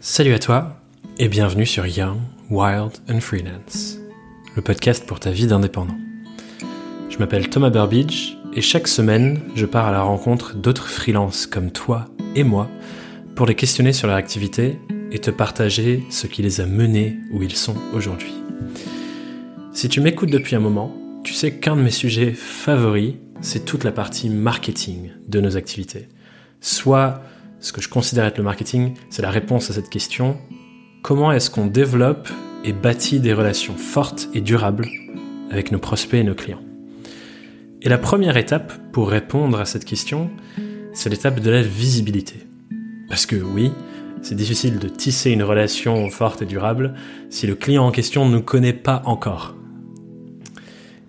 Salut à toi et bienvenue sur Young, Wild and Freelance, le podcast pour ta vie d'indépendant. Je m'appelle Thomas Burbidge et chaque semaine, je pars à la rencontre d'autres freelances comme toi et moi pour les questionner sur leur activité et te partager ce qui les a menés où ils sont aujourd'hui. Si tu m'écoutes depuis un moment, tu sais qu'un de mes sujets favoris, c'est toute la partie marketing de nos activités. Soit ce que je considère être le marketing, c'est la réponse à cette question. Comment est-ce qu'on développe et bâtit des relations fortes et durables avec nos prospects et nos clients? Et la première étape pour répondre à cette question, c'est l'étape de la visibilité. Parce que oui, c'est difficile de tisser une relation forte et durable si le client en question ne nous connaît pas encore.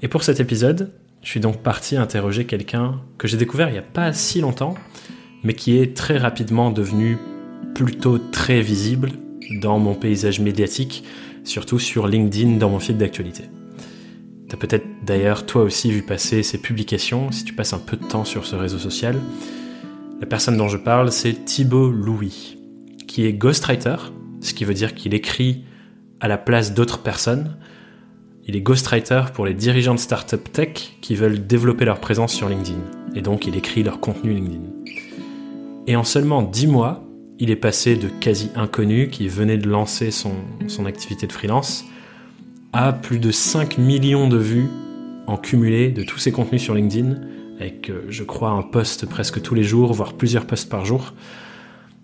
Et pour cet épisode, je suis donc parti interroger quelqu'un que j'ai découvert il n'y a pas si longtemps, mais qui est très rapidement devenu plutôt très visible dans mon paysage médiatique, surtout sur LinkedIn dans mon fil d'actualité. T'as peut-être d'ailleurs toi aussi vu passer ses publications si tu passes un peu de temps sur ce réseau social. La personne dont je parle, c'est Thibaut Louis, qui est ghostwriter, ce qui veut dire qu'il écrit à la place d'autres personnes. Il est ghostwriter pour les dirigeants de start-up tech qui veulent développer leur présence sur LinkedIn. Et donc il écrit leur contenu LinkedIn. Et en seulement 10 mois, il est passé de quasi inconnu qui venait de lancer son, son activité de freelance à plus de 5 millions de vues en cumulé de tous ses contenus sur LinkedIn, avec euh, je crois un post presque tous les jours, voire plusieurs posts par jour.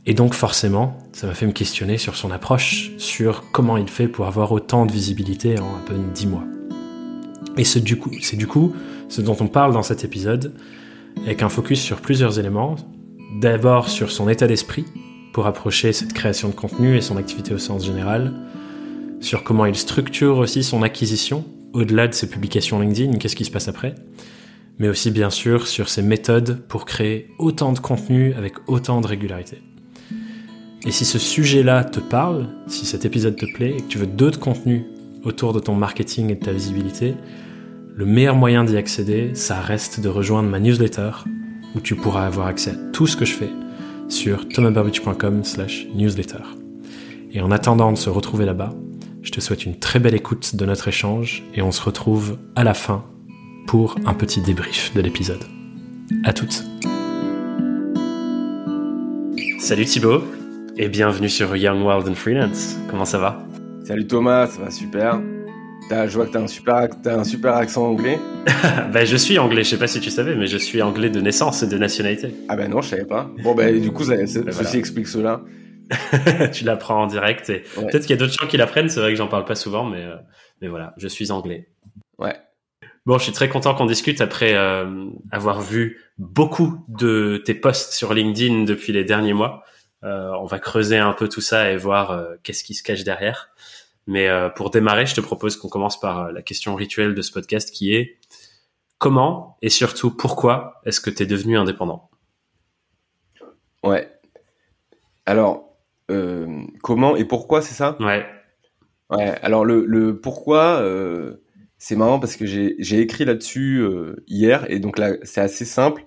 Et donc forcément, ça m'a fait me questionner sur son approche, sur comment il fait pour avoir autant de visibilité en à peine 10 mois. Et c'est du coup, c'est du coup ce dont on parle dans cet épisode, avec un focus sur plusieurs éléments, d'abord sur son état d'esprit pour approcher cette création de contenu et son activité au sens général, sur comment il structure aussi son acquisition au-delà de ses publications LinkedIn, qu'est-ce qui se passe après, mais aussi bien sûr sur ses méthodes pour créer autant de contenu avec autant de régularité. Et si ce sujet-là te parle, si cet épisode te plaît et que tu veux d'autres contenus autour de ton marketing et de ta visibilité, le meilleur moyen d'y accéder, ça reste de rejoindre ma newsletter où tu pourras avoir accès à tout ce que je fais sur thomasburbidge.com slash newsletter. Et en attendant de se retrouver là-bas, je te souhaite une très belle écoute de notre échange et on se retrouve à la fin pour un petit débrief de l'épisode. À toutes. Salut Thibaut et bienvenue sur Young Wild and Freelance. Comment ça va? Salut Thomas, ça va super. Je vois que t'as un super, as un super accent anglais. ben, je suis anglais, je sais pas si tu savais, mais je suis anglais de naissance et de nationalité. Ah ben non, je savais pas. Bon ben du coup, ça, ben, ceci explique cela. tu l'apprends en direct et peut-être qu'il y a d'autres gens qui l'apprennent. C'est vrai que j'en parle pas souvent, mais euh, mais voilà, je suis anglais. Ouais. Bon, je suis très content qu'on discute après euh, avoir vu beaucoup de tes posts sur LinkedIn depuis les derniers mois. Euh, on va creuser un peu tout ça et voir qu'est-ce qui se cache derrière. Mais euh, pour démarrer, je te propose qu'on commence par la question rituelle de ce podcast qui est comment et surtout pourquoi est-ce que tu es devenu indépendant? Ouais. Alors, comment et pourquoi, c'est ça? Ouais. Ouais, alors le, le pourquoi, c'est marrant parce que j'ai écrit là-dessus euh, hier et donc là c'est assez simple.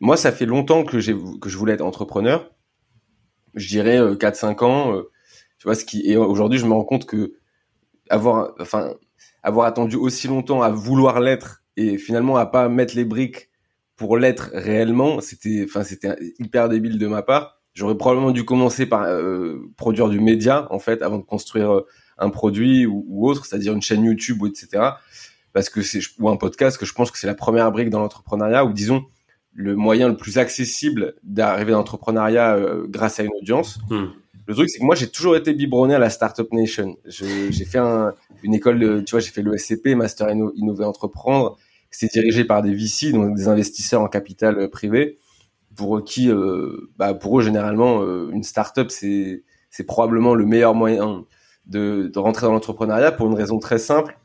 Moi, ça fait longtemps que que je voulais être entrepreneur. Je dirais euh, 4-5 ans. Euh, tu vois ce qui et aujourd'hui je me rends compte que avoir enfin avoir attendu aussi longtemps à vouloir l'être et finalement à pas mettre les briques pour l'être réellement, c'était enfin c'était hyper débile de ma part. J'aurais probablement dû commencer par euh, produire du média en fait avant de construire un produit ou, autre, c'est-à-dire une chaîne YouTube ou etc parce que c'est ou un podcast que je pense que c'est la première brique dans l'entrepreneuriat ou disons le moyen le plus accessible d'arriver dans l'entrepreneuriat euh, grâce à une audience. Hmm. Le truc c'est que moi j'ai toujours été biberonné à la startup nation. J'ai fait un, une école de, tu vois, j'ai fait le SCP Master Innover Entreprendre. C'est dirigé par des VC donc des investisseurs en capital euh, privé pour qui euh, bah pour eux généralement une startup c'est c'est probablement le meilleur moyen de, de rentrer dans l'entrepreneuriat pour une raison très simple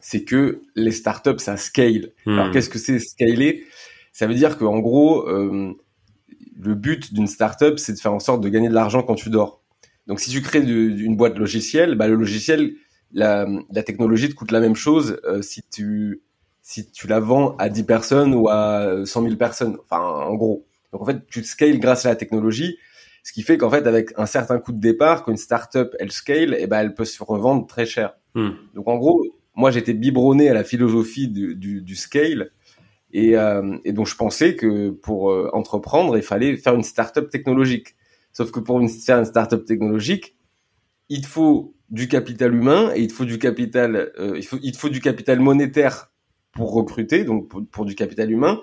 c'est que les startups, ça scale. Hmm. Alors, qu'est-ce que c'est scaler Ça veut dire qu'en gros, euh, le but d'une startup, c'est de faire en sorte de gagner de l'argent quand tu dors. Donc, si tu crées une boîte logicielle, bah, le logiciel, la, la, technologie te coûte la même chose euh, si tu si tu la vends à 10 personnes ou à 100 000 personnes. Enfin, en gros. Donc, en fait, tu scales grâce à la technologie. Ce qui fait qu'en fait, avec un certain coût de départ, quand une startup elle scale, et eh ben elle peut se revendre très cher. Hmm. Donc en gros, moi j'étais biberonné à la philosophie du, du, du scale, et, euh, et, donc je pensais que pour euh, entreprendre, il fallait faire une startup technologique. Sauf que pour une, faire une startup technologique, il te faut du capital humain et il te faut du capital, euh, il, faut, te faut du capital monétaire pour recruter, donc pour, du capital humain,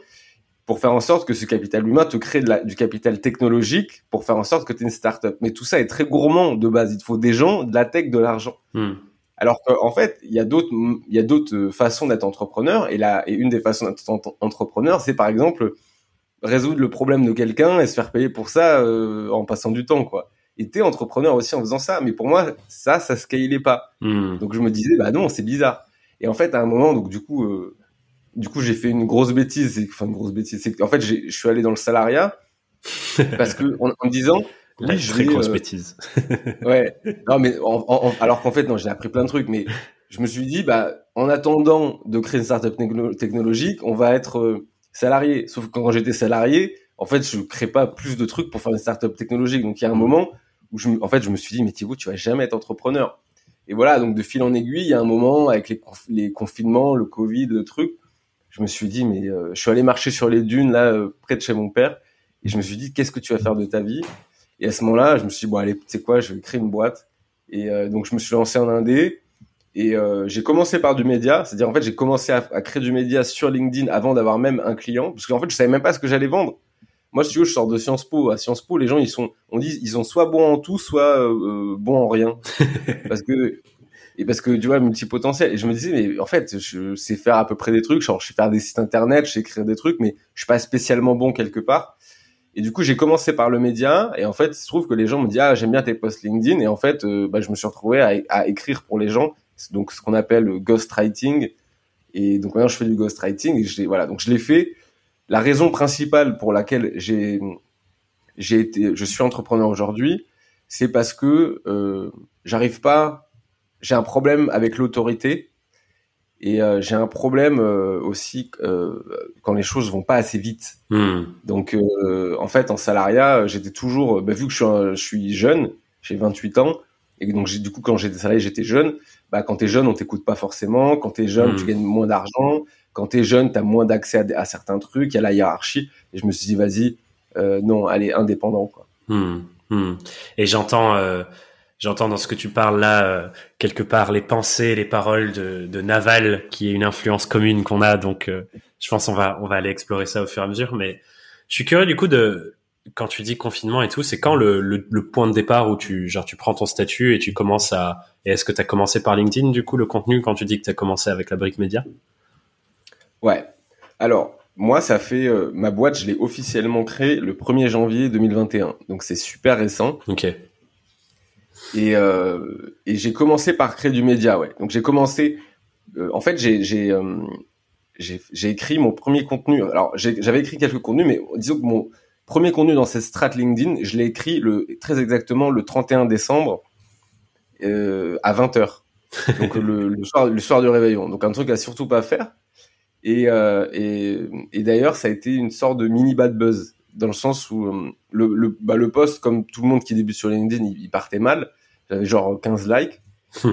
pour faire en sorte que ce capital humain te crée du capital technologique pour faire en sorte que tu es une startup. Mais tout ça est très gourmand de base. Il te faut des gens, de la tech, de l'argent. Hmm. Alors qu'en fait, il y a d'autres, il y a d'autres façons d'être entrepreneur. Et là, et une des façons d'être entrepreneur, c'est par exemple résoudre le problème de quelqu'un et se faire payer pour ça euh, en passant du temps, quoi. Et t'es entrepreneur aussi en faisant ça. Mais pour moi, ça, ça se scalait pas. Hmm. Donc je me disais, bah non, c'est bizarre. Et en fait, à un moment, donc du coup, euh, du coup, j'ai fait une grosse bêtise. Enfin, une grosse bêtise. C'est qu'en fait, je suis allé dans le salariat parce que en, me disant, oui, je très grosse euh, bêtise. ouais. Non, mais alors qu'en fait, non, j'ai appris plein de trucs, mais je me suis dit, bah, en attendant de créer une startup technologique, on va être euh, salarié. Sauf que quand j'étais salarié, en fait, je crée pas plus de trucs pour faire une startup technologique. Donc, il y a un moment où je, en fait, je me suis dit, mais Thibaut, tu vas jamais être entrepreneur. Et voilà, donc de fil en aiguille, il y a un moment avec les, les confinements, le Covid, le truc, je me suis dit, mais euh, je suis allé marcher sur les dunes là, près de chez mon père, et je me suis dit, qu'est-ce que tu vas faire de ta vie? Et à ce moment-là, je me suis dit, bon, allez, tu sais quoi, je vais créer une boîte. Et euh, donc, je me suis lancé en indé. Et euh, j'ai commencé par du média, c'est-à-dire en fait j'ai commencé à, à, créer du média sur LinkedIn avant d'avoir même un client, parce qu'en fait je savais même pas ce que j'allais vendre. Moi, si tu veux, je sors de Sciences Po. À Sciences Po, les gens ils sont, on dit, ils sont soit bons en tout, soit euh, bons en rien, parce que et parce que tu vois multipotentiel. Et je me disais mais en fait je sais faire à peu près des trucs, genre je sais faire des sites internet, je sais écrire des trucs, mais je suis pas spécialement bon quelque part. Et du coup, j'ai commencé par le média. Et en fait, il se trouve que les gens me disent, ah, j'aime bien tes posts LinkedIn. Et en fait, euh, bah, je me suis retrouvé à, écrire pour les gens. Donc, ce qu'on appelle le ghostwriting. Et donc, maintenant, je fais du ghostwriting. Et voilà. Donc, je l'ai fait. La raison principale pour laquelle j'ai, j'ai été, je suis entrepreneur aujourd'hui, c'est parce que euh, j'arrive pas, j'ai un problème avec l'autorité et euh, j'ai un problème euh, aussi euh, quand les choses vont pas assez vite. Hmm. Donc, en fait, en salariat, j'étais toujours, bah, vu que je suis, je suis jeune, j'ai 28 ans, et donc du coup, quand j'étais salarié, j'étais jeune. Bah, quand t'es jeune, on t'écoute pas forcément. Quand t'es jeune, tu hmm. gagnes moins d'argent. Quand t'es jeune, t'as moins d'accès à, à, certains trucs. Il y a la hiérarchie. Et je me suis dit, vas-y, non, allez, indépendant, quoi. Hmm. Et j'entends J'entends dans ce que tu parles là, euh, quelque part, les pensées, les paroles de, de, Naval, qui est une influence commune qu'on a. Donc, euh, je pense on va on va aller explorer ça au fur et à mesure. Mais je suis curieux du coup de quand tu dis confinement et tout, c'est quand le, le, le, point de départ où tu genre tu prends ton statut et tu commences à et est-ce que tu as commencé par LinkedIn du coup le contenu quand tu dis que tu as commencé avec la brique média? Ouais. Alors, moi, ça fait euh, ma boîte, je l'ai officiellement créée le 1er janvier 2021. Donc c'est super récent. OK. Et, euh, et j'ai commencé par créer du média, ouais. Donc j'ai commencé, euh, en fait, j'ai j'ai euh, j'ai écrit mon premier contenu. Alors j'avais écrit quelques contenus, mais disons que mon premier contenu dans cette strat LinkedIn, je l'ai écrit le très exactement le 31 décembre euh, à 20 h Donc le, le, soir le soir du réveillon. Donc un truc à surtout pas faire. Et, euh, et, et d'ailleurs, ça a été une sorte de mini bad buzz dans le sens où euh, le, le, bah, le post, comme tout le monde qui débute sur LinkedIn, il, partait mal. J'avais genre 15 likes.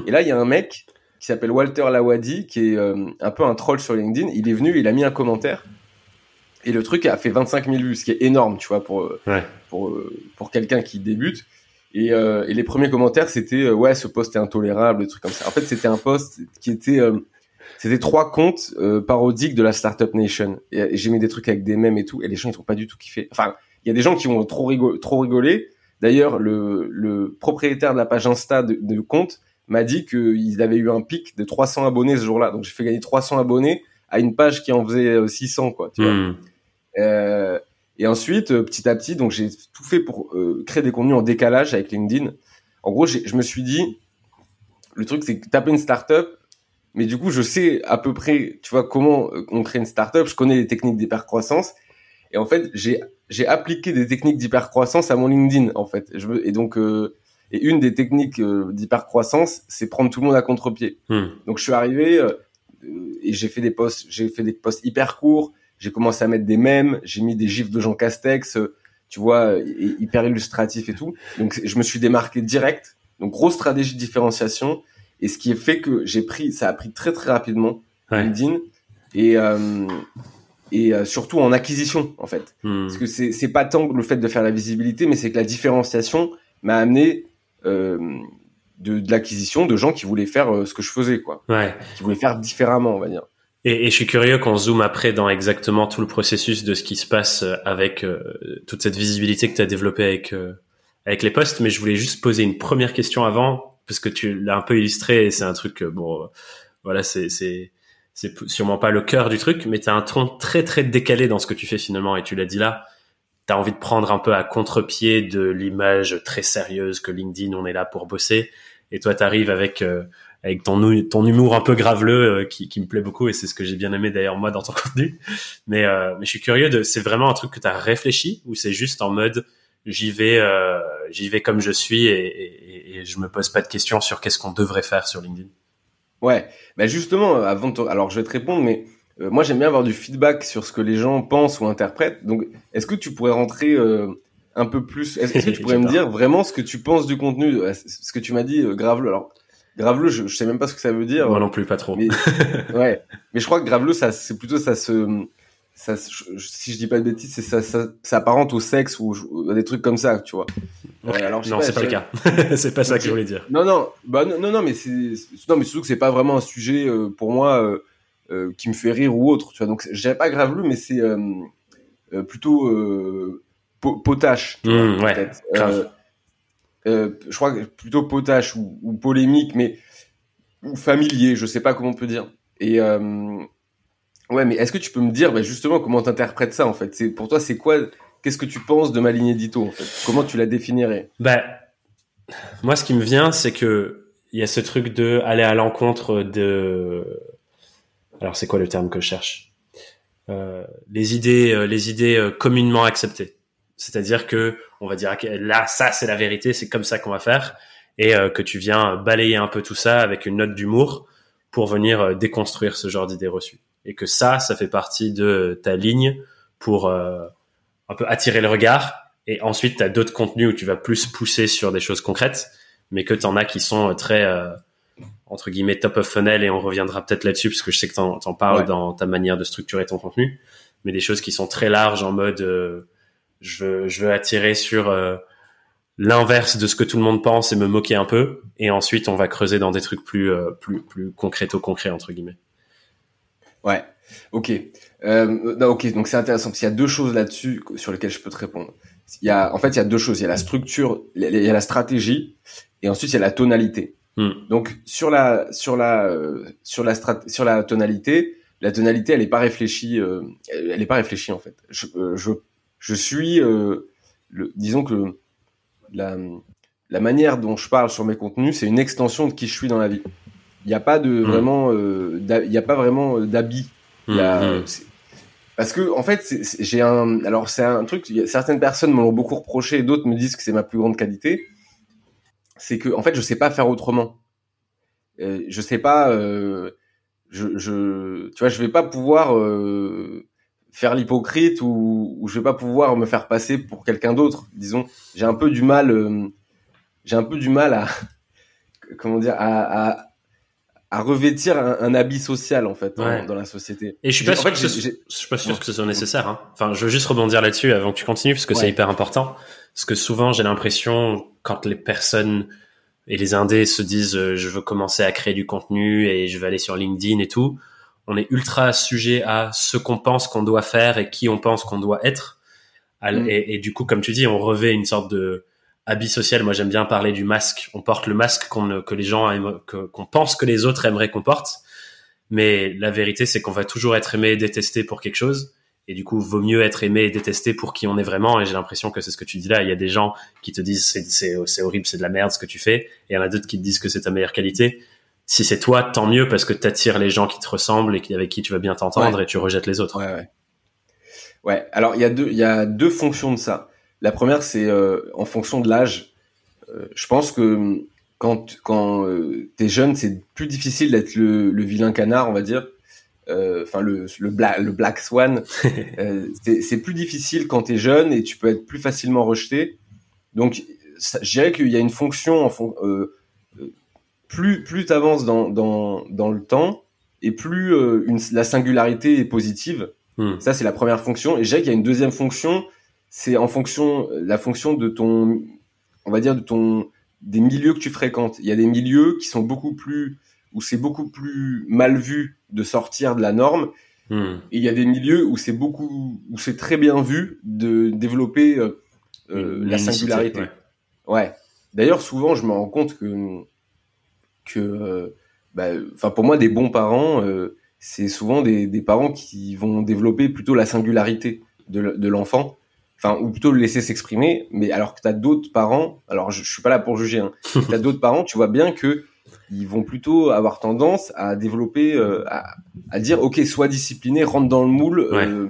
et là, il y a un mec qui s'appelle Walter Lawadi, qui est euh, un peu un troll sur LinkedIn. Il est venu, il a mis un commentaire. Et le truc a fait 25 000 vues, ce qui est énorme, tu vois, pour, euh, pour, pour quelqu'un qui débute. Et, et, les premiers commentaires, c'était ouais, ce post est intolérable, des trucs comme ça. En fait, c'était un post qui était c'était trois comptes euh, parodiques de la Startup Nation. Et, j'ai mis des trucs avec des mèmes et tout, et les gens ils trouvent pas du tout kiffé. Enfin, il y a des gens qui vont trop, rigoler. Trop rigoler. D'ailleurs, le, le propriétaire de la page Insta de, de compte m'a dit qu'il avait eu un pic de 300 abonnés ce jour-là. Donc j'ai fait gagner 300 abonnés à une page qui en faisait 600, euh, quoi. Tu vois hmm. euh, et ensuite, euh, petit à petit, donc j'ai tout fait pour créer des contenus en décalage avec LinkedIn. En gros, je me suis dit, le truc c'est que taper une startup, mais du coup, je sais à peu près, tu vois, comment euh, on crée une startup. Je connais les techniques d'hypercroissance. Et en fait, j'ai j'ai appliqué des techniques d'hypercroissance à mon LinkedIn, en fait. Je veux, et donc, euh, et une des techniques euh, d'hypercroissance, c'est prendre tout le monde à contre-pied. Hmm. Donc, je suis arrivé euh, et j'ai fait des posts, j'ai fait des posts hyper courts. J'ai commencé à mettre des mèmes, j'ai mis des gifs de Jean Castex. tu vois, hyper illustratif et tout. Donc je me suis démarqué direct. Donc grosse stratégie de différenciation. Et ce qui fait que j'ai pris, ça a pris très très rapidement LinkedIn et euh, et euh, surtout en acquisition en fait. Hmm. Parce que c'est c'est pas tant le fait de faire la visibilité, mais c'est que la différenciation m'a amené euh, de, de l'acquisition de gens qui voulaient faire euh, ce que je faisais quoi. Ouais. Qui voulaient faire différemment, on va dire. Et, et, je suis curieux qu'on zoome après dans exactement tout le processus de ce qui se passe avec euh, toute cette visibilité que tu as développée avec euh, avec les posts. Mais je voulais juste poser une première question avant parce que tu l'as un peu illustré et c'est un truc bon voilà c'est c'est c'est sûrement pas le cœur du truc, mais tu as un ton très très décalé dans ce que tu fais finalement et tu l'as dit là. Tu as envie de prendre un peu à contre-pied de l'image très sérieuse que LinkedIn on est là pour bosser et toi tu arrives avec avec ton, ton humour un peu graveleux euh, qui, qui me plaît beaucoup et c'est ce que j'ai bien aimé d'ailleurs moi dans ton contenu. Mais, euh, mais je suis curieux de, c'est vraiment un truc que tu as réfléchi ou c'est juste en mode j'y vais, euh, j'y vais comme je suis et, et, et, je me pose pas de questions sur qu'est-ce qu'on devrait faire sur LinkedIn. Ouais, bah justement, avant de alors je vais te répondre, mais moi j'aime bien avoir du feedback sur ce que les gens pensent ou interprètent. Donc, est-ce que tu pourrais rentrer un peu plus Est-ce que tu pourrais me dire vraiment ce que tu penses du contenu Ce que tu m'as dit, graveleux? Alors, Graveleux, je, je sais même pas ce que ça veut dire. Moi non plus, pas trop. Mais, ouais, mais je crois que graveleux, ça, c'est plutôt ça se, ça, si je dis pas de bêtises, c'est ça, ça, ça apparente au sexe ou, des trucs comme ça, tu vois. alors, non, c'est pas le cas. c'est pas ça que je voulais dire. Non, non, bah non, non, mais c'est, non, mais surtout que c'est pas vraiment un sujet euh, pour moi euh, euh, qui me fait rire ou autre, tu vois. Donc, j'ai pas graveleux, mais c'est euh, plutôt potache. Mmh, ouais. Euh, je crois que plutôt potache ou, ou, polémique, mais ou familier, je sais pas comment on peut dire. Et euh, ouais, mais est-ce que tu peux me dire bah, justement comment t'interprètes ça en fait? C'est pour toi, c'est quoi Qu'est-ce que tu penses de ma ligne édito en fait? Comment tu la définirais? Bah, moi, ce qui me vient, c'est que il y a ce truc de aller à l'encontre de. Alors, c'est quoi le terme que je cherche? Euh, Les idées, euh, les idées euh, communément acceptées. C'est-à-dire que on va dire là, ça c'est la vérité, c'est comme ça qu'on va faire, et euh, que tu viens balayer un peu tout ça avec une note d'humour pour venir euh, déconstruire ce genre d'idées reçues. Et que ça, ça fait partie de ta ligne pour euh, un peu attirer le regard. Et ensuite, tu as d'autres contenus où tu vas plus pousser sur des choses concrètes, mais que tu en as qui sont très entre guillemets top of funnel et on reviendra peut-être là-dessus parce que je sais que tu en, parles dans ta manière de structurer ton contenu, mais des choses qui sont très larges en mode je veux, je veux attirer sur euh, l'inverse de ce que tout le monde pense et me moquer un peu. Et ensuite, on va creuser dans des trucs plus, euh, plus, plus concrets au concret, entre guillemets. Ouais. Ok. Euh, non, ok. Donc c'est intéressant parce qu'il y a deux choses là-dessus sur lesquelles je peux te répondre. Il y a, en fait, il y a deux choses. Il y a la structure, il y a la stratégie, et ensuite il y a la tonalité. Hmm. Donc sur la, sur la, euh, sur la sur la tonalité, la tonalité, elle est pas réfléchie. Euh, elle est pas réfléchie en fait. Je, je je suis, euh, le, disons que la, la manière dont je parle sur mes contenus, c'est une extension de qui je suis dans la vie. Il n'y a pas de mmh. vraiment, euh, il n'y a pas vraiment euh, d'habit. Mmh, mmh. Parce que en fait, j'ai un, alors c'est un truc. Certaines personnes m'ont beaucoup reproché, d'autres me disent que c'est ma plus grande qualité. C'est que en fait, je sais pas faire autrement. Euh, je sais pas. Euh, je, je, tu vois, je vais pas pouvoir euh, faire l'hypocrite ou, ou je vais pas pouvoir me faire passer pour quelqu'un d'autre. Disons, j'ai un peu du mal, j'ai un peu du mal à, comment dire, à, à, à revêtir un, un, habit social en fait dans, la société. Et je suis pas sûr, que, ce, je suis pas sûr que ce soit nécessaire. Hein. Enfin, je veux juste rebondir là-dessus avant que tu continues parce que c'est hyper important. Parce que souvent, j'ai l'impression quand les personnes et les indés se disent euh, je veux commencer à créer du contenu et je vais aller sur LinkedIn et tout on est ultra sujet à ce qu'on pense qu'on doit faire et qui on pense qu'on doit être. Mm. Et, du coup, comme tu dis, on revêt une sorte de habit social. Moi, j'aime bien parler du masque. On porte le masque qu'on que les gens qu'on pense que les autres aimeraient qu'on porte. Mais la vérité, c'est qu'on va toujours être aimé et détesté pour quelque chose. Et du coup, vaut mieux être aimé et détesté pour qui on est vraiment. Et j'ai l'impression que c'est ce que tu dis là. Il y a des gens qui te disent c'est horrible, c'est de la merde ce que tu fais. Et il y en a d'autres qui te disent que c'est ta meilleure qualité si c'est toi, tant mieux parce que tu attires les gens qui te ressemblent et avec qui tu vas bien t'entendre et tu rejettes les autres. Ouais, ouais. ouais. alors il y a deux il y a deux fonctions de ça. La première c'est euh, en fonction de l'âge. Euh, je pense que quand quand euh, t'es jeune, c'est plus difficile d'être le, le, vilain canard, on va dire. enfin le le, le black swan, c'est plus difficile quand tu es jeune et tu peux être plus facilement rejeté. Donc je dirais qu'il y a une fonction en plus plus t'avances dans, dans dans le temps et plus une, la singularité est positive. Hmm. Ça c'est la première fonction. Et je dirais qu'il y a une deuxième fonction, c'est en fonction la fonction de ton, on va dire de ton des milieux que tu fréquentes. Il y a des milieux qui sont beaucoup plus où c'est beaucoup plus mal vu de sortir de la norme. Hmm. Et il y a des milieux où c'est beaucoup où c'est très bien vu de développer euh, euh la singularité. Ouais. D'ailleurs, souvent, je me rends compte que que, euh, bah, pour moi, des bons parents, euh, c'est souvent des, des, parents qui vont développer plutôt la singularité de l'enfant, enfin, ou plutôt le laisser s'exprimer. Mais alors que tu as d'autres parents, alors je, je, suis pas là pour juger, hein, tu as d'autres parents, tu vois bien que ils vont plutôt avoir tendance à développer, euh, à, à, dire ok, sois discipliné, rentre dans le moule, euh,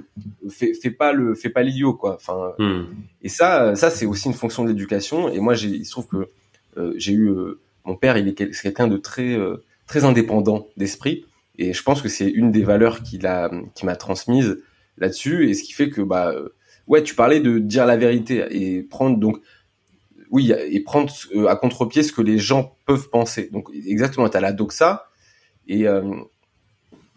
fais, fais, pas le, fais pas l'idiot quoi. Enfin, hmm. et ça, ça c'est aussi une fonction de l'éducation. Et moi, j'ai, il se trouve que euh, j'ai eu mon père, il est quelqu'un de très très indépendant d'esprit, et je pense que c'est une des valeurs qu'il a, qui m'a transmise là-dessus, et ce qui fait que bah ouais, tu parlais de dire la vérité et prendre donc oui et prendre euh, à contre-pied ce que les gens peuvent penser. Donc exactement, tu as la doxa et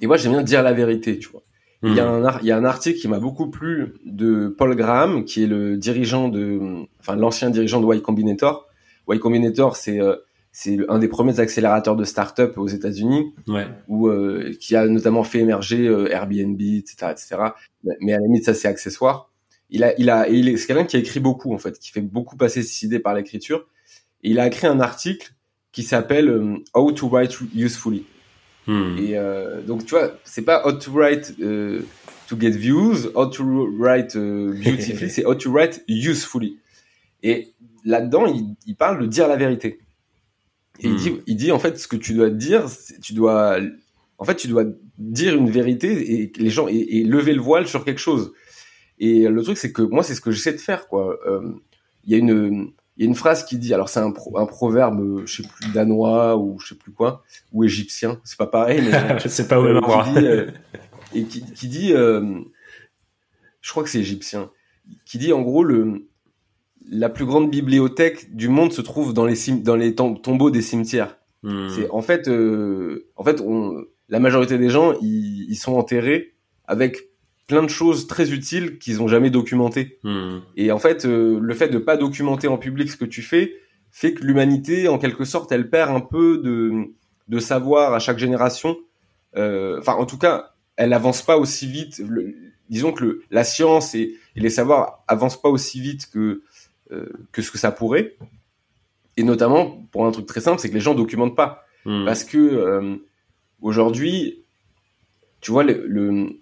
et moi j'aime bien dire la vérité, tu vois. Il y, a hmm. un, il y a un article qui m'a beaucoup plu de Paul Graham, qui est le dirigeant de, enfin l'ancien dirigeant de Y Combinator. Y Combinator, c'est c'est un des premiers accélérateurs de start-up aux États-Unis, ouais. où euh, qui a notamment fait émerger euh, Airbnb, etc., etc. Mais à la limite, ça c'est accessoire. Il a, il a, il est, c'est quelqu'un qui a écrit beaucoup en fait, qui fait beaucoup passer ses idées par l'écriture. Et il a écrit un article qui s'appelle euh, How to Write Usefully. Hmm. Et donc tu vois, c'est pas How to Write to get views, How to Write beautifully, c'est How to Write usefully. Et là-dedans, il, il parle de dire la vérité. Et il, dit, hmm. il dit, en fait, ce que tu dois dire, tu dois, en fait, tu dois dire une vérité et les gens, et, lever le voile sur quelque chose. Et le truc, c'est que moi, c'est ce que j'essaie de faire, quoi. Euh, il y a une, il y a une phrase qui dit, alors c'est un, un proverbe, je sais plus, danois ou je sais plus quoi, ou égyptien, c'est pas pareil, mais. je sais pas où euh, qui dit, euh, Et qui, qui dit, euh, je crois que c'est égyptien, qui dit en gros le, la plus grande bibliothèque du monde se trouve dans les dans les tombeaux des cimetières. Hmm. C'est en fait, euh, en fait, on, la majorité des gens, ils, sont enterrés avec plein de choses très utiles qu'ils ont jamais documentées. Hmm. Et en fait, euh, le fait de pas documenter en public ce que tu fais fait que l'humanité, en quelque sorte, elle perd un peu de, de savoir à chaque génération. Euh, enfin, en tout cas, elle avance pas aussi vite. disons que le, la science et, et, les savoirs avancent pas aussi vite que euh, que ce que ça pourrait. Et notamment pour un truc très simple, c'est que les gens documentent pas. Hmm. Parce que aujourd'hui, tu vois, le,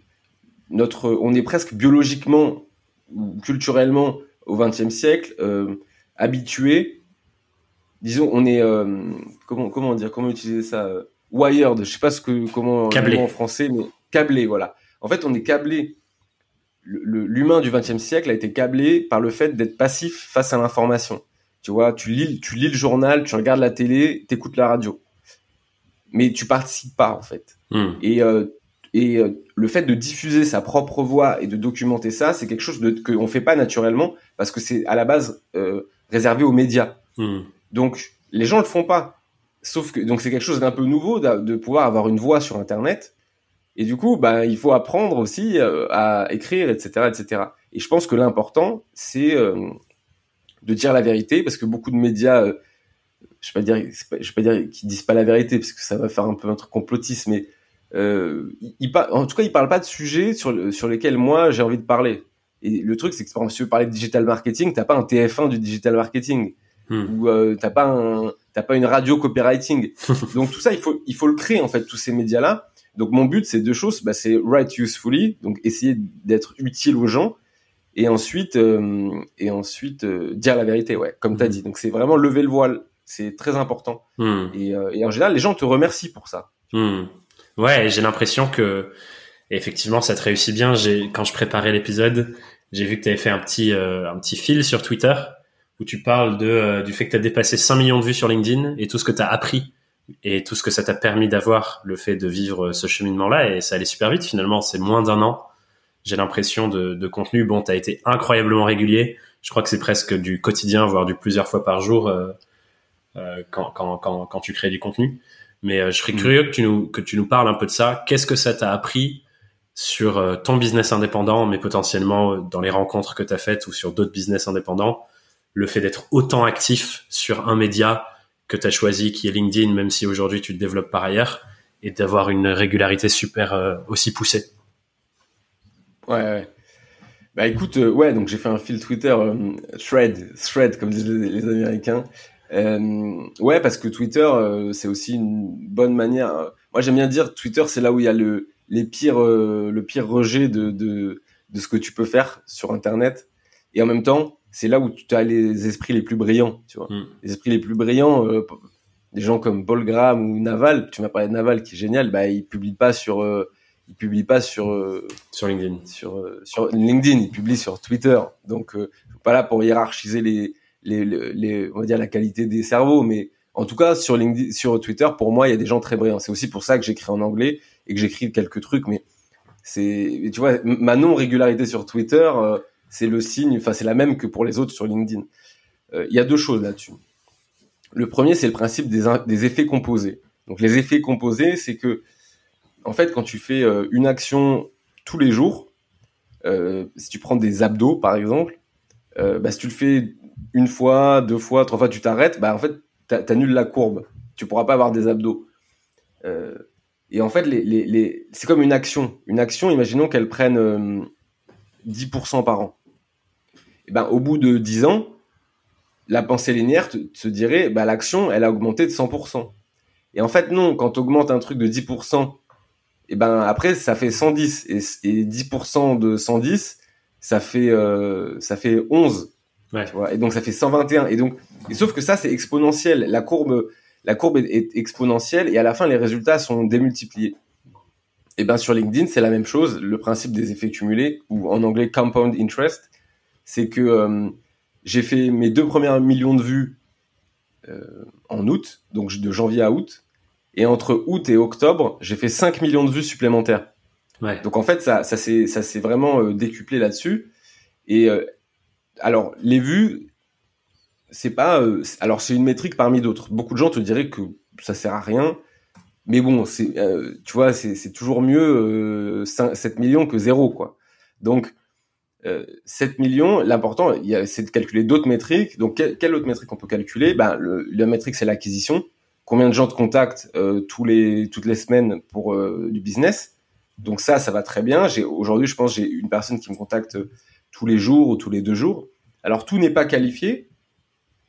notre, on est presque biologiquement ou culturellement au XXe siècle euh, habitué. Disons, on est comment comment dire, comment utiliser ça, wired. Je sais pas ce que comment câblé en français, mais câblé, voilà. En fait, on est câblé l'humain du XXe siècle a été câblé par le fait d'être passif face à l'information. Tu vois, tu lis, tu lis le journal, tu regardes la télé, t'écoutes la radio, mais tu participes pas en fait. Hmm. Et euh, et euh, le fait de diffuser sa propre voix et de documenter ça, c'est quelque chose qu'on fait pas naturellement parce que c'est à la base euh, réservé aux médias. Hmm. Donc les gens le font pas. Sauf que donc c'est quelque chose d'un peu nouveau de pouvoir avoir une voix sur Internet et du coup, bah, il faut apprendre aussi euh, à écrire, etc., etc. Et je pense que l'important, c'est euh, de dire la vérité, parce que beaucoup de médias, euh, je vais pas dire, je vais pas dire qu'ils disent pas la vérité, parce que ça va faire un peu un truc complotiste, mais ils, en tout cas, ils parlent pas de sujets sur, sur lesquels moi j'ai envie de parler. Et le truc, c'est que par exemple, si tu veux parler de digital marketing, t'as pas un TF1 du digital marketing, hmm. ou t'as pas un, t'as pas une radio copywriting. Donc tout ça, il faut, il faut le créer en fait, tous ces médias là donc mon but, c'est deux choses. Bah, c'est write usefully, donc essayer d'être utile aux gens, et ensuite, euh, et ensuite euh, dire la vérité, ouais, comme tu as mhm. dit. Donc c'est vraiment lever le voile, c'est très important. Hmm. Et, euh, et, en général, les gens te remercient pour ça. Hmm. Ouais, j'ai l'impression que effectivement, ça te réussit bien. J'ai quand je préparais l'épisode, j'ai vu que tu avais fait un petit un petit fil sur Twitter où tu parles de du fait que tu as dépassé 5 millions de vues sur LinkedIn et tout ce que tu as appris et tout ce que ça t'a permis d'avoir, le fait de vivre ce cheminement-là, et ça allait super vite finalement, c'est moins d'un an. J'ai l'impression de, de, contenu. Bon, t'as été incroyablement régulier. Je crois que c'est presque du quotidien, voire du plusieurs fois par jour euh, euh, quand, quand, quand, quand, tu crées du contenu. Mais euh, je serais mm. curieux que tu nous que tu nous parles un peu de ça. Qu'est-ce que ça t'a appris sur euh, ton business indépendant, mais potentiellement euh, dans les rencontres que tu as faites ou sur d'autres business indépendants, le fait d'être autant actif sur un média que tu as choisi, qui est LinkedIn, même si aujourd'hui tu te développes par ailleurs, et d'avoir une régularité super euh, aussi poussée. Ouais, ouais. Bah écoute, ouais, donc j'ai fait un fil Twitter, thread, thread comme disent les, Américains. Ouais, parce que Twitter, c'est aussi une bonne manière. Moi, j'aime bien dire Twitter, c'est là où il y a le les pires, euh, le pire rejet de, de, de, ce que tu peux faire sur Internet. Et en même temps, c'est là où tu as les esprits les plus brillants, tu vois. Hmm. Les esprits les plus brillants, euh, des gens comme Paul Graham ou Naval, tu m'as parlé de Naval qui est génial, bah, il publie pas sur, euh, il publie pas sur, sur LinkedIn. Sur, sur LinkedIn, il publie sur Twitter. Donc, je suis pas là pour hiérarchiser les, les, on va dire la qualité des cerveaux, mais en tout cas, sur LinkedIn, sur Twitter, pour moi, il y a des gens très brillants. C'est aussi pour ça que j'écris en anglais et que j'écris quelques trucs, mais c'est, tu vois, ma non-régularité sur Twitter, euh, c'est le signe, enfin, c'est la même que pour les autres sur LinkedIn. Euh, il y a deux choses là-dessus. Le premier, c'est le principe des, des, effets composés. Donc, les effets composés, c'est que, en fait, quand tu fais euh, une action tous les jours, si tu prends des abdos, par exemple, bah, si tu le fais une fois, deux fois, trois fois, tu t'arrêtes, bah, en fait, t'annules la courbe. Tu pourras pas avoir des abdos. Euh, et en fait, les, les, les... c'est comme une action. Une action, imaginons qu'elle prenne euh, 10% par an. Et ben, au bout de 10 ans, la pensée linéaire te, se dirait, bah, l'action, elle a augmenté de 100%. Et en fait, non, quand tu augmentes un truc de 10%, et ben après, ça fait 110. Et, et 10% de 110, ça fait, euh, ça fait 11. Ouais. Tu vois et donc, ça fait 121. Et donc, et sauf que ça, c'est exponentiel. La courbe, la courbe est, exponentielle et à la fin, les résultats sont démultipliés. Et ben sur LinkedIn, c'est la même chose. Le principe des effets cumulés, ou en anglais compound interest, c'est que euh, j'ai fait mes deux premiers millions de vues euh, en août, donc de janvier à août, et entre août et octobre, j'ai fait 5 millions de vues supplémentaires. Donc en fait, ça, ça s'est, vraiment euh, décuplé là-dessus. Et alors, les vues, c'est pas. Euh, alors, c'est une métrique parmi d'autres. Beaucoup de gens te diraient que ça sert à rien. Mais bon, c'est, euh, tu vois, c'est toujours mieux 5, euh, 7 millions que zéro, quoi. Donc, 7 millions, l'important, c'est de calculer d'autres métriques. Donc, quelle, autre métrique on peut calculer? Ben, La métrique, c'est l'acquisition. Combien de gens te contactent tous les, toutes les semaines pour du business? Donc ça, ça va très bien. Aujourd'hui, je pense j'ai une personne qui me contacte tous les jours ou tous les deux jours. Alors, tout n'est pas qualifié,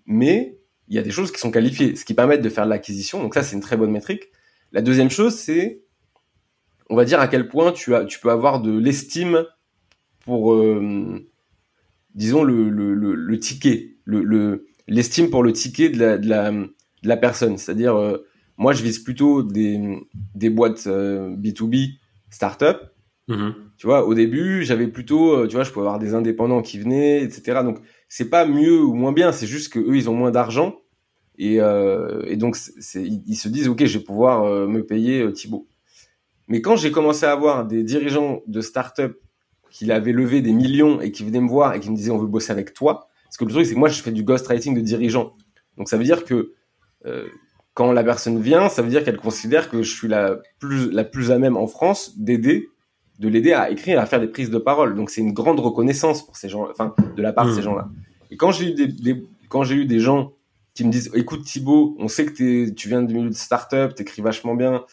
mais il y a des choses qui sont qualifiées, ce qui permet de faire de l'acquisition. Donc ça, c'est une très bonne métrique. La deuxième chose, c'est, on va dire à quel point tu, as, tu peux avoir de l'estime pour, euh, disons, le, le, le, ticket, le, l'estime pour le ticket de la, de la, de la personne. C'est-à-dire, euh, moi, je vise plutôt des, des boîtes B2B, euh, start-up. Mm-hmm. Tu vois, au début, j'avais plutôt, tu vois, je pouvais avoir des indépendants qui venaient, etc. Donc, c'est pas mieux ou moins bien, c'est juste que eux ils ont moins d'argent et, euh, et donc ils se disent ok je vais pouvoir euh, me payer euh, Thibaut. Mais quand j'ai commencé à avoir des dirigeants de start-up qui avaient levé des millions et qui venaient me voir et qui me disaient on veut bosser avec toi, parce que le truc c'est que moi je fais du ghostwriting de dirigeants, donc ça veut dire que euh, quand la personne vient, ça veut dire qu'elle considère que je suis la plus la plus à même en France d'aider de l'aider à écrire, à faire des prises de parole. Donc c'est une grande reconnaissance pour ces gens, enfin de la part de ces hmm. gens-là. Et quand j'ai eu des, quand j'ai eu des gens qui me disent, écoute Thibaut, on sait que tu viens du milieu de start-up, t'écris vachement bien.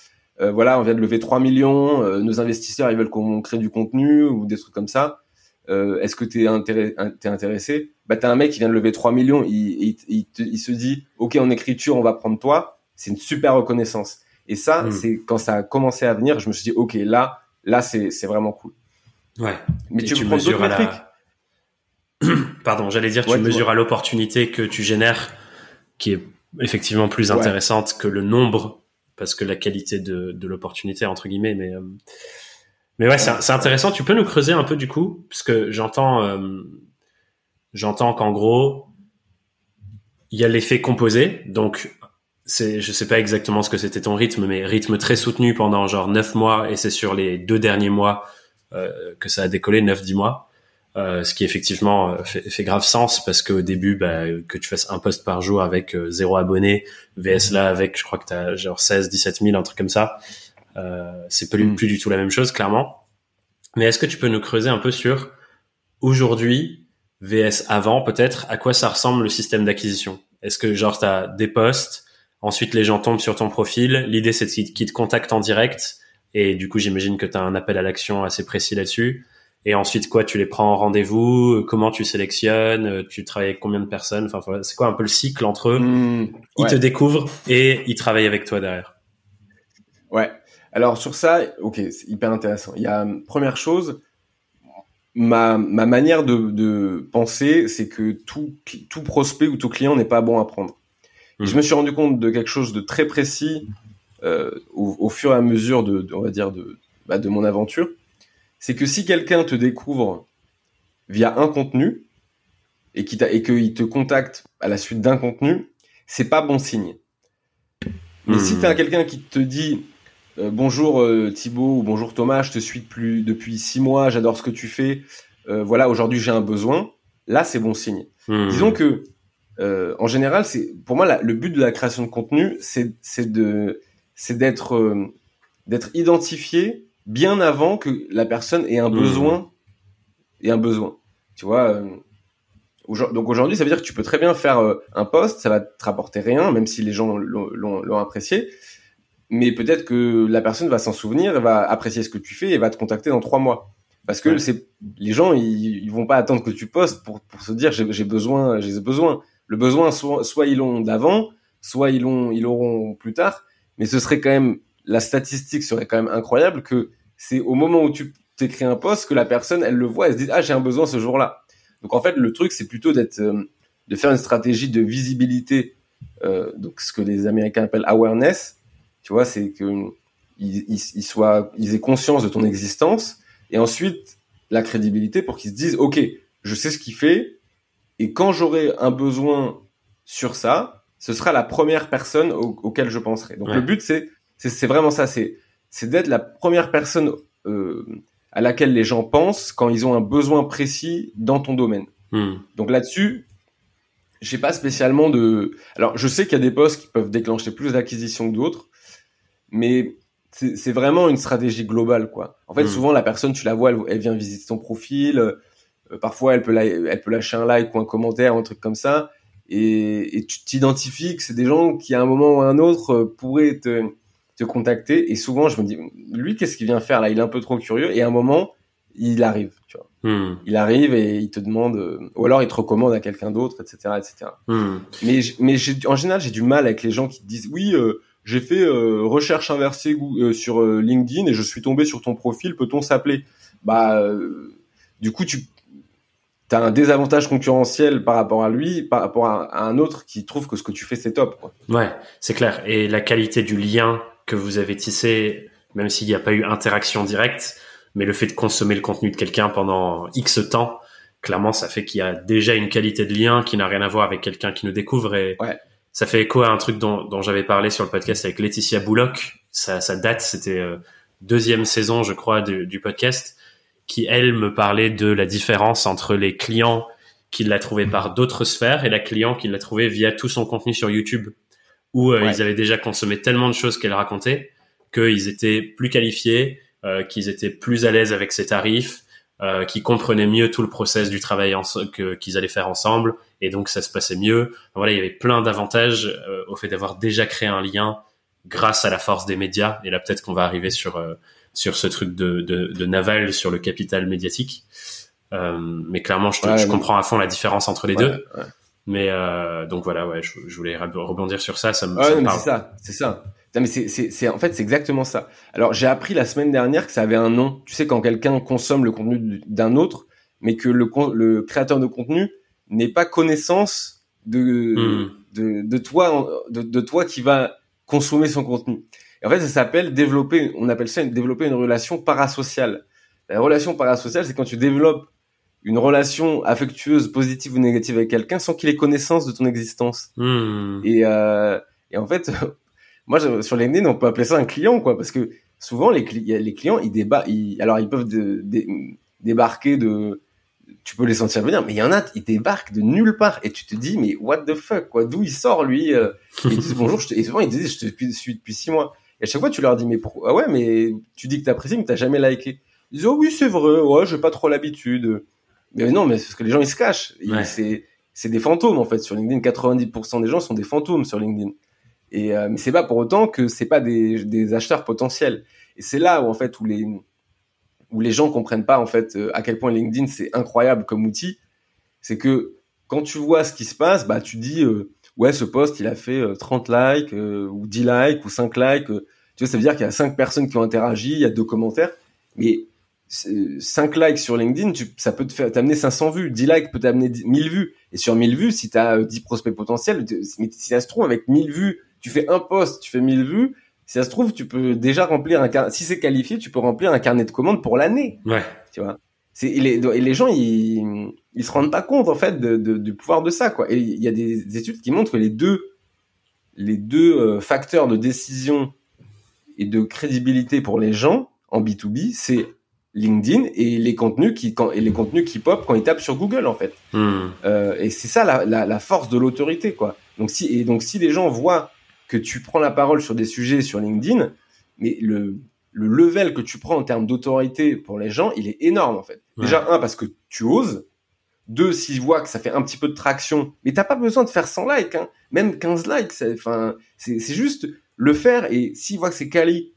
Euh, voilà, on vient de lever 3 millions. Euh, nos investisseurs, ils veulent qu'on crée du contenu ou des trucs comme ça. Euh, Est-ce que t'es intéressé, es intéressé? Bah t'as un mec qui vient de lever 3 millions, il, il, il, se dit, ok en écriture, on va prendre toi. C'est une super reconnaissance. Et ça, hmm. c'est quand ça a commencé à venir, je me suis dit, ok là, Là, c'est vraiment cool. Ouais. Mais tu, tu mesures à la... Pardon, j'allais dire, tu mesures à l'opportunité que tu génères, qui est effectivement plus intéressante que le nombre, parce que la qualité de, de l'opportunité, entre guillemets, mais... Euh, mais ouais, c'est intéressant. Tu peux nous creuser un peu du coup, parce que j'entends, euh, j'entends qu'en gros, il y a l'effet composé. Donc, c'est, je sais pas exactement ce que c'était ton rythme, mais rythme très soutenu pendant genre neuf mois, et c'est sur les deux derniers mois euh, que ça a décollé, neuf dix mois. Euh, ce qui effectivement euh, fait, fait, grave sens parce qu'au début, bah, que tu fasses un post par jour avec euh, zéro abonné, VS là avec, je crois que tu as genre 16, 17 000, un truc comme ça, euh, c'est plus, mm. plus du tout la même chose, clairement. Mais est-ce que tu peux nous creuser un peu sur aujourd'hui, VS avant peut-être, à quoi ça ressemble le système d'acquisition? Est-ce que genre tu as des posts, ensuite les gens tombent sur ton profil, l'idée c'est qu'ils te contactent en direct, et du coup j'imagine que tu as un appel à l'action assez précis là-dessus et ensuite, quoi, tu les prends en rendez-vous? Comment tu sélectionnes? Tu travailles avec combien de personnes? Enfin, c'est quoi un peu le cycle entre eux? Mmh, Ils te découvrent et ils travaillent avec toi derrière. Ouais. Alors sur ça, ok, c'est hyper intéressant. Il y a première chose, ma, ma manière de, de penser, c'est que tout, tout prospect ou tout client n'est pas bon à prendre. Je me suis rendu compte de quelque chose de très précis euh, au, au, fur et à mesure de, de on va dire, de, bah, de mon aventure c'est que si quelqu'un te découvre via un contenu et qu'il te contacte à la suite d'un contenu, c'est pas bon signe. Mais si tu as hmm. quelqu'un qui te dit euh, bonjour euh, Thibaut ou bonjour Thomas, je te suis depuis, depuis six mois, j'adore ce que tu fais, euh, voilà aujourd'hui j'ai un besoin, là c'est bon signe. Hmm. Disons que en général, c'est pour moi le but de la création de contenu, c'est de c'est d'être d'être identifié bien avant que la personne ait un mmh. besoin et un besoin. Tu vois. Euh, donc aujourd'hui, ça veut dire que tu peux très bien faire euh, un post, ça va te rapporter rien, même si les gens l'ont apprécié. Mais peut-être que la personne va s'en souvenir, va apprécier ce que tu fais et va te contacter dans trois mois. Parce que c'est les gens, ils, ils, vont pas attendre que tu postes pour, pour se dire j'ai besoin, j'ai besoin. Le besoin, soit, ils l'ont d'avant, soit ils l'ont, ils l'auront plus tard. Mais ce serait quand même la statistique serait quand même incroyable que c'est au moment où tu t'écris un post que la personne, elle le voit, elle se dit ah j'ai un besoin ce jour-là. Donc en fait le truc c'est plutôt d'être, euh, de faire une stratégie de visibilité, euh, donc ce que les Américains appellent awareness. Tu vois, c'est que ils, ils, soient, ils aient conscience de ton existence et ensuite la crédibilité pour qu'ils se disent ok je sais ce qu'il fait et quand j'aurai un besoin sur ça, ce sera la première personne auquel je penserai. Donc le but c'est c'est vraiment ça, c'est c'est d'être la première personne euh, à laquelle les gens pensent quand ils ont un besoin précis dans ton domaine. Hmm. Donc là-dessus, j'ai pas spécialement de. Alors, je sais qu'il y a des postes qui peuvent déclencher plus d'acquisition que d'autres, mais c'est vraiment une stratégie globale, quoi. En fait, hmm. souvent la personne, tu la vois, elle, vient visiter ton profil. Euh, parfois, elle peut, elle peut lâcher un like ou un commentaire, un truc comme ça, et, et tu t'identifies que c'est des gens qui, à un moment ou à un autre, euh, pourraient te te contacter. Et souvent, je me dis, lui, qu'est-ce qu'il vient faire là? Il est un peu trop curieux. Et à un moment, il arrive, tu vois. Hmm. Il arrive et il te demande, euh, ou alors il te recommande à quelqu'un d'autre, etc., etc. Hmm. Mais, mais en général, j'ai du mal avec les gens qui te disent, oui, euh, j'ai fait euh, recherche inversée sur LinkedIn et je suis tombé sur ton profil. Peut-on s'appeler? Bah, du coup, tu as un désavantage concurrentiel par rapport à lui, par rapport à, un autre qui trouve que ce que tu fais c'est top. Quoi. Ouais, c'est clair. Et la qualité du lien que vous avez tissé, même s'il n'y a pas eu interaction directe, mais le fait de consommer le contenu de quelqu'un pendant X temps, clairement, ça fait qu'il y a déjà une qualité de lien qui n'a rien à voir avec quelqu'un qui nous découvre et ça fait écho à un truc dont, dont j'avais parlé sur le podcast avec Laetitia Bouloc. Ça, ça date, c'était euh, deuxième saison, je crois, du, du, podcast, qui elle me parlait de la différence entre les clients qui l'a trouvé par d'autres sphères et la client qui l'a trouvé via tout son contenu sur YouTube où euh, ils avaient déjà consommé tellement de choses qu'elle racontait qu'ils étaient plus qualifiés, euh, qu'ils étaient plus à l'aise avec ses tarifs, euh, qu'ils comprenaient mieux tout le process du travail qu'ils allaient faire ensemble, et donc ça se passait mieux. voilà, il y avait plein d'avantages au fait d'avoir déjà créé un lien grâce à la force des médias. Et là, peut-être qu'on va arriver sur sur ce truc de, de, de, Naval sur le capital médiatique. mais clairement, je, je comprends à fond la différence entre les deux. Mais euh, donc voilà, ouais, je, je, voulais rebondir sur ça. Ça me, ouais, c'est ça, c'est ça. mais c'est, c'est, c'est, en fait, c'est exactement ça. Alors, j'ai appris la semaine dernière que ça avait un nom. Tu sais, quand quelqu'un consomme le contenu d'un autre, mais que le, le créateur de contenu n'ait pas connaissance de, hmm. de, de, toi, de, de, toi qui va consommer son contenu. Et en fait, ça s'appelle développer, on appelle ça développer une relation parasociale. La relation parasociale, c'est quand tu développes une relation affectueuse, positive ou négative avec quelqu'un sans qu'il ait connaissance de ton existence. Hmm. Et, euh, Et en fait, moi, sur LinkedIn, on peut appeler ça un client, quoi, parce que souvent les, les clients, ils débattent, alors ils peuvent débarquer de, tu peux les sentir venir, mais il y en a, ils débarquent de nulle part et tu te dis, mais what the fuck, quoi, d'où il sort lui euh, Ils disent bonjour, je te, et souvent ils disent, je te suis depuis six mois. Et à chaque fois, tu leur dis, mais pourquoi? Ah ouais, mais tu dis que t'apprécies, mais t'as jamais liké. Ils disent, oh oui, c'est vrai, ouais, j'ai pas trop l'habitude. Mais non, mais c'est parce que les gens ils se cachent. C'est c'est des fantômes en fait sur LinkedIn. 90% des gens sont des fantômes sur LinkedIn. Et euh, mais c'est pas pour autant que c'est pas des, des acheteurs potentiels. Et c'est là où en fait où les où les gens comprennent pas en fait euh, à quel point LinkedIn c'est incroyable comme outil. C'est que quand tu vois ce qui se passe, bah tu dis euh, ouais ce post il a fait 30 likes ou 10 likes ou 5 likes. tu vois ça veut dire qu'il y a 5 personnes qui ont interagi, il y a deux commentaires. Mais 5 likes sur LinkedIn, tu, ça peut te faire t'amener 500 vues. 10 likes peut t'amener 1000 vues. Et sur 1000 vues, si tu as 10 prospects potentiels, mais si ça se trouve, avec 1000 vues, tu fais un post, tu fais 1000 vues, si ça se trouve, tu peux déjà remplir un carnet. Si c'est qualifié, tu peux remplir un carnet de commandes pour l'année. Ouais. Tu vois? C'est et les, et les gens ils ils se rendent pas compte en fait de, de, du pouvoir de ça quoi. Et il y a des études qui montrent que les deux les deux euh, facteurs de décision et de crédibilité pour les gens en B2B, c'est LinkedIn et les contenus qui quand, et les contenus qui pop quand ils tapent sur Google en fait. Hmm. Euh, et c'est ça la, la, la, force de l'autorité quoi. Donc si et donc si les gens voient que tu prends la parole sur des sujets sur LinkedIn, mais le le level que tu prends en termes d'autorité pour les gens, il est énorme en fait. Déjà un parce que tu oses. Deux, s'ils voient que ça fait un petit peu de traction, mais t'as pas besoin de faire 100 likes, hein. même 15 likes, enfin, c'est juste le faire et s'ils voient que c'est quali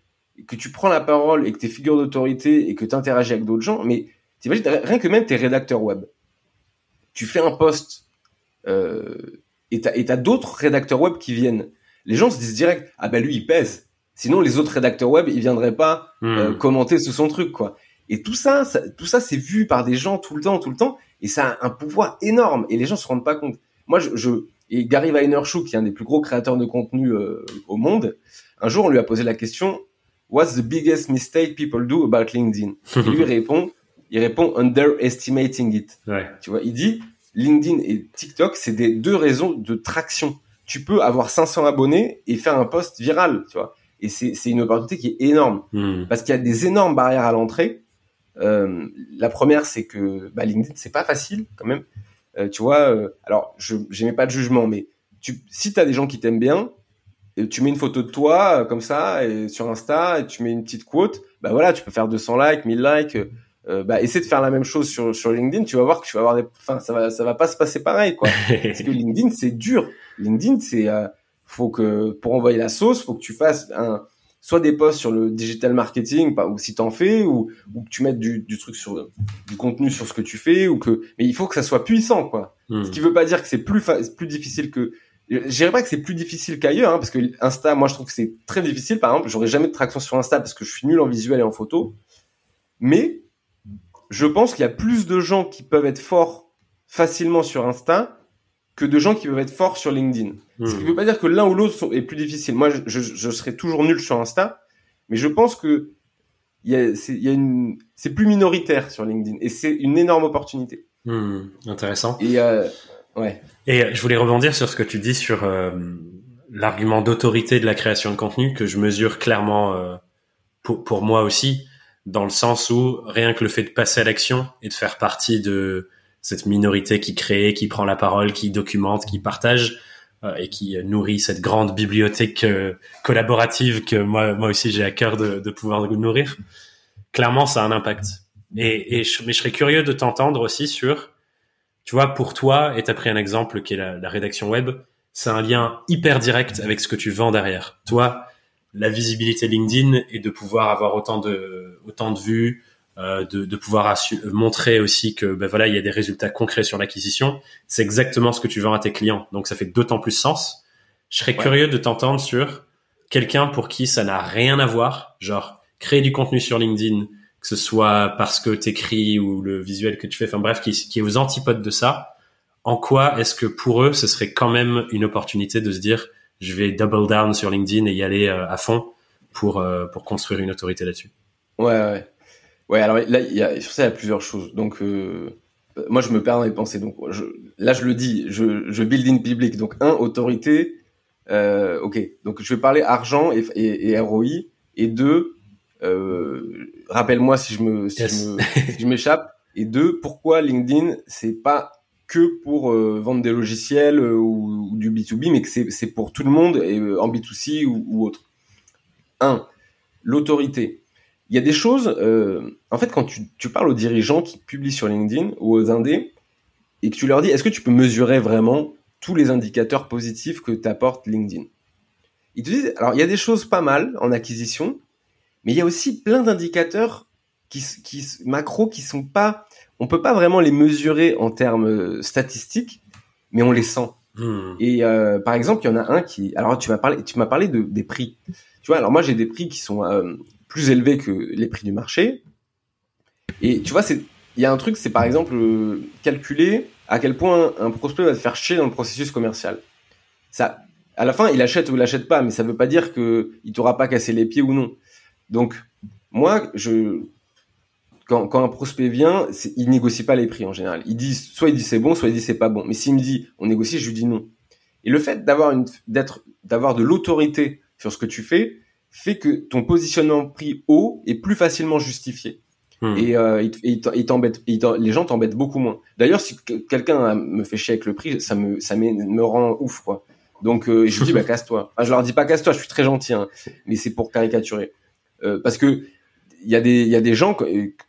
que tu prends la parole et que tu es figure d'autorité et que tu interagis avec d'autres gens, mais t'imagines, rien que même tes rédacteurs web, tu fais un post euh, et t'as, d'autres rédacteurs web qui viennent. Les gens se disent direct, ah ben lui il pèse. Sinon les autres rédacteurs web ils viendraient pas euh, hmm. commenter sous son truc quoi. Et tout ça, tout ça c'est vu par des gens tout le temps, tout le temps, et ça a un pouvoir énorme et les gens se rendent pas compte. Moi je, je et Gary Vaynerchuk qui est un des plus gros créateurs de contenu euh, au monde, un jour on lui a posé la question What's the biggest mistake people do about LinkedIn? Et lui répond, il répond underestimating it. Ouais. Tu vois, il dit LinkedIn et TikTok, c'est des deux raisons de traction. Tu peux avoir 500 abonnés et faire un post viral, tu vois. Et c'est c'est une opportunité qui est énorme hmm. parce qu'il y a des énormes barrières à l'entrée. Euh, la première, c'est que bah, LinkedIn, c'est pas facile quand même. Euh, tu vois, euh, alors je j'aimais pas de jugement, mais tu, si t'as des gens qui t'aiment bien, tu mets une photo de toi comme ça et sur Insta et tu mets une petite quote, bah voilà, tu peux faire 200 likes, 1000 likes. Bah essaie de faire la même chose sur sur LinkedIn, tu vas voir que tu vas avoir des enfin ça va ça va pas se passer pareil quoi. Parce que LinkedIn c'est dur. LinkedIn c'est faut que pour envoyer la sauce, faut que tu fasses un soit des posts sur le digital marketing ou si t'en fais ou, ou que tu mettes du, du truc sur du contenu sur ce que tu fais ou que mais il faut que ça soit puissant quoi. Hmm. Ce qui veut pas dire que c'est plus plus difficile que je dirais pas que c'est plus difficile qu'ailleurs, hein, parce que Insta, moi je trouve que c'est très difficile. Par exemple, j'aurais jamais de traction sur Insta parce que je suis nul en visuel et en photo. Mais je pense qu'il y a plus de gens qui peuvent être forts facilement sur Insta que de gens qui peuvent être forts sur LinkedIn. Ce qui hmm. veut pas dire que l'un ou l'autre est plus difficile. Moi, je, je, je, serais toujours nul sur Insta, mais je pense que c'est, plus minoritaire sur LinkedIn et c'est une énorme opportunité. Hmm, intéressant. Et euh, ouais. Et je voulais rebondir sur ce que tu dis sur euh, l'argument d'autorité de la création de contenu que je mesure clairement euh, pour, pour, moi aussi, dans le sens où rien que le fait de passer à l'action et de faire partie de cette minorité qui crée, qui prend la parole, qui documente, qui partage euh, et qui nourrit cette grande bibliothèque collaborative que moi, moi aussi j'ai à cœur de, de pouvoir nourrir, clairement ça a un impact. Et, et je, mais je serais curieux de t'entendre aussi sur tu vois, pour toi, et tu as pris un exemple qui est la, rédaction web, c'est un lien hyper direct avec ce que tu vends derrière. Toi, la visibilité LinkedIn et de pouvoir avoir autant de autant de vues, euh, de, de, pouvoir montrer aussi que ben voilà il y a des résultats concrets sur l'acquisition, c'est exactement ce que tu vends à tes clients. Donc ça fait d'autant plus sens. Je serais curieux de t'entendre sur quelqu'un pour qui ça n'a rien à voir, genre créer du contenu sur LinkedIn, que ce soit parce que t'écris ou le visuel que tu fais, enfin bref, qui, qui est aux antipodes de ça, en quoi est-ce que pour eux, ce serait quand même une opportunité de se dire, je vais double down sur LinkedIn et y aller euh, à fond pour euh, pour construire une autorité là-dessus? Ouais, ouais, ouais. Alors là, il y a sur ça, il y a plusieurs choses. Donc euh, moi, je me perds dans les pensées. Donc je, là, je le dis, je, je build in public. Donc un, autorité. Euh, ok, donc je vais parler argent et, et, et ROI. Et deux, euh, rappelle-moi si je me, si je me, si je m'échappe. Et deux, pourquoi LinkedIn, c'est pas que pour euh, vendre des logiciels euh, ou, ou, du B2B, mais que c'est pour tout le monde, et, euh, en B2C ou, ou, autre. Un, l'autorité. Il y a des choses, en fait, quand tu, tu, parles aux dirigeants qui publient sur LinkedIn ou aux indés, et que tu leur dis, est-ce que tu peux mesurer vraiment tous les indicateurs positifs que t'apporte LinkedIn? Ils te disent, alors il y a des choses pas mal en acquisition, mais il y a aussi plein d'indicateurs qui, qui macro qui sont pas on peut pas vraiment les mesurer en termes euh, statistiques, mais on les sent. Mmh. Et euh, par exemple, il y en a un qui, alors tu m'as parlé, tu m'as parlé de des prix. Tu vois, alors moi j'ai des prix qui sont euh, plus élevés que les prix du marché. Et tu vois, c'est, il y a un truc, c'est par exemple euh, calculer à quel point un prospect va te faire chier dans le processus commercial. Ça, à la fin, il achète ou il achète pas, mais ça veut pas dire que il t'aura pas cassé les pieds ou non. Donc, moi, je, quand, quand un prospect vient, il négocie pas les prix en général. Il dit soit il dit c'est bon, soit il dit c'est pas bon. Mais s'il me dit on négocie, je lui dis non. Et le fait d'avoir une d'être d'avoir de l'autorité sur ce que tu fais fait que ton positionnement prix haut est plus facilement justifié. Hmm. Et, euh, il, il t'embête, les gens t'embêtent beaucoup moins. D'ailleurs, si quelqu'un me fait chier avec le prix, ça me ça me rend ouf quoi. Donc euh, je lui dis bah casse-toi. Enfin, je leur dis pas casse-toi, je suis très gentil, hein, mais c'est pour caricaturer. Euh, parce que il y a des il y a des gens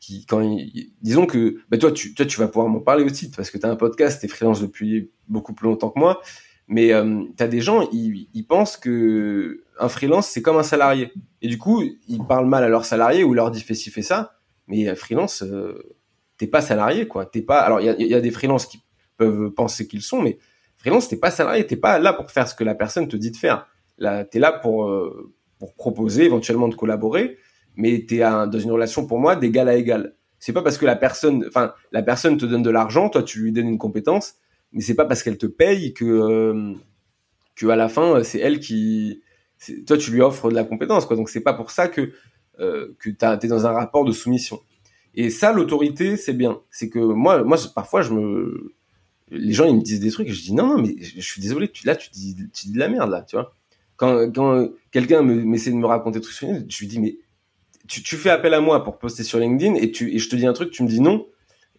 qui quand ils, disons que bah toi tu toi tu vas pouvoir m'en parler aussi parce que tu as un podcast t'es freelance depuis beaucoup plus longtemps que moi mais euh, tu as des gens ils, ils pensent que un freelance c'est comme un salarié. Et du coup ils parlent mal à leur salarié ou leur disent fais ci fais ça. Mais euh, freelance euh, t'es pas salarié quoi. T'es pas alors il y a, y a des freelances qui peuvent penser qu'ils sont mais freelance t'es pas salarié. T'es pas là pour faire ce que la personne te dit de faire. Là t'es là pour euh, pour proposer éventuellement de collaborer. Mais tu es dans une relation pour moi d'égal à égal. C'est pas parce que la personne, enfin, la personne te donne de l'argent, toi tu lui donnes une compétence, mais c'est pas parce qu'elle te paye que euh, que à la fin c'est elle qui, toi tu lui offres de la compétence, quoi. Donc c'est pas pour ça que euh, que t'es dans un rapport de soumission. Et ça, l'autorité, c'est bien. C'est que moi, moi, parfois, je me, les gens ils me disent des trucs, et je dis non, non, mais je suis désolé, là, tu dis, tu dis de la merde là, tu vois. Quand, quand quelqu'un m'essaie de me raconter des trucs, je lui dis mais tu, tu, fais appel à moi pour poster sur LinkedIn et tu et je te dis un truc, tu me dis non,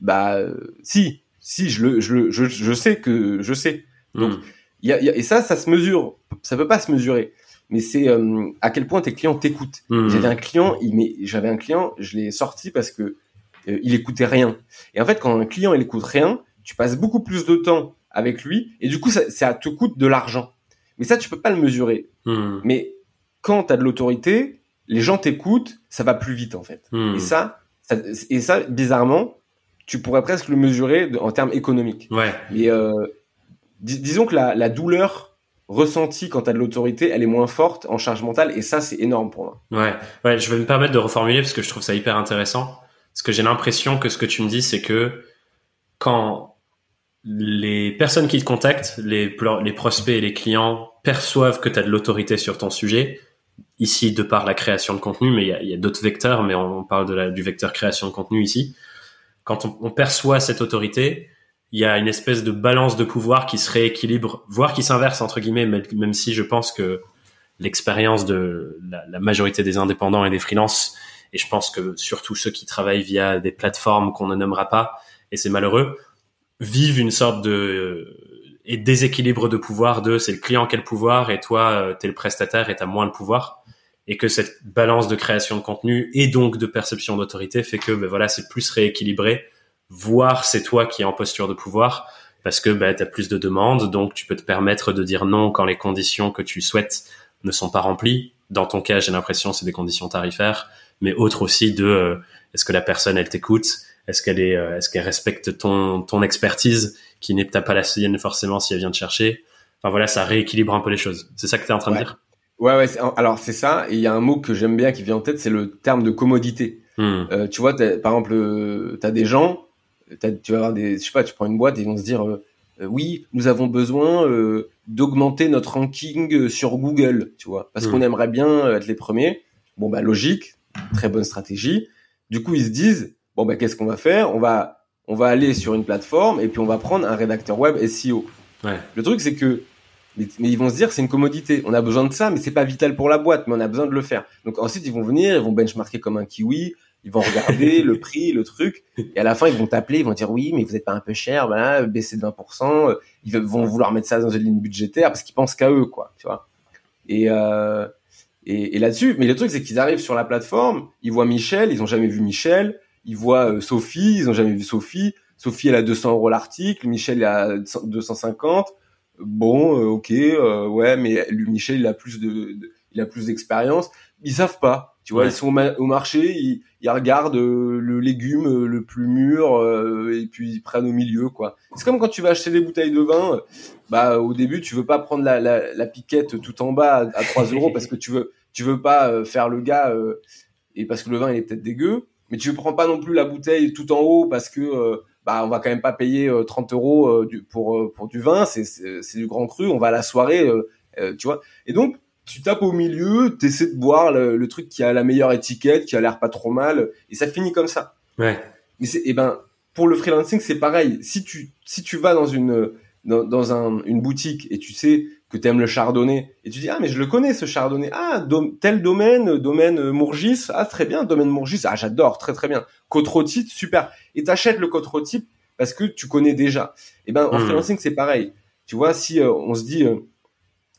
bah euh, si, si je le je, je, je sais que je sais. Donc hmm. il y, a, y, a, et ça ça se mesure, ça peut pas se mesurer, mais c'est euh, à quel point tes clients t'écoutent. Mmh. J'avais un client, il j'avais un client, je l'ai sorti parce que euh, il écoutait rien. Et en fait quand un client il écoute rien, tu passes beaucoup plus de temps avec lui et du coup ça, ça te coûte de l'argent. Mais ça tu peux pas le mesurer. Mmh. Mais quand tu as de l'autorité, les gens t'écoutent, ça va plus vite en fait. Hmm. Et ça, ça, et ça, bizarrement, tu pourrais presque le mesurer en termes économiques. Ouais. Mais euh, disons que la, la, douleur ressentie quand tu as de l'autorité, elle est moins forte en charge mentale, et ça, c'est énorme pour moi. Ouais, ouais. Je vais me permettre de reformuler parce que je trouve ça hyper intéressant. Parce que j'ai l'impression que ce que tu me dis, c'est que quand les personnes qui te contactent, les, les prospects et les clients perçoivent que tu as de l'autorité sur ton sujet, ici de par la création de contenu, mais il y a, a d'autres vecteurs, mais on parle de la, du vecteur création de contenu ici. Quand on, perçoit cette autorité, il y a une espèce de balance de pouvoir qui se rééquilibre, voire qui s'inverse entre guillemets, même si je pense que l'expérience de la, majorité des indépendants et des freelances, et je pense que surtout ceux qui travaillent via des plateformes qu'on ne nommera pas, et c'est malheureux, vivent une sorte de déséquilibre de pouvoir de c'est le client qui a le pouvoir et toi euh, t'es le prestataire et t'as moins le pouvoir et que cette balance de création de contenu et donc de perception d'autorité fait que ben voilà c'est plus rééquilibré voire c'est toi qui es en posture de pouvoir parce que ben, tu as plus de demandes donc tu peux te permettre de dire non quand les conditions que tu souhaites ne sont pas remplies dans ton cas j'ai l'impression c'est des conditions tarifaires mais autre aussi de euh, est-ce que la personne elle t'écoute? Est-ce qu'elle est, euh, est-ce qu'elle respecte ton ton expertise qui n'est pas la sienne forcément si elle vient te chercher? Enfin voilà, ça rééquilibre un peu les choses. C'est ça que tu es en train de dire? Ouais, ouais. Alors c'est ça. Et il y a un mot que j'aime bien qui vient en tête, c'est le terme de commodité. Hmm. Euh, tu vois, par exemple, euh, tu as des gens, tu vas avoir des, je sais pas, tu prends une boîte et ils vont se dire, euh, euh oui, nous avons besoin d'augmenter notre ranking sur Google, tu vois, parce hmm. qu'on aimerait bien être les premiers. Bon bah logique, très bonne stratégie. Du coup, ils se disent, bon bah qu'est-ce qu'on va faire? On va on va aller sur une plateforme et puis on va prendre un rédacteur web SEO. Ouais. Le truc, c'est que mais, ils vont se dire c'est une commodité. On a besoin de ça, mais c'est pas vital pour la boîte, mais on a besoin de le faire. Donc ensuite ils vont venir, ils vont benchmarker comme un kiwi, ils vont regarder le prix, le truc, et à la fin ils vont t'appeler, ils vont dire oui, mais vous êtes pas un peu cher, voilà, baissez de 20%. Ils vont vouloir mettre ça dans une ligne budgétaire parce qu'ils pensent qu'à eux, quoi, tu vois. Et euh, et, et là-dessus, mais le truc c'est qu'ils arrivent sur la plateforme, ils voient Michel, ils ont jamais vu Michel, ils voient euh, Sophie, ils ont jamais vu Sophie. Sophie elle a 200 euros l'article, Michel il a 250 bon, euh, ok, euh, ouais, mais lui, Michel, il a plus de, il a plus d'expérience. Ils savent pas, tu vois, ils sont au, marché, ils, ils regardent euh, le légume le plus mûr et puis ils prennent au milieu, quoi. C'est comme quand tu vas acheter des bouteilles de vin, bah au début tu veux pas prendre la, la, la piquette tout en bas à, 3 euros parce que tu veux, tu veux pas faire le gars et parce que le vin il est peut-être dégueu, mais tu ne prends pas non plus la bouteille tout en haut parce que bah on va quand même pas payer 30 euh, euros euh, du, pour euh, pour du vin, c'est c'est du grand cru, on va à la soirée, tu vois. Et donc tu tapes au milieu, tu essaies de boire le, truc qui a la meilleure étiquette, qui a l'air pas trop mal, et ça finit comme ça. Ouais. Mais c'est, et eh ben, pour le freelancing, c'est pareil. Si tu, si tu vas dans une, dans, dans un, une boutique et tu sais que tu aimes le chardonnay et tu dis ah mais je le connais ce chardonnay. Ah tel domaine domaine Mourgis. Ah très bien domaine Mourgis. Ah j'adore très très bien. Côte super. Et t'achètes le côte parce que tu connais déjà. Et eh ben en hmm. freelancing c'est pareil. Tu vois si euh, on se dit euh,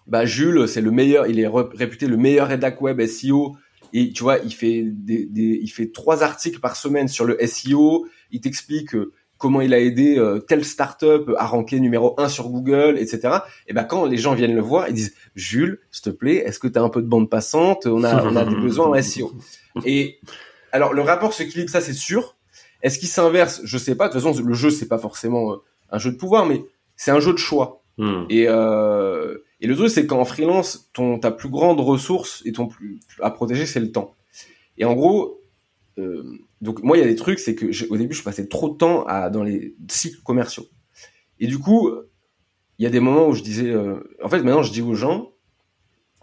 bah Jules c'est le meilleur il est réputé le meilleur rédac web SEO et tu vois il fait des, des, il fait trois articles par semaine sur le SEO il t'explique euh, comment il a aidé euh, telle startup à ranker numéro un sur Google, etc. Et ben quand les gens viennent le voir, ils disent Jules, s'il te plaît, est-ce que tu as un peu de bande passante? On a on a des besoins en SEO. Et alors le rapport s'équilibre, ça c'est sûr. Est-ce qu'il s'inverse? Je sais pas. De toute façon, le jeu c'est pas forcément euh, un jeu de pouvoir, mais c'est un jeu de choix. Hmm. Et euh, et le truc c'est qu'en freelance, ton ta plus grande ressource et ton plus à protéger, c'est le temps. Et en gros, donc moi il y a des trucs, c'est que au début je passais trop de temps à, dans les cycles commerciaux. Et du coup, il y a des moments où je disais, euh, en fait maintenant je dis aux gens,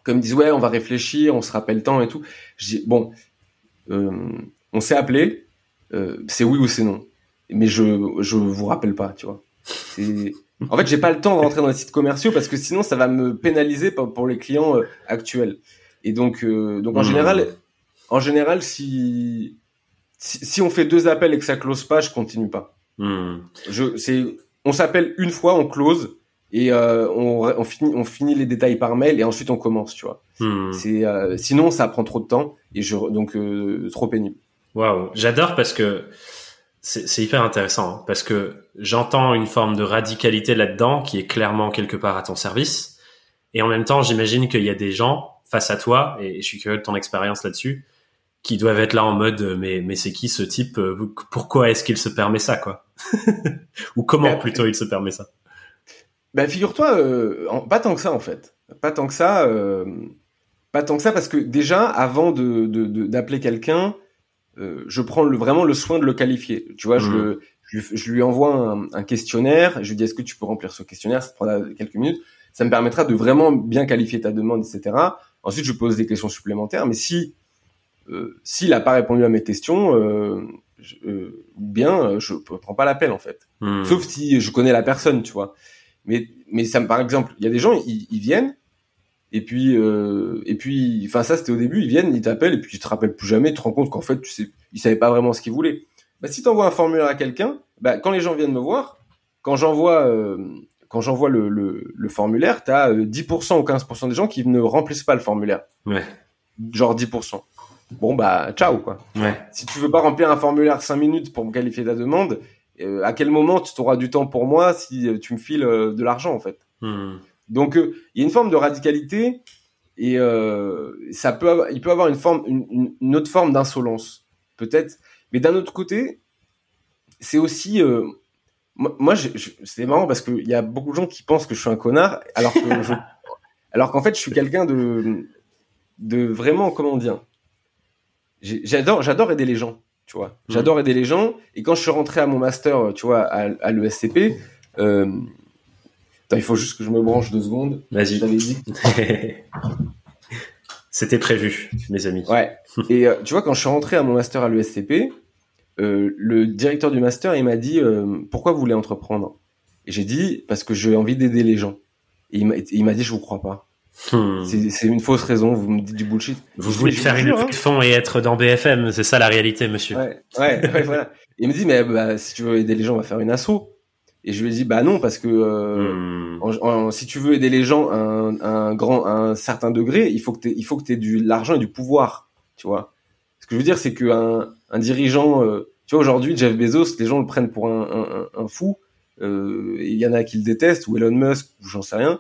comme ils disent ouais on va réfléchir, on se rappelle temps et tout. Je dis bon, euh, on s'est appelé, euh, c'est oui ou c'est non. Mais je je vous rappelle pas, tu vois. En fait, j'ai pas le temps de rentrer dans les sites commerciaux parce que sinon ça va me pénaliser pour, les clients actuels. Et donc donc en mmh. général en général si si, on fait deux appels et que ça close pas, je continue pas. Hmm. Je, c'est, on s'appelle une fois, on close et euh, on, on, finit, on finit les détails par mail et ensuite on commence, tu vois. Hmm. C'est, euh, sinon ça prend trop de temps et je, donc euh, trop pénible. Waouh, j'adore parce que c'est hyper intéressant hein, parce que j'entends une forme de radicalité là-dedans qui est clairement quelque part à ton service et en même temps j'imagine qu'il y a des gens face à toi et je suis curieux de ton expérience là-dessus qui doivent être là en mode euh, mais mais c'est qui ce type euh, pourquoi est-ce qu'il se permet ça quoi ou comment bah, plutôt il se permet ça ben figure-toi euh, pas tant que ça en fait. Pas tant que ça pas tant que ça parce que déjà avant de d'appeler quelqu'un je prends le, vraiment le soin de le qualifier. Tu vois je, mmh. je, lui envoie un, un, questionnaire je lui dis est-ce que tu peux remplir ce questionnaire ça prendra quelques minutes. Ça me permettra de vraiment bien qualifier ta demande etc ensuite je pose des questions supplémentaires mais si s'il n'a pas répondu à mes questions, euh, euh, bien, je prends pas l'appel en fait. Hmm. Sauf si je connais la personne, tu vois. Mais, mais ça me, par exemple, il y a des gens, ils, ils viennent, et puis, euh, et puis, enfin ça c'était au début, ils viennent, ils t'appellent, et puis tu te rappelles plus jamais, tu te rends compte qu'en fait, tu sais, ils savaient pas vraiment ce qu'ils voulaient. Bah, si tu envoies un formulaire à quelqu'un, bah, quand les gens viennent me voir, quand j'envoie, euh, quand j'envoie le, le, le, formulaire, tu as 10% ou 15% des gens qui ne remplissent pas le formulaire. Ouais. Genre 10% bon bah ciao quoi. Ouais. Si tu veux pas remplir un formulaire 5 minutes pour me qualifier ta demande, euh, à quel moment tu auras du temps pour moi si euh, tu me files euh, de l'argent en fait? Hmm. Donc il y a une forme de radicalité et ça peut avoir, il peut avoir une forme une, une autre forme d'insolence peut-être, mais d'un autre côté c'est aussi moi, c'est marrant parce qu'il y a beaucoup de gens qui pensent que je suis un connard alors que je, alors qu'en fait je suis quelqu'un de de vraiment comment dire j'adore, j'adore aider les gens, tu vois. Mmh. J'adore aider les gens. Et quand je suis rentré à mon master, tu vois, à, à l'ESCP, euh, il faut juste que je me branche deux secondes. Vas-y. dit. C'était prévu, mes amis. Ouais. Et euh, tu vois, quand je suis rentré à mon master à l'ESCP, euh, le directeur du master, il m'a dit euh, pourquoi vous voulez entreprendre? Et j'ai dit parce que j'ai envie d'aider les gens. Et il m'a dit, je vous crois pas. Hmm. C'est une fausse raison, vous me dites du bullshit. Vous voulez faire une levée de fonds et être dans BFM, c'est ça la réalité, monsieur. Ouais, ouais, voilà. Il me dit, mais bah, si tu veux aider les gens, on va faire une asso. Et je lui ai dit, bah non, parce que euh, hmm. si tu veux aider les gens à un, un, grand, un certain degré, il faut que tu il faut que aies de l'argent et du pouvoir, tu vois. Ce que je veux dire, c'est qu'un un dirigeant, euh, tu vois, aujourd'hui, Jeff Bezos, les gens le prennent pour un, un, un fou. Euh, il y en a qui le détestent, ou Elon Musk, ou j'en sais rien.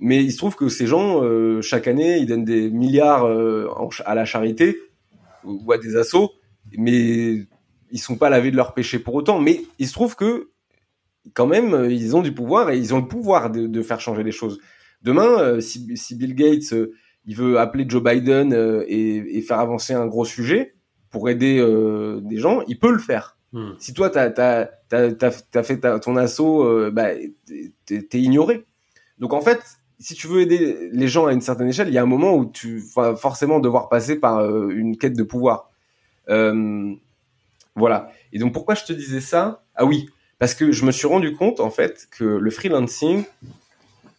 Mais il se trouve que ces gens, euh, chaque année, ils donnent des milliards euh, à la charité ou à des assos, mais ils sont pas lavés de leur péché pour autant. Mais il se trouve que quand même, ils ont du pouvoir et ils ont le pouvoir de, de faire changer les choses. Demain, si, si, Bill Gates il veut appeler Joe Biden et, et, faire avancer un gros sujet pour aider des gens, il peut le faire. Hmm. Si toi, tu as, as, fait ton assaut, euh, bah, t'es es ignoré. Donc en fait, si tu veux aider les gens à une certaine échelle, il y a un moment où tu vas forcément devoir passer par euh, une quête de pouvoir. Euh, voilà. Et donc pourquoi je te disais ça? Ah oui, parce que je me suis rendu compte en fait que le freelancing,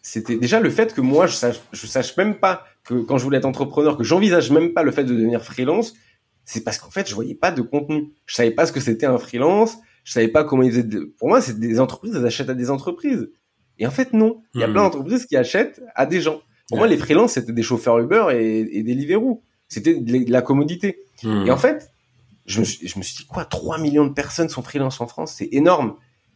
c'était déjà le fait que moi je sache, je sache même pas que quand je voulais être entrepreneur, que j'envisage même pas le fait de devenir freelance, c'est parce qu'en fait, je voyais pas de contenu. Je savais pas ce que c'était un freelance. Je savais pas comment ils faisaient. Pour moi, c'est des entreprises, elles achètent à des entreprises. Et en fait, non. Il y a hmm. plein d'entreprises qui achètent à des gens. Pour moi, les freelances, c'était des chauffeurs Uber et, et des Deliveroo. C'était de la commodité. Hmm. Et en fait, je me, suis, je me suis dit, quoi, 3 millions de personnes sont freelance en France, c'est énorme.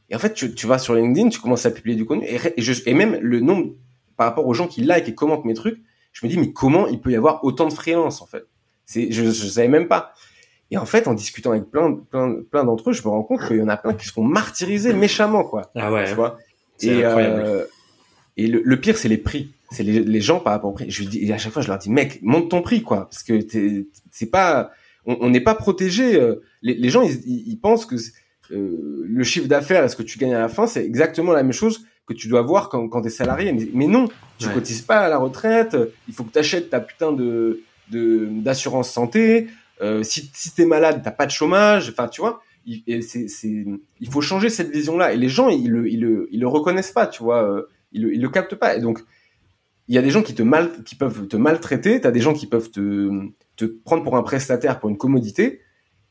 Et en fait, tu, tu, vas sur LinkedIn, tu commences à publier du contenu, et, et, je, et même le nombre, par rapport aux gens qui like et commentent mes trucs, je me dis, mais comment il peut y avoir autant de freelance, en fait? C'est, je, je savais même pas. Et en fait, en discutant avec plein, plein, plein d'entre eux, je me rends compte qu'il y en a plein qui se font martyriser méchamment, quoi. Ah ouais. Tu vois? Et, euh, et le, le pire, c'est les prix. C'est les, les, gens par rapport au prix. Je lui dis, et à chaque fois, je leur dis, mec, monte ton prix, quoi, parce que c'est pas, on n'est pas protégé. Euh, les, les gens, ils, ils, pensent que euh, le chiffre d'affaires est ce que tu gagnes à la fin, c'est exactement la même chose que tu dois voir quand, quand tu es salarié. Mais, mais non, tu cotises pas à la retraite. Il faut que tu achètes ta putain de d'assurance santé. Euh, si si t'es malade, t'as pas de chômage. Enfin, tu vois, il, faut changer cette vision-là. Et les gens, ils le, le, reconnaissent pas, tu vois. Euh, ils le, le captent pas. Et donc, il y a des gens qui te peuvent te maltraiter. T'as des gens qui peuvent te, prendre pour un prestataire, pour une commodité.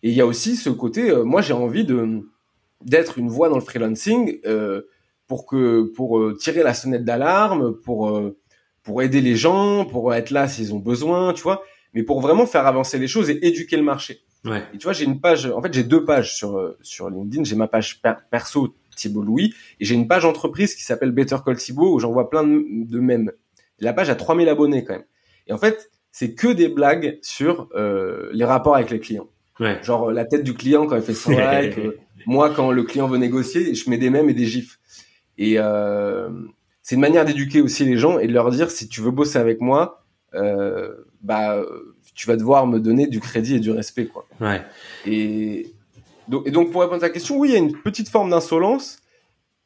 Et il y a aussi ce côté. Euh, moi, j'ai envie de d'être une voix dans le freelancing euh, pour tirer la sonnette d'alarme, pour pour aider les gens, pour être là s'ils ont besoin, tu vois, mais pour vraiment faire avancer les choses et éduquer le marché. Ouais. Et tu vois, j'ai une page, en fait, j'ai deux pages sur euh, sur LinkedIn. J'ai ma page perso Thibault Louis et j'ai une page entreprise qui s'appelle Better Call Thibault où j'envoie plein de, de mèmes. La page a 3000 abonnés quand même. Et en fait, c'est que des blagues sur euh, les rapports avec les clients. Ouais. Genre la tête du client quand il fait son like. Euh, moi, quand le client veut négocier, je mets des mèmes et des gifs. Et euh, c'est une manière d'éduquer aussi les gens et de leur dire si tu veux bosser avec moi, euh, bah tu vas devoir me donner du crédit et du respect quoi. Ouais. Et donc, et donc pour répondre à ta question, oui, il y a une petite forme d'insolence,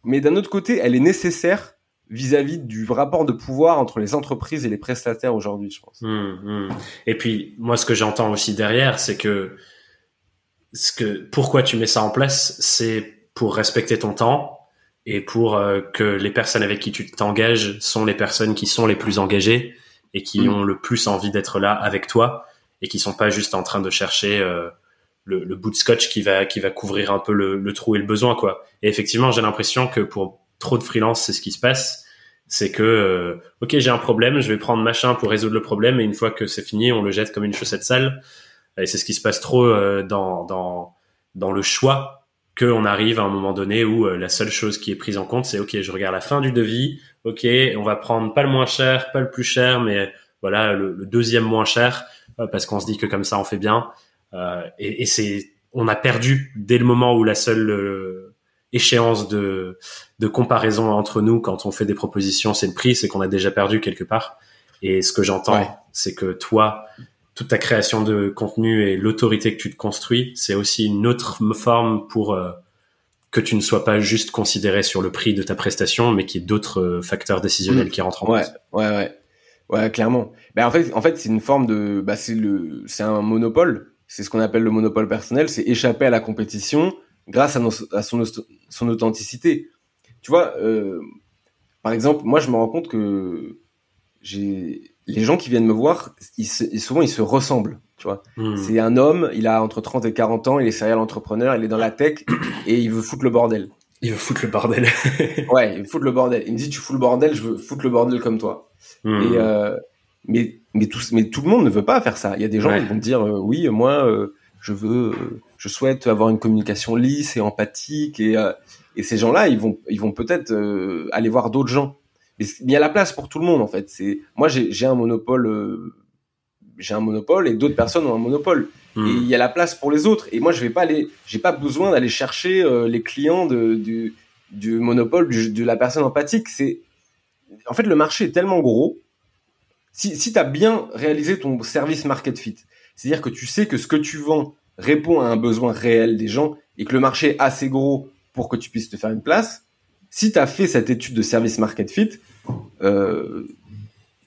mais d'un autre côté, elle est nécessaire vis-à-vis du rapport de pouvoir entre les entreprises et les prestataires aujourd'hui, je pense. Hum, hum. Et puis moi, ce que j'entends aussi derrière, c'est que ce que pourquoi tu mets ça en place, c'est pour respecter ton temps, et pour euh, que les personnes avec qui tu t'engages sont les personnes qui sont les plus engagées et qui mm. ont le plus envie d'être là avec toi et qui sont pas juste en train de chercher euh, le, le, bout de scotch qui va qui va couvrir un peu le, le trou et le besoin quoi. Et effectivement, j'ai l'impression que pour trop de freelance, c'est ce qui se passe. C'est que euh, ok, j'ai un problème, je vais prendre machin pour résoudre le problème et une fois que c'est fini, on le jette comme une chaussette sale. Et c'est ce qui se passe trop dans dans dans le choix qu'on arrive à un moment donné où euh, la seule chose qui est prise en compte, c'est ok, je regarde la fin du devis, ok, on va prendre pas le moins cher, pas le plus cher, mais voilà le, deuxième moins cher euh, parce qu'on se dit que comme ça on fait bien. Euh, et, et c'est, on a perdu dès le moment où la seule échéance de, de comparaison entre nous quand on fait des propositions, c'est le prix, c'est qu'on a déjà perdu quelque part. Et ce que j'entends, c'est que toi, toute ta création de contenu et l'autorité que tu te construis, c'est aussi une autre forme pour euh, que tu ne sois pas juste considéré sur le prix de ta prestation, mais qu'il y ait d'autres euh, facteurs décisionnels mmh. qui rentrent en compte. Ouais, ouais, ouais, clairement. Ben en fait, en fait, c'est une forme de, bah, c'est le, c'est un monopole. C'est ce qu'on appelle le monopole personnel. C'est échapper à la compétition grâce à, à son, son authenticité. Tu vois, euh, par exemple, moi, je me rends compte que j'ai les gens qui viennent me voir, ils souvent ils se ressemblent. Tu vois, hmm. c'est un homme, il a entre 30 et 40 ans, il est serial entrepreneur, il est dans la tech et il veut foutre le bordel. Il veut foutre le bordel. ouais, il veut foutre le bordel. Il me dit tu fous le bordel, je veux foutre le bordel comme toi. Hmm. Et euh, mais mais tout mais tout le monde ne veut pas faire ça. Il y a des gens qui vont dire euh, oui, moi euh, je veux je souhaite avoir une communication lisse et empathique et et ces gens-là, ils vont ils vont peut-être aller voir d'autres gens. Mais il y a la place pour tout le monde en fait. C'est moi j'ai un monopole j'ai un monopole et d'autres personnes ont un monopole. Hmm. Et il y a la place pour les autres. Et moi, je vais pas aller, j'ai pas besoin d'aller chercher euh, les clients de, du, du monopole de la personne empathique. C'est, en fait, le marché est tellement gros. Si, si tu as bien réalisé ton service market fit, c'est-à-dire que tu sais que ce que tu vends répond à un besoin réel des gens et que le marché est assez gros pour que tu puisses te faire une place, si tu as fait cette étude de service market fit, euh,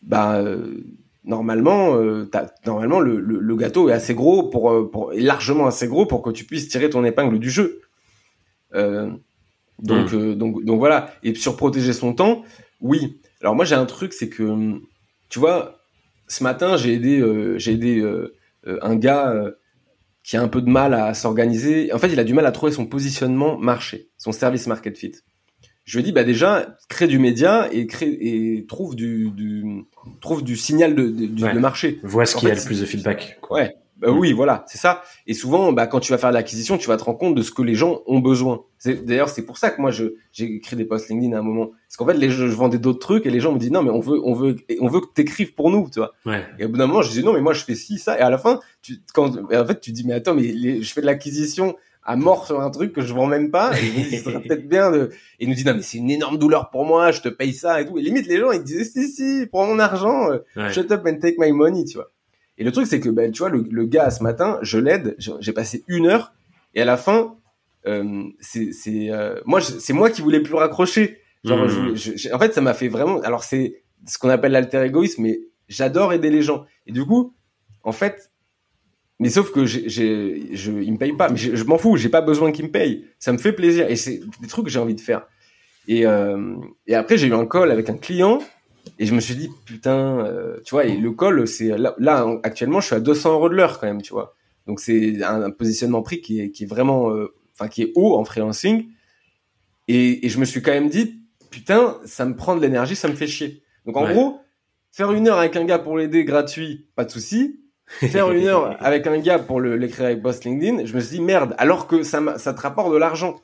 bah, euh, normalement, euh, normalement le, le, gâteau est assez gros pour, pour est largement assez gros pour que tu puisses tirer ton épingle du jeu. Euh, donc, hmm. donc, donc voilà. Et sur protéger son temps, oui. Alors moi j'ai un truc, c'est que tu vois, ce matin j'ai aidé, j'ai aidé un gars qui a un peu de mal à s'organiser. En fait, il a du mal à trouver son positionnement marché, son service market fit je lui ai dit bah déjà crée du média et crée et trouve du, du trouve du signal de, de, de marché. Vois ce qui a le plus de feedback. Ouais. Bah oui, voilà, c'est ça. Et souvent, bah, quand tu vas faire l'acquisition, tu vas te rendre compte de ce que les gens ont besoin. D'ailleurs, c'est pour ça que moi, je j'ai écrit des posts LinkedIn à un moment. Parce qu'en fait, les, je, vendais d'autres trucs et les gens me disent non, mais on veut, on veut, on veut que t'écrives pour nous, tu vois. Ouais. Et au bout d'un moment, je disais non, mais moi, je fais ci, ça. Et à la fin, tu, quand, en fait, tu dis mais attends, mais je fais de l'acquisition à mort sur un truc que je vends même pas. Et il serait peut-être bien de, et il nous dit, non, mais c'est une énorme douleur pour moi, je te paye ça et tout. Et limite, les gens, ils disaient, si, si, prends mon argent, euh, shut up and take my money, tu vois. Et le truc, c'est que, ben, tu vois, le, le gars, ce matin, je l'aide, j'ai passé une heure, et à la fin, euh, c'est, c'est, euh, moi, c'est moi qui voulais plus raccrocher. Genre, mmh. je, en fait, ça m'a fait vraiment, alors c'est ce qu'on appelle l'alter égoïsme, mais j'adore aider les gens. Et du coup, en fait, mais sauf que j'ai, je, il me paye pas. Mais je, m'en fous, j'ai pas besoin qu'il me paye. Ça me fait plaisir et c'est des trucs que j'ai envie de faire. Et, euh, et après, j'ai eu un call avec un client et je me suis dit putain, euh, tu vois. Et le call, c'est là, actuellement, je suis à 200 euros de l'heure quand même, tu vois. Donc c'est un, positionnement prix qui est, qui est vraiment, euh, enfin qui est haut en freelancing. Et, et je me suis quand même dit putain, ça me prend de l'énergie, ça me fait chier. Donc en gros, faire une heure avec un gars pour l'aider gratuit, pas de souci faire une heure avec un gars pour l'écrire avec Post LinkedIn, je me suis dit merde, alors que ça, ça te rapporte de l'argent.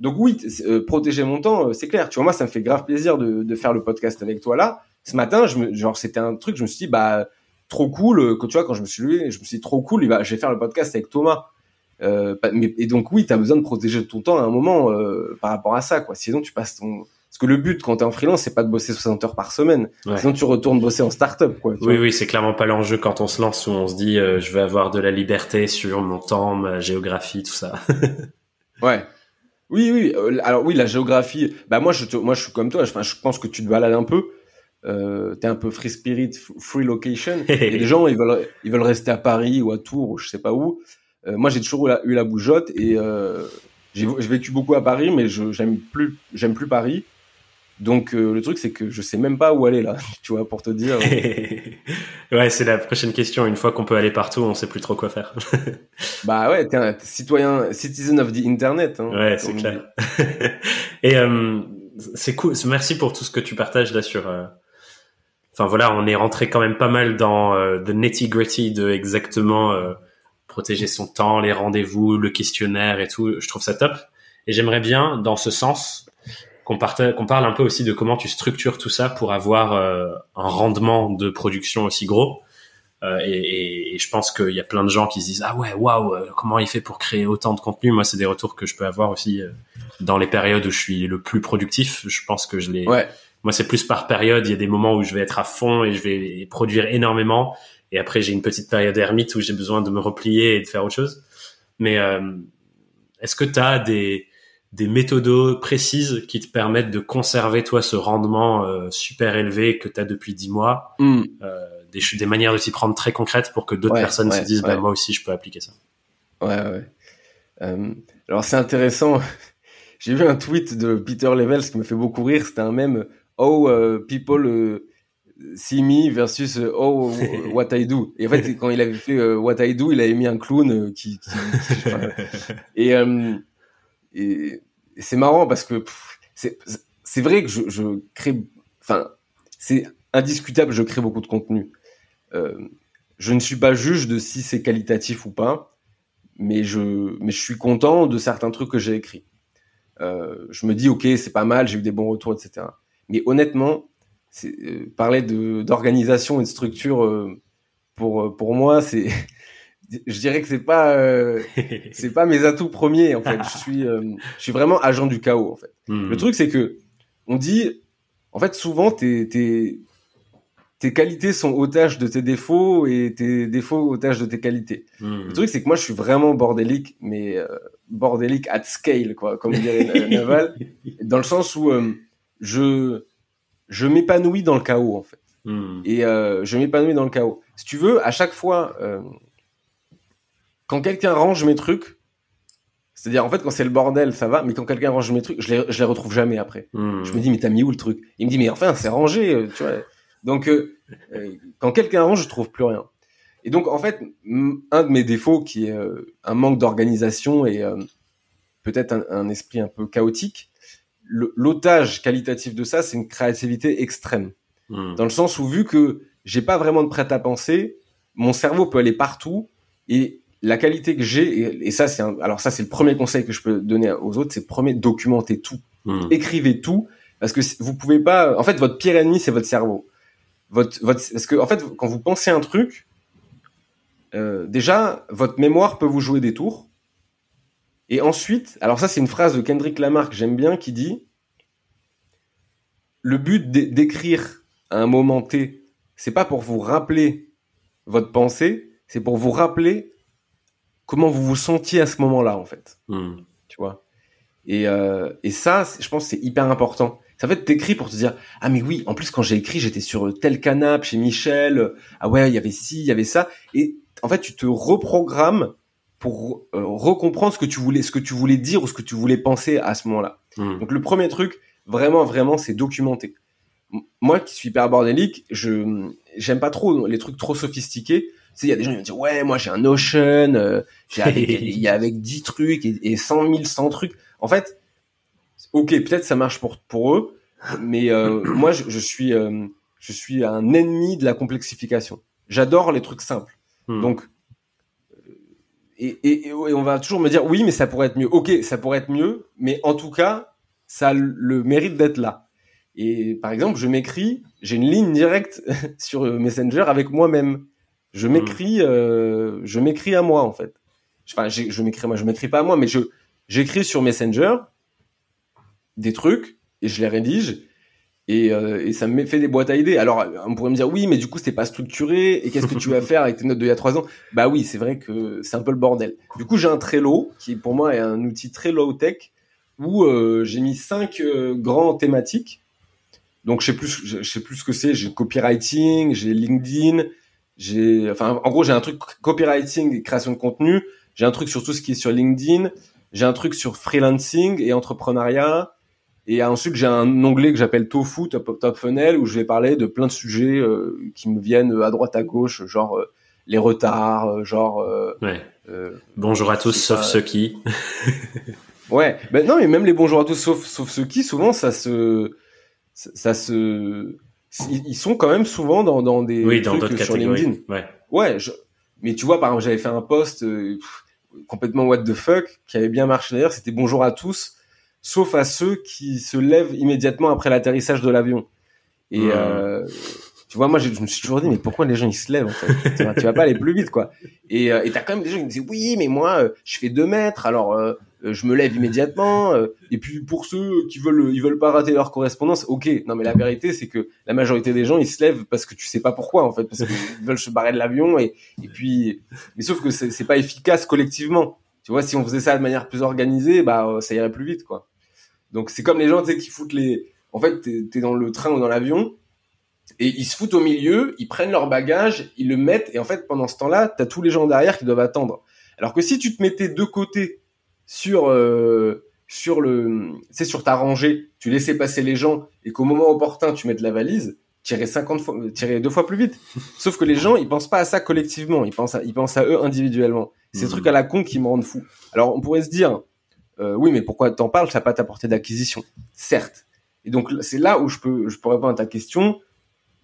Donc oui, euh, protéger mon temps, euh, c'est clair. Tu vois, moi, ça me fait grave plaisir de, de faire le podcast avec toi là. Ce matin, je me, genre, c'était un truc, je me suis dit, bah, trop cool, euh, que tu vois, quand je me suis levé, je me suis dit, trop cool, bah, je vais faire le podcast avec Thomas. Euh, mais, et donc oui, tu as besoin de protéger ton temps à un moment par rapport à ça, quoi. Sinon, tu passes ton, parce que le but quand tu es en freelance, c'est pas de bosser 60 heures par semaine. Sinon tu retournes bosser en start-up quoi. Oui oui, c'est clairement pas l'enjeu quand on se lance où on se dit euh, je vais avoir de la liberté sur mon temps, ma géographie, tout ça. ouais. Oui oui, euh, alors oui, la géographie, bah moi je moi je suis comme toi, enfin je pense que tu te balades un peu. Euh, t'es un peu free spirit, free location. et les gens ils veulent ils veulent rester à Paris ou à Tours ou je sais pas où. Euh, moi j'ai toujours eu la, eu la bougeotte et j'ai vécu beaucoup à Paris, mais je j'aime plus j'aime plus Paris. Donc euh, le truc c'est que je sais même pas où aller là, tu vois, pour te dire. ouais, c'est la prochaine question. Une fois qu'on peut aller partout, on sait plus trop quoi faire. bah ouais, t'es un citoyen, citizen of the internet. Hein, ouais, c'est clair. Et euh, c'est cool. Merci pour tout ce que tu partages là sur. Euh... Enfin voilà, on est rentré quand même pas mal dans euh, the nitty gritty de exactement euh, protéger son temps, les rendez-vous, le questionnaire et tout. Je trouve ça top. Et j'aimerais bien, dans ce sens, qu'on parle un peu aussi de comment tu structures tout ça pour avoir euh, un rendement de production aussi gros. Euh, et, et, je pense qu'il y a plein de gens qui se disent ah ouais waouh euh, comment il fait pour créer autant de contenu? Moi c'est des retours que je peux avoir aussi dans les périodes où je suis le plus productif. Je pense que je les ouais. moi c'est plus par période. Il y a des moments où je vais être à fond et je vais produire énormément. Et après j'ai une petite période ermite où j'ai besoin de me replier et de faire autre chose. Mais est-ce que tu as des des méthodes précises qui te permettent de conserver toi ce rendement euh, super élevé que tu as depuis 10 mois, mm. euh, des, des manières de s'y prendre très concrètes pour que d'autres personnes se disent bah, moi aussi je peux appliquer ça. Ouais ouais. Euh, alors c'est intéressant. J'ai vu un tweet de Peter Levels qui me fait beaucoup rire. C'était un même oh people see me versus oh what I do. Et en fait, quand il avait fait what I do, il avait mis un clown qui, qui, et, et c'est marrant parce que c'est vrai que je, crée, enfin, c'est indiscutable, je crée beaucoup de contenu. Euh, je ne suis pas juge de si c'est qualitatif ou pas, mais je, mais je suis content de certains trucs que j'ai écrits. Euh, je me dis, ok, c'est pas mal, j'ai eu des bons retours, etc. Mais honnêtement, euh, parler d'organisation et de structure euh, pour pour moi, c'est, je dirais que c'est pas euh, c'est pas mes atouts premiers en fait. Je suis je suis vraiment agent du chaos en fait. Hmm. Le truc c'est que on dit, en fait, souvent, tes, tes, tes qualités sont otages de tes défauts et tes défauts otages de tes qualités. Hmm. Le truc, c'est que moi, je suis vraiment bordélique, mais euh, bordélique at scale, quoi, comme dirait Naval, dans le sens où euh, je, je m'épanouis dans le chaos, en fait. Hmm. Et euh, je m'épanouis dans le chaos. Si tu veux, à chaque fois, euh, quand quelqu'un range mes trucs, c'est-à-dire, en fait, quand c'est le bordel, ça va, mais quand quelqu'un range mes trucs, je les, je les retrouve jamais après. Hmm. Je me dis, mais t'as mis où le truc? Il me dit, mais enfin, c'est rangé, euh, tu vois. Donc, euh, euh, quand quelqu'un range, je trouve plus rien. Et donc, en fait, un de mes défauts, qui est un manque d'organisation et peut-être un, un, esprit un peu chaotique, l'otage qualitatif de ça, c'est une créativité extrême. Hmm. Dans le sens où, vu que j'ai pas vraiment de prêt à penser, mon cerveau peut aller partout et la qualité que j'ai, et, ça c'est alors ça c'est le premier conseil que je peux donner aux autres, c'est premier documenter tout, hmm. écrivez tout, parce que vous pouvez pas, en fait votre pire ennemi c'est votre cerveau, votre votre parce que en fait quand vous pensez un truc, euh, déjà votre mémoire peut vous jouer des tours, et ensuite, alors ça c'est une phrase de Kendrick Lamar que j'aime bien qui dit le but d'écrire à un moment T, c'est pas pour vous rappeler votre pensée, c'est pour vous rappeler comment vous vous sentiez à ce moment-là, en fait. Hmm. Tu vois? Et, euh, et ça, je pense c'est hyper important. Ça fait t'écris pour te dire ah mais oui en plus quand j'ai écrit j'étais sur tel canapé chez Michel ah ouais il y avait ci il y avait ça et en fait tu te reprogrammes pour euh, recomprendre ce que tu voulais ce que tu voulais dire ou ce que tu voulais penser à ce moment-là hmm. donc le premier truc vraiment vraiment c'est documenter moi qui suis hyper bordélique je j'aime pas trop les trucs trop sophistiqués sais, il y a des gens qui vont dire ouais, moi j'ai un Notion, euh, j'ai avec, il y a avec 10 trucs et, et 100 000, 100 trucs. En fait, ok, peut-être ça marche pour pour eux, mais euh, moi je, je suis euh, je suis un ennemi de la complexification. J'adore les trucs simples. Hmm. Donc et, et, et, on va toujours me dire oui, mais ça pourrait être mieux. Ok, ça pourrait être mieux, mais en tout cas, ça a le mérite d'être là. Et par exemple, je m'écris, j'ai une ligne directe sur Messenger avec moi-même je m'écris, euh, je m'écris à moi en fait. Enfin, je m'écris moi, je m'écris pas à moi, mais je j'écris sur Messenger des trucs et je les rédige et, euh, et ça me fait des boîtes à idées. Alors, on pourrait me dire oui, mais du coup, c'est pas structuré et qu'est-ce que tu vas faire avec tes notes d'il y a trois ans? Bah oui, c'est vrai que c'est un peu le bordel. Du coup, j'ai un Trello qui pour moi est un outil très low tech où euh, j'ai mis cinq euh, grands thématiques. Donc, je sais plus, je sais plus ce que c'est. J'ai copywriting, j'ai LinkedIn, j'ai, enfin, en gros, j'ai un truc copywriting et création de contenu. J'ai un truc sur tout ce qui est sur LinkedIn. J'ai un truc sur freelancing et entrepreneuriat. Et ensuite, j'ai un onglet que j'appelle Tofu, Top, Top Funnel, où je vais parler de plein de sujets euh, qui me viennent à droite à gauche, genre euh, les retards, euh, genre. ouais. bonjour à tous, sauf ceux qui. ouais, ben non, mais même les bonjour à tous, sauf sauf ceux qui, souvent ça se ça se ils sont quand même souvent dans, dans des oui, dans trucs sur LinkedIn. Ouais. Ouais. Mais tu vois, par exemple, j'avais fait un post euh, complètement what the fuck qui avait bien marché d'ailleurs. C'était bonjour à tous, sauf à ceux qui se lèvent immédiatement après l'atterrissage de l'avion. Et euh, tu vois, moi, je, me suis toujours dit, mais pourquoi les gens ils se lèvent en fait? Tu, vas, pas aller plus vite, quoi. Et euh, t'as quand même des gens qui me disent, oui, mais moi, euh, je fais deux mètres, alors euh, je me lève immédiatement. Euh, et puis pour ceux qui veulent, ils veulent pas rater leur correspondance, ok. Non, mais la vérité, c'est que la majorité des gens, ils se lèvent parce que tu sais pas pourquoi, en fait, parce qu'ils veulent se barrer de l'avion. Et, et puis, mais sauf que c'est pas efficace collectivement. Tu vois, si on faisait ça de manière plus organisée, bah euh, ça irait plus vite, quoi. Donc c'est comme les gens, tu sais, qui foutent les. En fait, t'es es dans le train ou dans l'avion. Et ils se foutent au milieu, ils prennent leur bagage, ils le mettent, et en fait, pendant ce temps-là, t'as tous les gens derrière qui doivent attendre. Alors que si tu te mettais de côté sur euh, sur le, c'est sur ta rangée, tu laissais passer les gens et qu'au moment opportun tu mettes la valise, tirer 50 fois, tirer deux fois plus vite. Sauf que les gens, ils pensent pas à ça collectivement, ils pensent à, ils pensent à eux individuellement. C'est des mmh. trucs à la con qui me rendent fou. Alors on pourrait se dire, euh, oui, mais pourquoi t'en parles? Ça n'a pas ta portée d'acquisition, certes. Et donc c'est là où je peux, je peux répondre à ta question.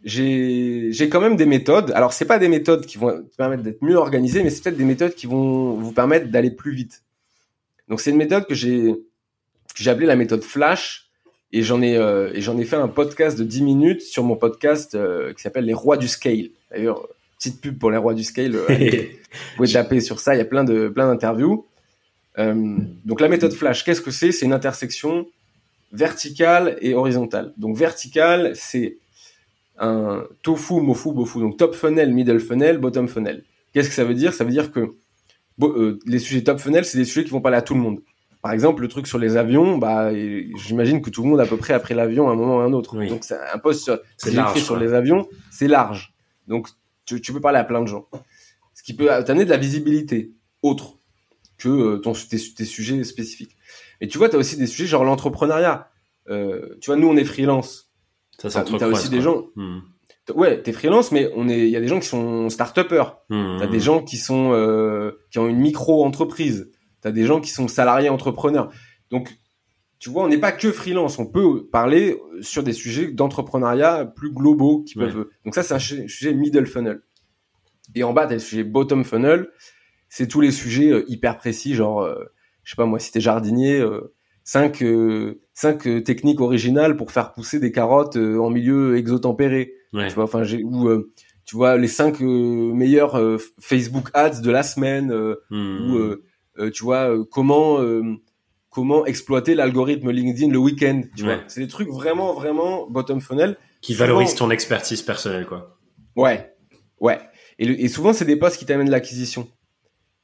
J'ai, j'ai quand même des méthodes. Alors c'est pas des méthodes qui vont te permettre d'être mieux organisé, mais c'est peut-être des méthodes qui vont vous permettre d'aller plus vite. Donc c'est une méthode que j'ai, j'ai appelée la méthode Flash. Et j'en ai, euh, et j'en ai fait un podcast de 10 minutes sur mon podcast euh, qui s'appelle Les Rois du Scale. D'ailleurs, petite pub pour les Rois du Scale. Euh, vous pouvez taper sur ça. Il y a plein de, plein d'interviews. Euh, donc la méthode Flash, qu'est-ce que c'est? C'est une intersection verticale et horizontale. Donc verticale, c'est un tofu, mofu, bofu. Donc top funnel, middle funnel, bottom funnel. Qu'est-ce que ça veut dire? Ça veut dire que euh, les sujets top funnel, c'est des sujets qui vont parler à tout le monde. Par exemple, le truc sur les avions, bah, j'imagine que tout le monde à peu près a pris l'avion à un moment ou à un autre. Donc, c'est un poste sur, sur les avions, c'est large. Donc, tu, tu, peux parler à plein de gens. Ce qui peut t'amener de la visibilité autre que euh, ton, tes, tes, sujets spécifiques. Et tu vois, tu as aussi des sujets genre l'entrepreneuriat. Euh, tu vois, nous, on est freelance. Ça, ça T'as aussi des gens. Hmm. Ouais, t'es freelance, mais on est, il y a des gens qui sont start-upers. Hmm. T'as des gens qui sont, euh, qui ont une micro-entreprise. T'as des gens qui sont salariés entrepreneurs. Donc, tu vois, on n'est pas que freelance. On peut parler sur des sujets d'entrepreneuriat plus globaux qui peuvent. Donc ça, c'est un sujet middle funnel. Et en bas, t'as le sujet bottom funnel c'est tous les sujets euh, hyper précis, genre, euh, je sais pas moi, si t'es jardinier, euh, cinq, cinq techniques originales pour faire pousser des carottes en milieu exotempéré. Tu vois, enfin, j'ai ou tu vois les cinq meilleurs Facebook ads de la semaine, hmm. ou tu vois comment comment exploiter l'algorithme LinkedIn le week-end. Tu vois, c'est des trucs vraiment vraiment bottom funnel qui valorisent ton expertise personnelle, quoi. Ouais, ouais. Et, et souvent c'est des postes qui t'amènent l'acquisition.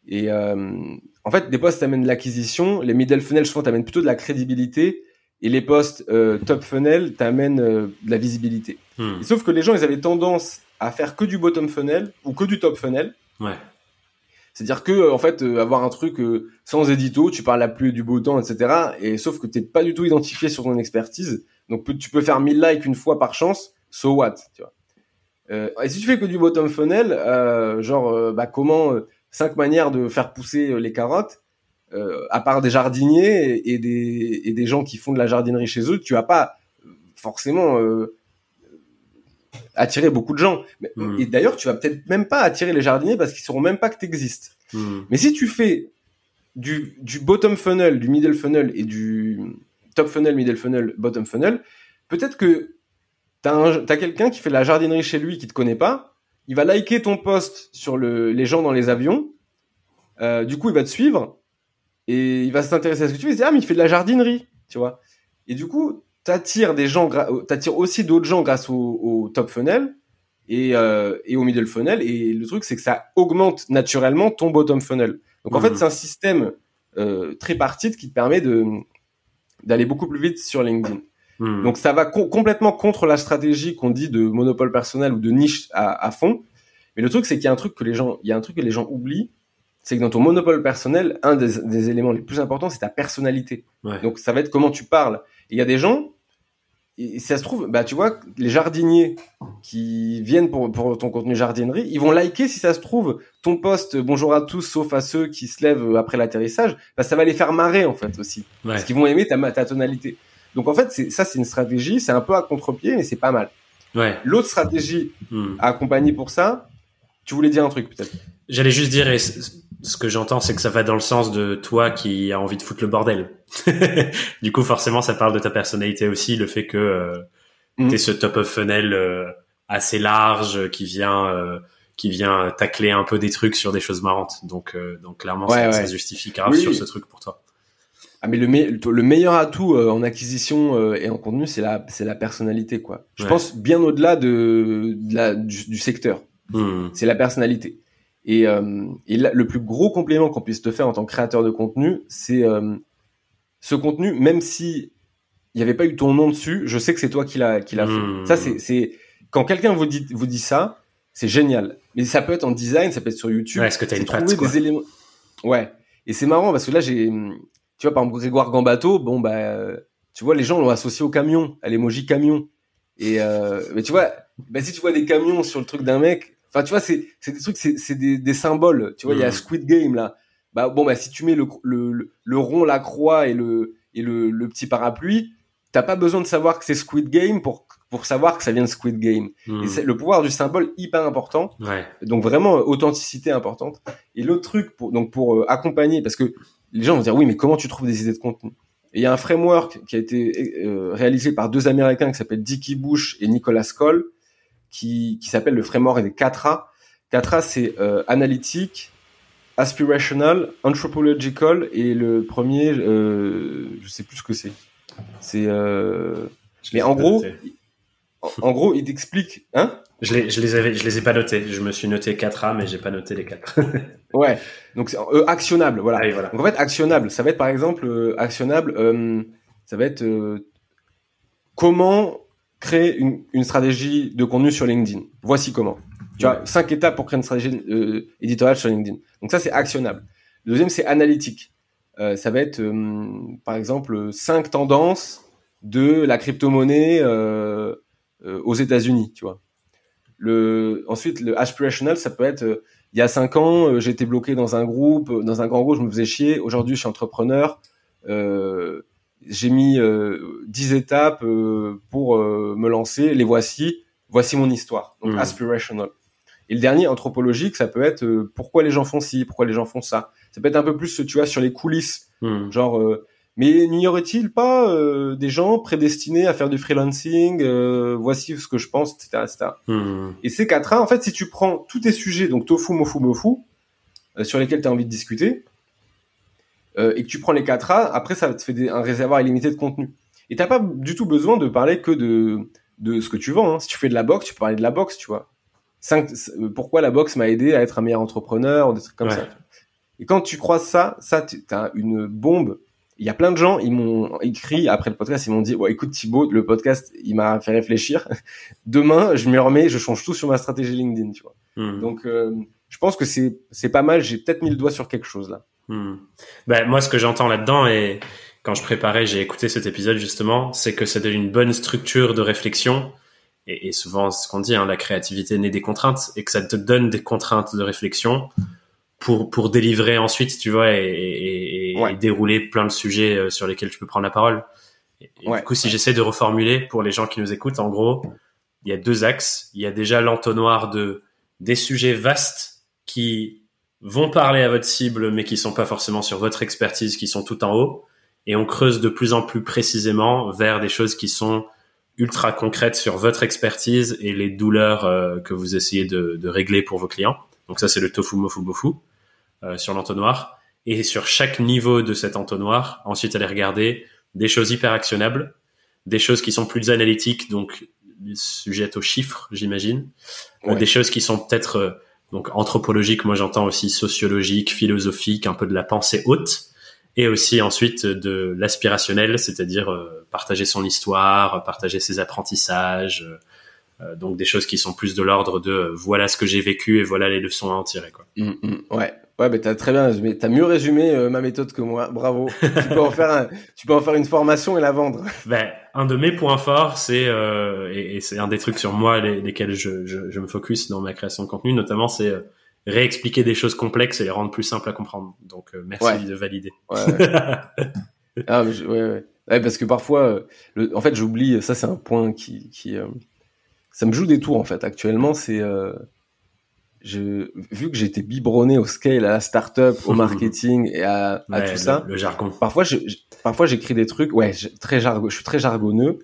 Et euh, en fait, des postes t'amènent de l'acquisition, les middle funnel souvent t'amènent plutôt de la crédibilité, et les postes euh, top funnel t'amènent euh, de la visibilité. Hmm. sauf que les gens, ils avaient tendance à faire que du bottom funnel ou que du top funnel. Ouais. C'est-à-dire que en fait, avoir un truc sans édito, tu parles à plus du beau temps, etc. Et sauf que t'es pas du tout identifié sur ton expertise, donc tu peux faire 1000 likes une fois par chance, so what, tu vois. et si tu fais que du bottom funnel, genre bah comment cinq manières de faire pousser euh, les carottes. Euh, à part des jardiniers et, des, et des gens qui font de la jardinerie chez eux, tu vas pas euh, forcément euh, attirer beaucoup de gens. Hmm. Et d'ailleurs, tu vas peut-être même pas attirer les jardiniers parce qu'ils sauront même pas que tu existes. Hmm. Mais si tu fais du, du bottom funnel, du middle funnel et du top funnel, middle funnel, bottom funnel, peut-être que tu as, quelqu'un qui fait de la jardinerie chez lui qui te connaît pas, il va liker ton post sur le, les gens dans les avions. Euh, du coup, il va te suivre et il va s'intéresser à ce que tu fais. Il dit, ah, mais il fait de la jardinerie, tu vois. Et du coup, t'attires des gens, t'attires aussi d'autres gens grâce au, au top funnel et, euh, et au middle funnel. Et le truc, c'est que ça augmente naturellement ton bottom funnel. Donc, en fait, mmh. c'est un système euh, très parti qui te permet de d'aller beaucoup plus vite sur LinkedIn. Hmm. Donc ça va complètement contre la stratégie qu'on dit de monopole personnel ou de niche à, à fond. Mais le truc c'est qu'il y a un truc que les gens, il y a un truc que les gens oublient, c'est que dans ton monopole personnel, un des, des éléments les plus importants c'est ta personnalité. Donc ça va être comment tu parles. Il y a des gens, et ça se trouve, bah tu vois, les jardiniers qui viennent pour, pour ton contenu jardinerie, ils vont liker si ça se trouve ton post bonjour à tous sauf à ceux qui se lèvent après l'atterrissage, bah ça va les faire marrer en fait aussi, parce qu'ils vont aimer ta, ta tonalité. Donc en fait, ça c'est une stratégie, c'est un peu à contre-pied, mais c'est pas mal. Ouais. L'autre stratégie hmm. à accompagner pour ça, tu voulais dire un truc peut-être? J'allais juste dire, ce que j'entends, c'est que ça va dans le sens de toi qui a envie de foutre le bordel. du coup, forcément, ça parle de ta personnalité aussi, le fait que euh, hmm. tu es ce top of funnel euh, assez large qui vient euh, qui vient tacler un peu des trucs sur des choses marrantes. Donc, euh, donc clairement, ça, justifie grave sur ce truc pour toi. Ah mais le, le meilleur atout euh, en acquisition euh, et en contenu, c'est la c'est la personnalité quoi. Je pense bien au-delà de, de, la du, secteur. Hmm. C'est la personnalité. Et, euh, et le plus gros complément qu'on puisse te faire en tant que créateur de contenu, c'est ce contenu, même si il n'y avait pas eu ton nom dessus, je sais que c'est toi qui l'a qui l'a fait. Hmm. Ça c'est c'est quand quelqu'un vous dit vous dit ça, c'est génial. Mais ça peut être en design, ça peut être sur YouTube. Ouais, est-ce que tu as une patte, des éléments Ouais. Et c'est marrant parce que là j'ai tu vois, par exemple, Grégoire Gambato, bon, bah, tu vois, les gens l'ont associé au camion, à l'emoji camion. Et, euh, mais tu vois, bah, si tu vois des camions sur le truc d'un mec, enfin, tu vois, c'est, c'est des trucs, c'est, c'est des, des symboles. Tu vois, il y a mm. Squid Game, là. Bah, bon, bah, si tu mets le, le, le, rond, la croix et le, et le, le petit parapluie, t'as pas besoin de savoir que c'est Squid Game pour pour savoir que ça vient de Squid Game. Mm. Et c'est le pouvoir du symbole hyper important. Ouais. Donc vraiment authenticité importante. Et l'autre truc pour donc pour euh, accompagner parce que les gens vont dire oui mais comment tu trouves des idées de contenu? Il y a un framework qui a été euh, réalisé par deux Américains qui s'appellent Dickie Bush et Nicolas Cole, qui, qui s'appelle le framework des 4A. 4A, c'est euh, analytique, aspirational, anthropological, et le premier, euh, je sais plus ce que c'est. C'est, euh... mais en gros, en, gros, il t'explique, hein? Je les, je les avais, je les ai pas notés. Je me suis noté 4A, mais j'ai pas noté les 4. ouais. Donc, euh, actionnable, voilà. Ah voilà. Donc, en fait, actionnable, ça va être, par exemple, euh, actionnable, euh, ça va être comment créer une, une, stratégie de contenu sur LinkedIn. Voici comment. Tu as cinq étapes pour créer une stratégie éditoriale sur LinkedIn. Donc, ça, c'est actionnable. Le deuxième, c'est analytique. ça va être, par exemple, cinq tendances de la crypto-monnaie aux États-Unis, tu vois. Le, ensuite, le aspirational, ça peut être, euh, il y a cinq ans, euh, j'étais bloqué dans un groupe, euh, dans un grand groupe, je me faisais chier. Aujourd'hui, je suis entrepreneur. Euh, j'ai mis dix étapes pour me lancer. Les voici. Voici mon histoire. Donc, mmh. aspirational. Et le dernier, anthropologique, ça peut être pourquoi les gens font ci, pourquoi les gens font ça. Ça peut être un peu plus, tu vois, sur les coulisses. Mmh. Genre, mais n'y aurait-il pas euh, des gens prédestinés à faire du freelancing euh, Voici ce que je pense, etc. etc. Hmm. Et ces quatre A, en fait, si tu prends tous tes sujets, donc tofu, mofu, mofu, euh, sur lesquels tu as envie de discuter, et que tu prends les quatre A, après, ça te fait un réservoir illimité de contenu. Et t'as pas du tout besoin de parler que de, de ce que tu vends. Hein. Si tu fais de la boxe, tu peux parler de la boxe, tu vois. Cinq, pourquoi la boxe m'a aidé à être un meilleur entrepreneur, des trucs comme ça. Et quand tu croises ça, ça, t'as une bombe il y a plein de gens, ils m'ont écrit après le podcast, ils m'ont dit, ouais, écoute Thibaut, le podcast, il m'a fait réfléchir. Demain, je me remets, je change tout sur ma stratégie LinkedIn, tu vois. Hmm. Donc, euh, je pense que c'est c'est pas mal. J'ai peut-être mis le doigt sur quelque chose là. Hmm. Ben, moi, ce que j'entends là-dedans et quand je préparais, j'ai écouté cet épisode justement, c'est que c'est une bonne structure de réflexion. Et, et souvent, ce qu'on dit, hein, la créativité naît des contraintes et que ça te donne des contraintes de réflexion pour pour délivrer ensuite, tu vois, et, et, dérouler plein de sujets euh, sur lesquels tu peux prendre la parole. Et, Du coup, si j'essaie de reformuler pour les gens qui nous écoutent, en gros, il y a deux axes. Il y a déjà l'entonnoir de des sujets vastes qui vont parler à votre cible, mais qui sont pas forcément sur votre expertise, qui sont tout en haut. Et on creuse de plus en plus précisément vers des choses qui sont ultra concrètes sur votre expertise et les douleurs euh, que vous essayez de, de régler pour vos clients. Donc ça, c'est le tofu mofu bofu euh, sur l'entonnoir. Et sur chaque niveau de cet entonnoir, ensuite aller regarder des choses hyper actionnables, des choses qui sont plus analytiques, donc sujettes aux chiffres, j'imagine, euh, des choses qui sont peut-être euh, donc anthropologiques. Moi, j'entends aussi sociologique, philosophique, un peu de la pensée haute, et aussi ensuite de l'aspirationnel, c'est-à-dire partager son histoire, partager ses apprentissages, euh, donc des choses qui sont plus de l'ordre de euh, voilà ce que j'ai vécu et voilà les leçons à en tirer quoi. Mm, mm. ouais. Ouais, mais t'as très bien résumé. T'as mieux résumé euh, ma méthode que moi. Bravo. tu peux en faire un, tu peux en faire une formation et la vendre. Ben, un de mes points forts, c'est et, et c'est un des trucs sur moi lesquels je, je, je, me focus dans ma création de contenu, notamment, c'est réexpliquer des choses complexes et les rendre plus simples à comprendre. Donc, merci de valider. Ouais, ah, mais ouais, ouais. ouais, parce que parfois, le, en fait, j'oublie. Ça, c'est un point qui, qui ça me joue des tours en fait. Actuellement, c'est euh, je, vu que j'étais biberonné au scale, à la startup, au marketing et à, à tout ça. Le jargon. Parfois, je, parfois j'écris des trucs. Ouais, très jargon. Je suis très jargonneux.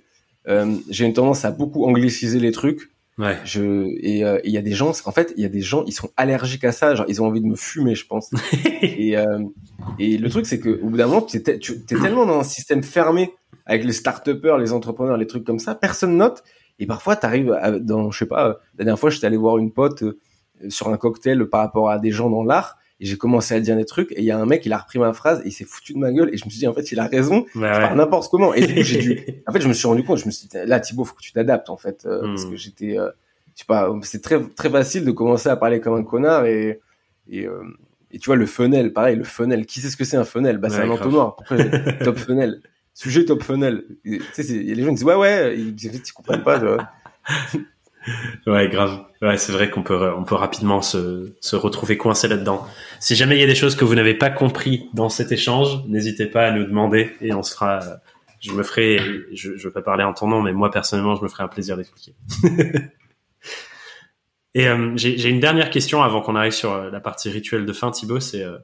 Euh, j'ai une tendance à beaucoup angliciser les trucs. Ouais. Je et euh, il y a des gens. En fait, il y a des gens. Ils sont allergiques à ça. Genre, ils ont envie de me fumer, je pense. et euh, et le truc, c'est que au bout d'un moment, tu es, tu es tellement dans un système fermé avec les start les entrepreneurs, les trucs comme ça. Personne note. Et parfois, tu arrives dans, je sais pas, la dernière fois, j'étais allé voir une pote euh, sur un cocktail par rapport à des gens dans l'art. Et j'ai commencé à dire des trucs, et il y a un mec, il a repris ma phrase, et il s'est foutu de ma gueule, et je me suis dit, en fait, il a raison, bah n'importe comment. Et du coup, j'ai dû, en fait, je me suis rendu compte, je me suis dit, là, Thibaut, faut que tu t'adaptes, en fait, euh, parce hmm. que j'étais, euh, je sais pas, c'est très, très facile de commencer à parler comme un connard, et, et, Et tu vois, le funnel, pareil, le funnel. Qui sait ce que c'est un funnel? Bah, c'est un entonnoir. top funnel Sujet top funnel. Tu sais, les gens ils disent ouais ouais, ils, ils comprennent pas. Tu vois. Ouais, grave. Ouais, c'est vrai qu'on peut on peut rapidement se, se retrouver coincé là-dedans. Si jamais il y a des choses que vous n'avez pas compris dans cet échange, n'hésitez pas à nous demander et on se fera. Je me ferai. Je, je veux pas parler en ton nom, mais moi personnellement, je me ferai un plaisir d'expliquer. et euh, j'ai une dernière question avant qu'on arrive sur euh, la partie rituelle de fin, Thibaut. C'est euh,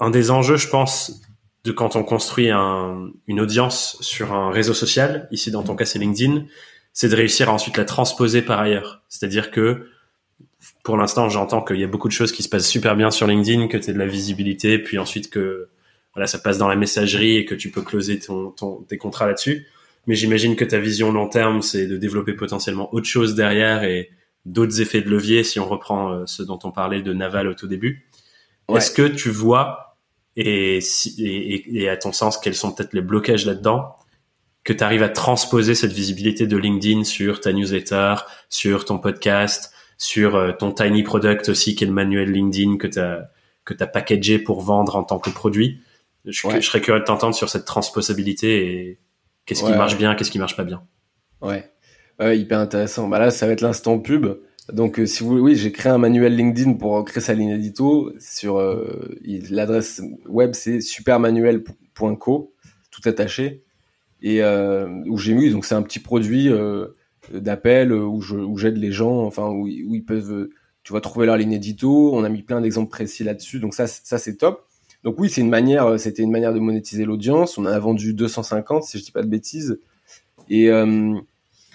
un des enjeux, je pense, de quand on construit un, une audience sur un réseau social, ici dans ton cas c'est LinkedIn, c'est de réussir à ensuite la transposer par ailleurs. C'est-à-dire que pour l'instant j'entends qu'il y a beaucoup de choses qui se passent super bien sur LinkedIn, que tu as de la visibilité, puis ensuite que voilà ça passe dans la messagerie et que tu peux closer ton, ton tes contrats là-dessus. Mais j'imagine que ta vision long terme c'est de développer potentiellement autre chose derrière et d'autres effets de levier si on reprend euh, ce dont on parlait de Naval au tout début. Est-ce que tu vois et, et, et, à ton sens, quels sont peut-être les blocages là-dedans que tu arrives à transposer cette visibilité de LinkedIn sur ta newsletter, sur ton podcast, sur euh, ton tiny product aussi, qui est le manuel LinkedIn que tu as, que as packagé pour vendre en tant que produit. Je, je serais curieux de t'entendre sur cette transposabilité et qu'est-ce qui marche bien, qu'est-ce qui marche pas bien. Ouais. ouais, hyper intéressant. Bah là, ça va être l'instant pub. Donc, euh, si vous oui, j'ai créé un manuel LinkedIn pour créer sa ligne édito. Sur euh, l'adresse web, c'est supermanuel.co, tout attaché, et euh, où j'ai mis. Donc, c'est un petit produit euh, d'appel où je où j'aide les gens, enfin où, où, ils peuvent, tu vois, trouver leur ligne édito. On a mis plein d'exemples précis là-dessus. Donc ça, ça c'est top. Donc oui, c'est une manière, c'était une manière de monétiser l'audience. On en a vendu 250, si je dis pas de bêtises. Et euh,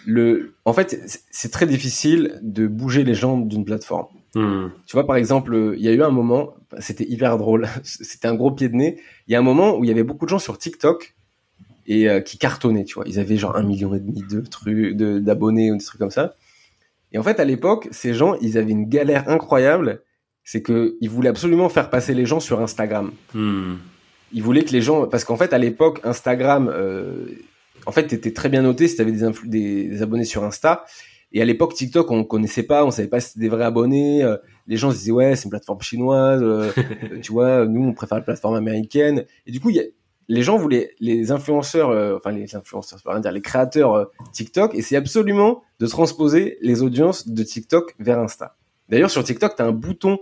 le, en fait, c'est très difficile de bouger les gens d'une plateforme. Hmm. Tu vois, par exemple, il y a eu un moment, c'était hyper drôle, c'était un gros pied de nez. Il y a un moment où il y avait beaucoup de gens sur TikTok et euh, qui cartonnaient, tu vois. Ils avaient genre un million et demi de trucs, d'abonnés ou des trucs comme ça. Et en fait, à l'époque, ces gens, ils avaient une galère incroyable. C'est que ils voulaient absolument faire passer les gens sur Instagram. Hmm. Ils voulaient que les gens, parce qu'en fait, à l'époque, Instagram, euh, en fait, tu étais très bien noté si tu avais des, des, abonnés sur Insta. Et à l'époque, TikTok, on connaissait pas, on savait pas si c'était des vrais abonnés. Euh, les gens se disaient ouais, c'est une plateforme chinoise. Euh, tu vois, nous, on préfère la plateforme américaine. Et du coup, y a, les gens voulaient les influenceurs, euh, enfin les influenceurs, pas rien dire, les créateurs TikTok, et c'est absolument de transposer les audiences de TikTok vers Insta. D'ailleurs, sur TikTok, tu as un bouton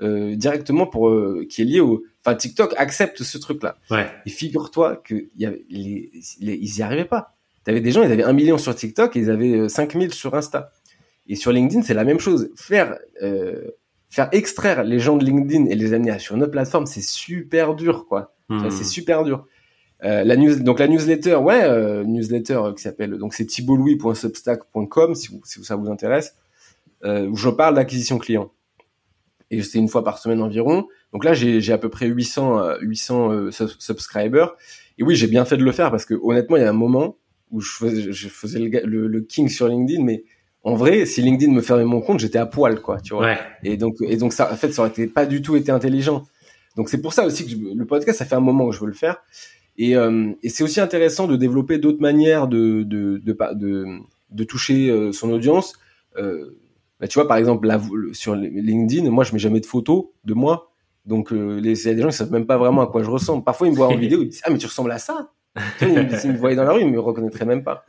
directement pour qui est lié au Enfin, TikTok accepte ce truc-là. Ouais. Et figure-toi que y avait les, ils y arrivaient pas. T'avais des gens, ils avaient un million sur TikTok et ils avaient 5000 euh, sur Insta. Et sur LinkedIn, c'est la même chose. Faire euh, faire extraire les gens de LinkedIn et les amener sur notre plateforme, c'est super dur, quoi. Hmm. C'est super dur. Euh, la news, donc la newsletter, ouais, euh, newsletter qui s'appelle donc c'est thibaultlouis.substack.com si, vous, si ça vous intéresse, où je parle d'acquisition client. Et c'est une fois par semaine environ. Donc là, j'ai à peu près 800, 800 euh, euh, subscribers. Et oui, j'ai bien fait de le faire parce que honnêtement, il y a un moment où je faisais, je faisais le, le, king sur LinkedIn, mais en vrai, si LinkedIn me fermait mon compte, j'étais à poil, quoi, tu vois. Ouais. Et donc, et donc ça, en fait, ça aurait été pas du tout été intelligent. Donc c'est pour ça aussi que le podcast, ça fait un moment que je veux le faire. Et, euh, et c'est aussi intéressant de développer d'autres manières de de, de, de, de toucher euh, son audience. Euh, bah, tu vois, par exemple, sur LinkedIn, moi, je mets jamais de photos de moi. Donc, il y a des gens qui savent même pas vraiment à quoi je ressemble. Parfois, ils me voient en vidéo, ils disent Ah, mais tu ressembles à ça S'ils me voyaient dans la rue, ils me reconnaîtraient même pas.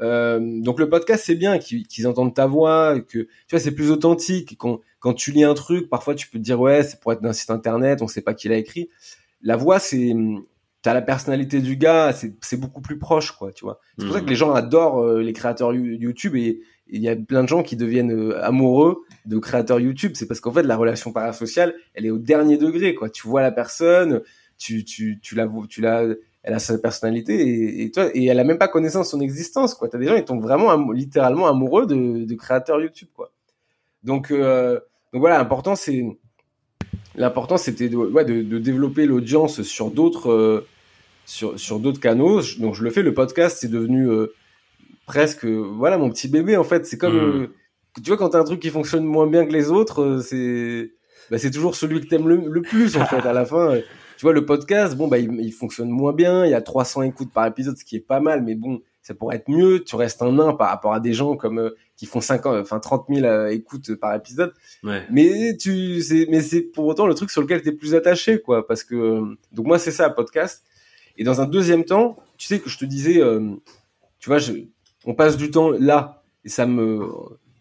Euh, donc, le podcast, c'est bien qu'ils entendent ta voix, que tu vois, c'est plus authentique. Quand, quand tu lis un truc, parfois, tu peux te dire Ouais, c'est pour être d'un site internet, on sait pas qui l'a écrit. La voix, c'est t'as la personnalité du gars, c'est beaucoup plus proche, quoi, tu vois. C'est pour ça que mmh. les gens adorent euh, les créateurs YouTube et il y a plein de gens qui deviennent euh, amoureux de créateurs YouTube. C'est parce qu'en fait, la relation parasociale, elle est au dernier degré, quoi. Tu vois la personne, tu, tu, tu la, tu la, elle a sa personnalité et, toi, et elle a même pas connaissance de son existence, quoi. T'as des gens qui tombent vraiment littéralement amoureux de, de créateurs YouTube, quoi. Donc, euh, donc voilà, l'important c'est, l'important c'était de, ouais, de, de développer l'audience sur d'autres, euh, sur, sur d'autres canaux. Donc je le fais. Le podcast, c'est devenu euh, presque voilà mon petit bébé en fait c'est comme euh, tu vois quand t'as un truc qui fonctionne moins bien que les autres euh, c'est bah, c'est toujours celui que t'aimes le, le plus en fait à la fin tu vois le podcast bon bah il, fonctionne moins bien il y a 300 écoutes par épisode ce qui est pas mal mais bon ça pourrait être mieux tu restes un nain par rapport à des gens comme qui font 50, enfin 30 000 écoutes par épisode. Mais tu, c'est, mais c'est pour autant le truc sur lequel tu es plus attaché, quoi. Parce que, donc moi, c'est ça, podcast. Et dans un deuxième temps, tu sais que je te disais, tu vois, je, on passe du temps là, et ça me,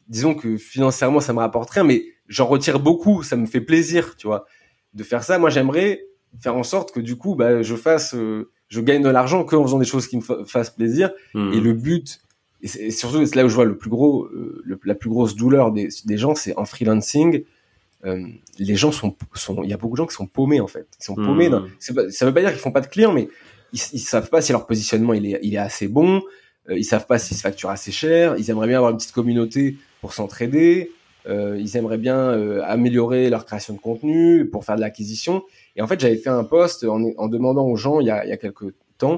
disons que financièrement, ça me rapporte rien, mais j'en retire beaucoup, ça me fait plaisir, tu vois, de faire ça. Moi, j'aimerais faire en sorte que du coup, bah, je fasse, euh, je gagne de l'argent que en faisant des choses qui me fassent plaisir. Hmm. Et le but, et, surtout c'est là où je vois le plus gros, euh, la plus grosse douleur des, des gens, c'est en freelancing. Euh, les gens sont, sont, il y a beaucoup de gens qui sont paumés en fait. Ils sont paumés. Dans, hmm. ça veut pas dire qu'ils font pas de clients, mais ils, ils savent pas si leur positionnement il est, il est assez bon. Euh, ils savent pas s'ils se facturent assez cher. Ils aimeraient bien avoir une petite communauté pour s'entraider. Euh, ils aimeraient bien euh, améliorer leur création de contenu pour faire de l'acquisition. Et en fait, j'avais fait un post en, en, demandant aux gens il y a, il y a quelques temps,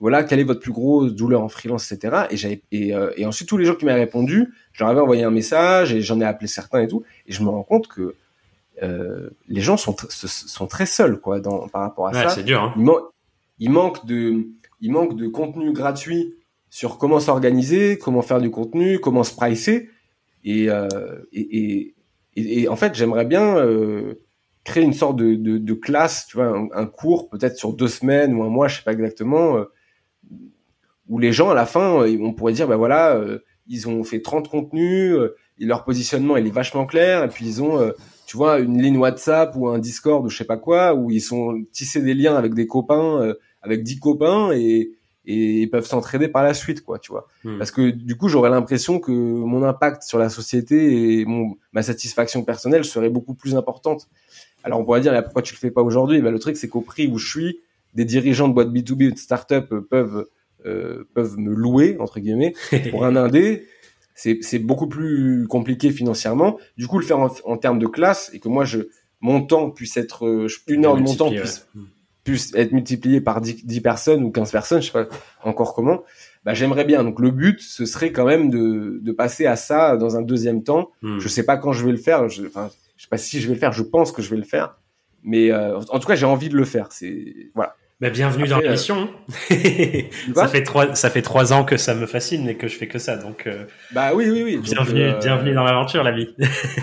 voilà, quelle est votre plus grosse douleur en freelance, etc. Et j'avais et, euh, et, ensuite tous les gens qui m'avaient répondu, je leur avais envoyé un message et j'en ai appelé certains et tout. Et je me rends compte que euh, les gens sont sont très seuls quoi dans par rapport à ouais, ça. C'est dur. Hein. Il, il, manque de il manque de contenu gratuit sur comment s'organiser, comment faire du contenu, comment se pricer. Et, euh, et, et, et, en fait, j'aimerais bien euh, créer une sorte de, de, de, classe, tu vois, un, cours peut-être sur deux semaines ou un mois, je sais pas exactement, euh, où les gens à la fin, on pourrait dire, ben voilà, ils ont fait 30 contenus, et leur positionnement il est vachement clair, et puis ils ont, tu vois, une ligne WhatsApp ou un Discord ou je sais pas quoi, où ils sont tissés des liens avec des copains, avec 10 copains, et et ils peuvent s'entraider par la suite quoi tu vois. Hmm. parce que du coup j'aurais l'impression que mon impact sur la société et mon ma satisfaction personnelle serait beaucoup plus importante. Alors on pourrait dire pourquoi tu le fais pas aujourd'hui? Ben, le truc c'est qu'au prix où je suis des dirigeants de boîtes B2B ou de start-up peuvent euh, peuvent me louer entre guillemets pour un indé. C'est c'est beaucoup plus compliqué financièrement. Du coup le faire en, en termes de classe et que moi je mon temps puisse être euh, une heure de mon temps puisse être multiplié par 10, 10, personnes ou 15 personnes, je sais pas encore comment, bah, j'aimerais bien. Donc le but, ce serait quand même de, de passer à ça dans un deuxième temps. Hmm. Je sais pas quand je vais le faire, je, enfin, je sais pas si je vais le faire, je pense que je vais le faire. Mais euh, en tout cas, j'ai envie de le faire. C'est voilà. Bah, bienvenue dans. Euh... ça fait trois, ça fait trois ans que ça me fascine et que je fais que ça, donc. Euh... Bah oui, oui, oui. Bienvenue, bienvenue dans l'aventure, la vie.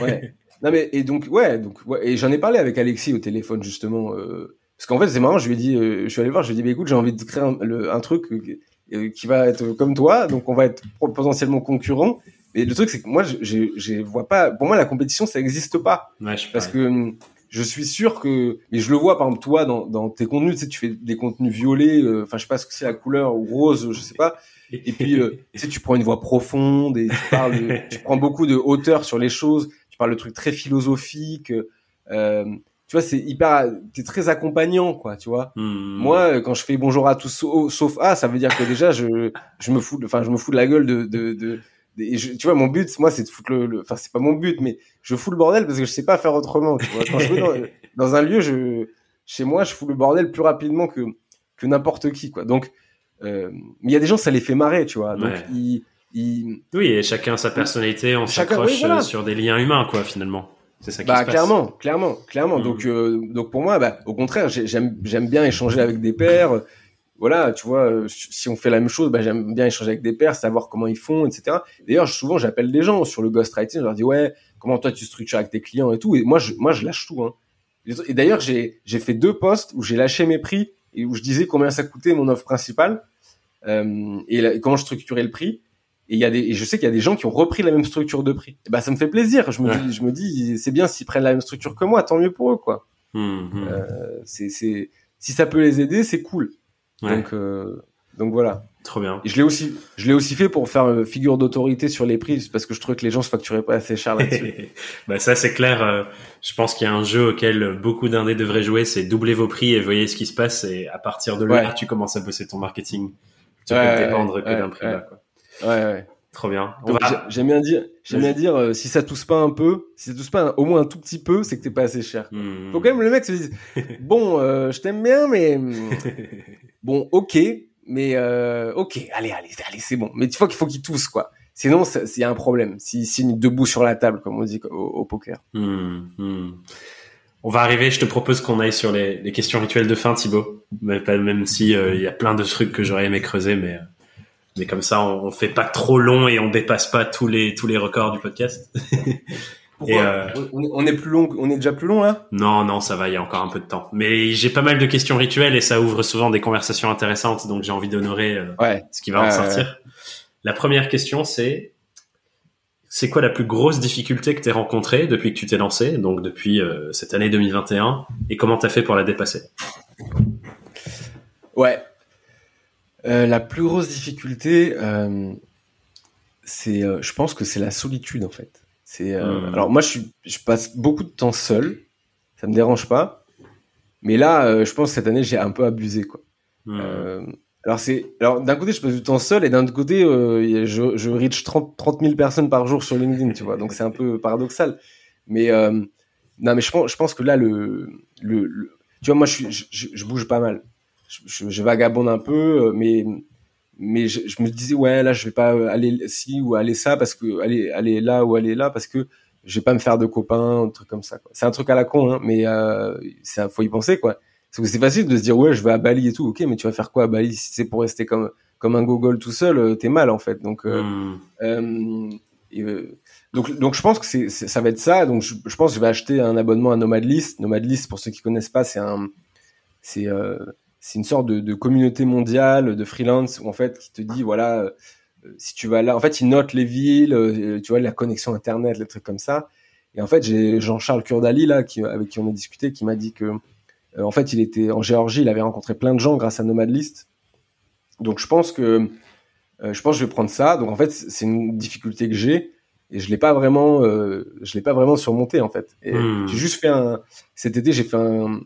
ouais. Non mais et donc ouais, donc ouais, et j'en ai parlé avec Alexis au téléphone justement. Euh, parce qu'en fait, c'est marrant, je lui ai dit, euh, je suis allé voir, je lui ai dit, bah, écoute, j'ai envie de créer un, le, un truc euh, qui va être comme toi, donc on va être potentiellement concurrent. Mais le truc, c'est que moi, je, je, vois pas. Pour moi, la compétition, ça n'existe pas. Ouais, je parce que hum, je suis sûr que, mais je le vois par exemple toi dans, dans tes contenus, tu sais, tu fais des contenus violets, euh, enfin, je sais pas ce que c'est la couleur ou rose, je sais pas. Et puis, tu sais, tu prends une voix profonde et tu parles, tu prends beaucoup de hauteur sur les choses. Tu parles de trucs très philosophiques. Euh, tu vois, c'est hyper, t'es très accompagnant, quoi, tu vois. Hmm. Moi, quand je fais bonjour à tous sauf A, ça veut dire que déjà, je, je me fous, enfin, je me fous de la gueule de, de, de, tu vois, mon but, moi, c'est de foutre le, enfin, c'est pas mon but, mais je fous le bordel parce que je sais pas faire autrement, tu vois. Quand je vais dans, dans, un lieu, je, chez moi, je fous le bordel plus rapidement que, que n'importe qui, quoi. Donc, euh, mais il y a des gens, ça les fait marrer, tu vois. Donc, ils, ils... Oui, et chacun sa personnalité, on s'accroche euh, sur des liens humains, quoi, finalement. C'est ça qui bah, se passe. clairement, clairement, clairement. Donc, mm. euh, donc pour moi, bah, au contraire, j'aime, j'aime bien échanger avec des pairs. Voilà, tu vois, euh, si on fait la même chose, bah, j'aime bien échanger avec des pairs, savoir comment ils font, etc. D'ailleurs, souvent, j'appelle des gens sur le ghostwriting, je leur dis, ouais, comment toi tu structures avec tes clients et tout. Et moi, je, moi, je lâche tout. Hein. Et d'ailleurs, j'ai, j'ai fait deux posts où j'ai lâché mes prix et où je disais combien ça coûtait mon offre principale euh, et, comment je structurais le prix. Et il y a des, et je sais qu'il y a des gens qui ont repris la même structure de prix. Et bah, ça me fait plaisir. Je me dis, je me dis, c'est bien s'ils prennent la même structure que moi, tant mieux pour eux, quoi. Mmh, mmh. Euh, c'est, c'est, si ça peut les aider, c'est cool. Ouais. Donc, euh, donc voilà. Trop bien. Et je l'ai aussi, je l'ai aussi fait pour faire euh, figure d'autorité sur les prix, parce que je trouvais que les gens se facturaient pas assez cher là-dessus. bah ça c'est clair. Euh, je pense qu'il y a un jeu auquel beaucoup d'indés devraient jouer, c'est doubler vos prix et voyez ce qui se passe. Et à partir de là, tu commences à bosser ton marketing. Tu ouais, peux dépendre que d'un prix là. Quoi. Ouais, ouais. Trop bien. J'aime bien dire, j'aime bien dire, euh, si ça tousse pas un peu, si ça tousse pas au moins un tout petit peu, c'est que t'es pas assez cher. Hmm. Faut quand même le mec se dise, bon, euh, je t'aime bien, mais bon, ok, mais euh, ok, allez, allez, allez, c'est bon. Mais tu vois qu'il faut qu'il tousse quoi. Sinon, il y a un problème. S'il signe debout sur la table, comme on dit au, au poker. Hmm, hmm. On va arriver. Je te propose qu'on aille sur les, les, questions rituelles de fin, Thibaut. Même si il y a plein de trucs que j'aurais aimé creuser, mais Mais comme ça, on, on fait pas trop long et on dépasse pas tous les tous les records du podcast. et euh... on, est plus long, on est déjà plus long là? Non, non, ça va, il y a encore un peu de temps. Mais j'ai pas mal de questions rituelles et ça ouvre souvent des conversations intéressantes, donc j'ai envie d'honorer euh, ouais. ce qui va en sortir. La première question, c'est c'est quoi la plus grosse difficulté que tu as rencontrée depuis que tu t'es lancé, donc depuis euh, cette année 2021, et comment tu as fait pour la dépasser? Ouais. Euh, la plus grosse difficulté, euh, c'est, euh, je pense que c'est la solitude en fait. C'est, Hmm. alors moi, je, suis, je passe beaucoup de temps seul, ça me dérange pas, mais là, je pense que cette année, j'ai un peu abusé quoi. Euh, alors c'est, alors d'un côté, je passe du temps seul, et d'un autre côté, euh, je, je reach 30, 30 000 personnes par jour sur LinkedIn, tu vois. Donc c'est un peu paradoxal, mais euh, non, mais je pense, je pense que là, le, le, le- tu vois, moi, je, suis, je, je- je bouge pas mal. Je, je, vagabonde un peu, euh, mais mais je, je me disais ouais, là, je vais pas aller ci ou aller ça parce que aller aller là ou aller là parce que je vais pas me faire de copains, un truc comme ça. C'est un truc à la con, hein, mais euh, ça faut y penser quoi. Parce que c'est facile de se dire ouais, je vais à Bali et tout, ok, mais tu vas faire quoi à Bali? Si c'est pour rester comme comme un gogol tout seul, euh, t'es mal en fait. Donc euh, Hmm. euh, et, euh, donc, donc je pense que c'est, c'est- ça va être ça. Donc je, je pense que je vais acheter un abonnement à Nomadlist. Nomadlist, pour ceux qui connaissent pas, c'est un, c'est, euh, c'est une sorte de, de communauté mondiale de freelance où en fait qui te dit voilà, euh, si tu vas là, en fait ils notent les villes, euh, tu vois la connexion internet, les trucs comme ça. Et en fait j'ai Jean-Charles Kurdali là, qui, avec qui on a discuté, qui m'a dit que euh, en fait il était en Géorgie, il avait rencontré plein de gens grâce à Nomadlist. Donc je pense que euh, je pense que je vais prendre ça. Donc en fait, c'est une difficulté que j'ai et je l'ai pas vraiment, euh, je l'ai pas vraiment surmonté en fait. Et Hmm. J'ai juste fait un cet été, j'ai fait un,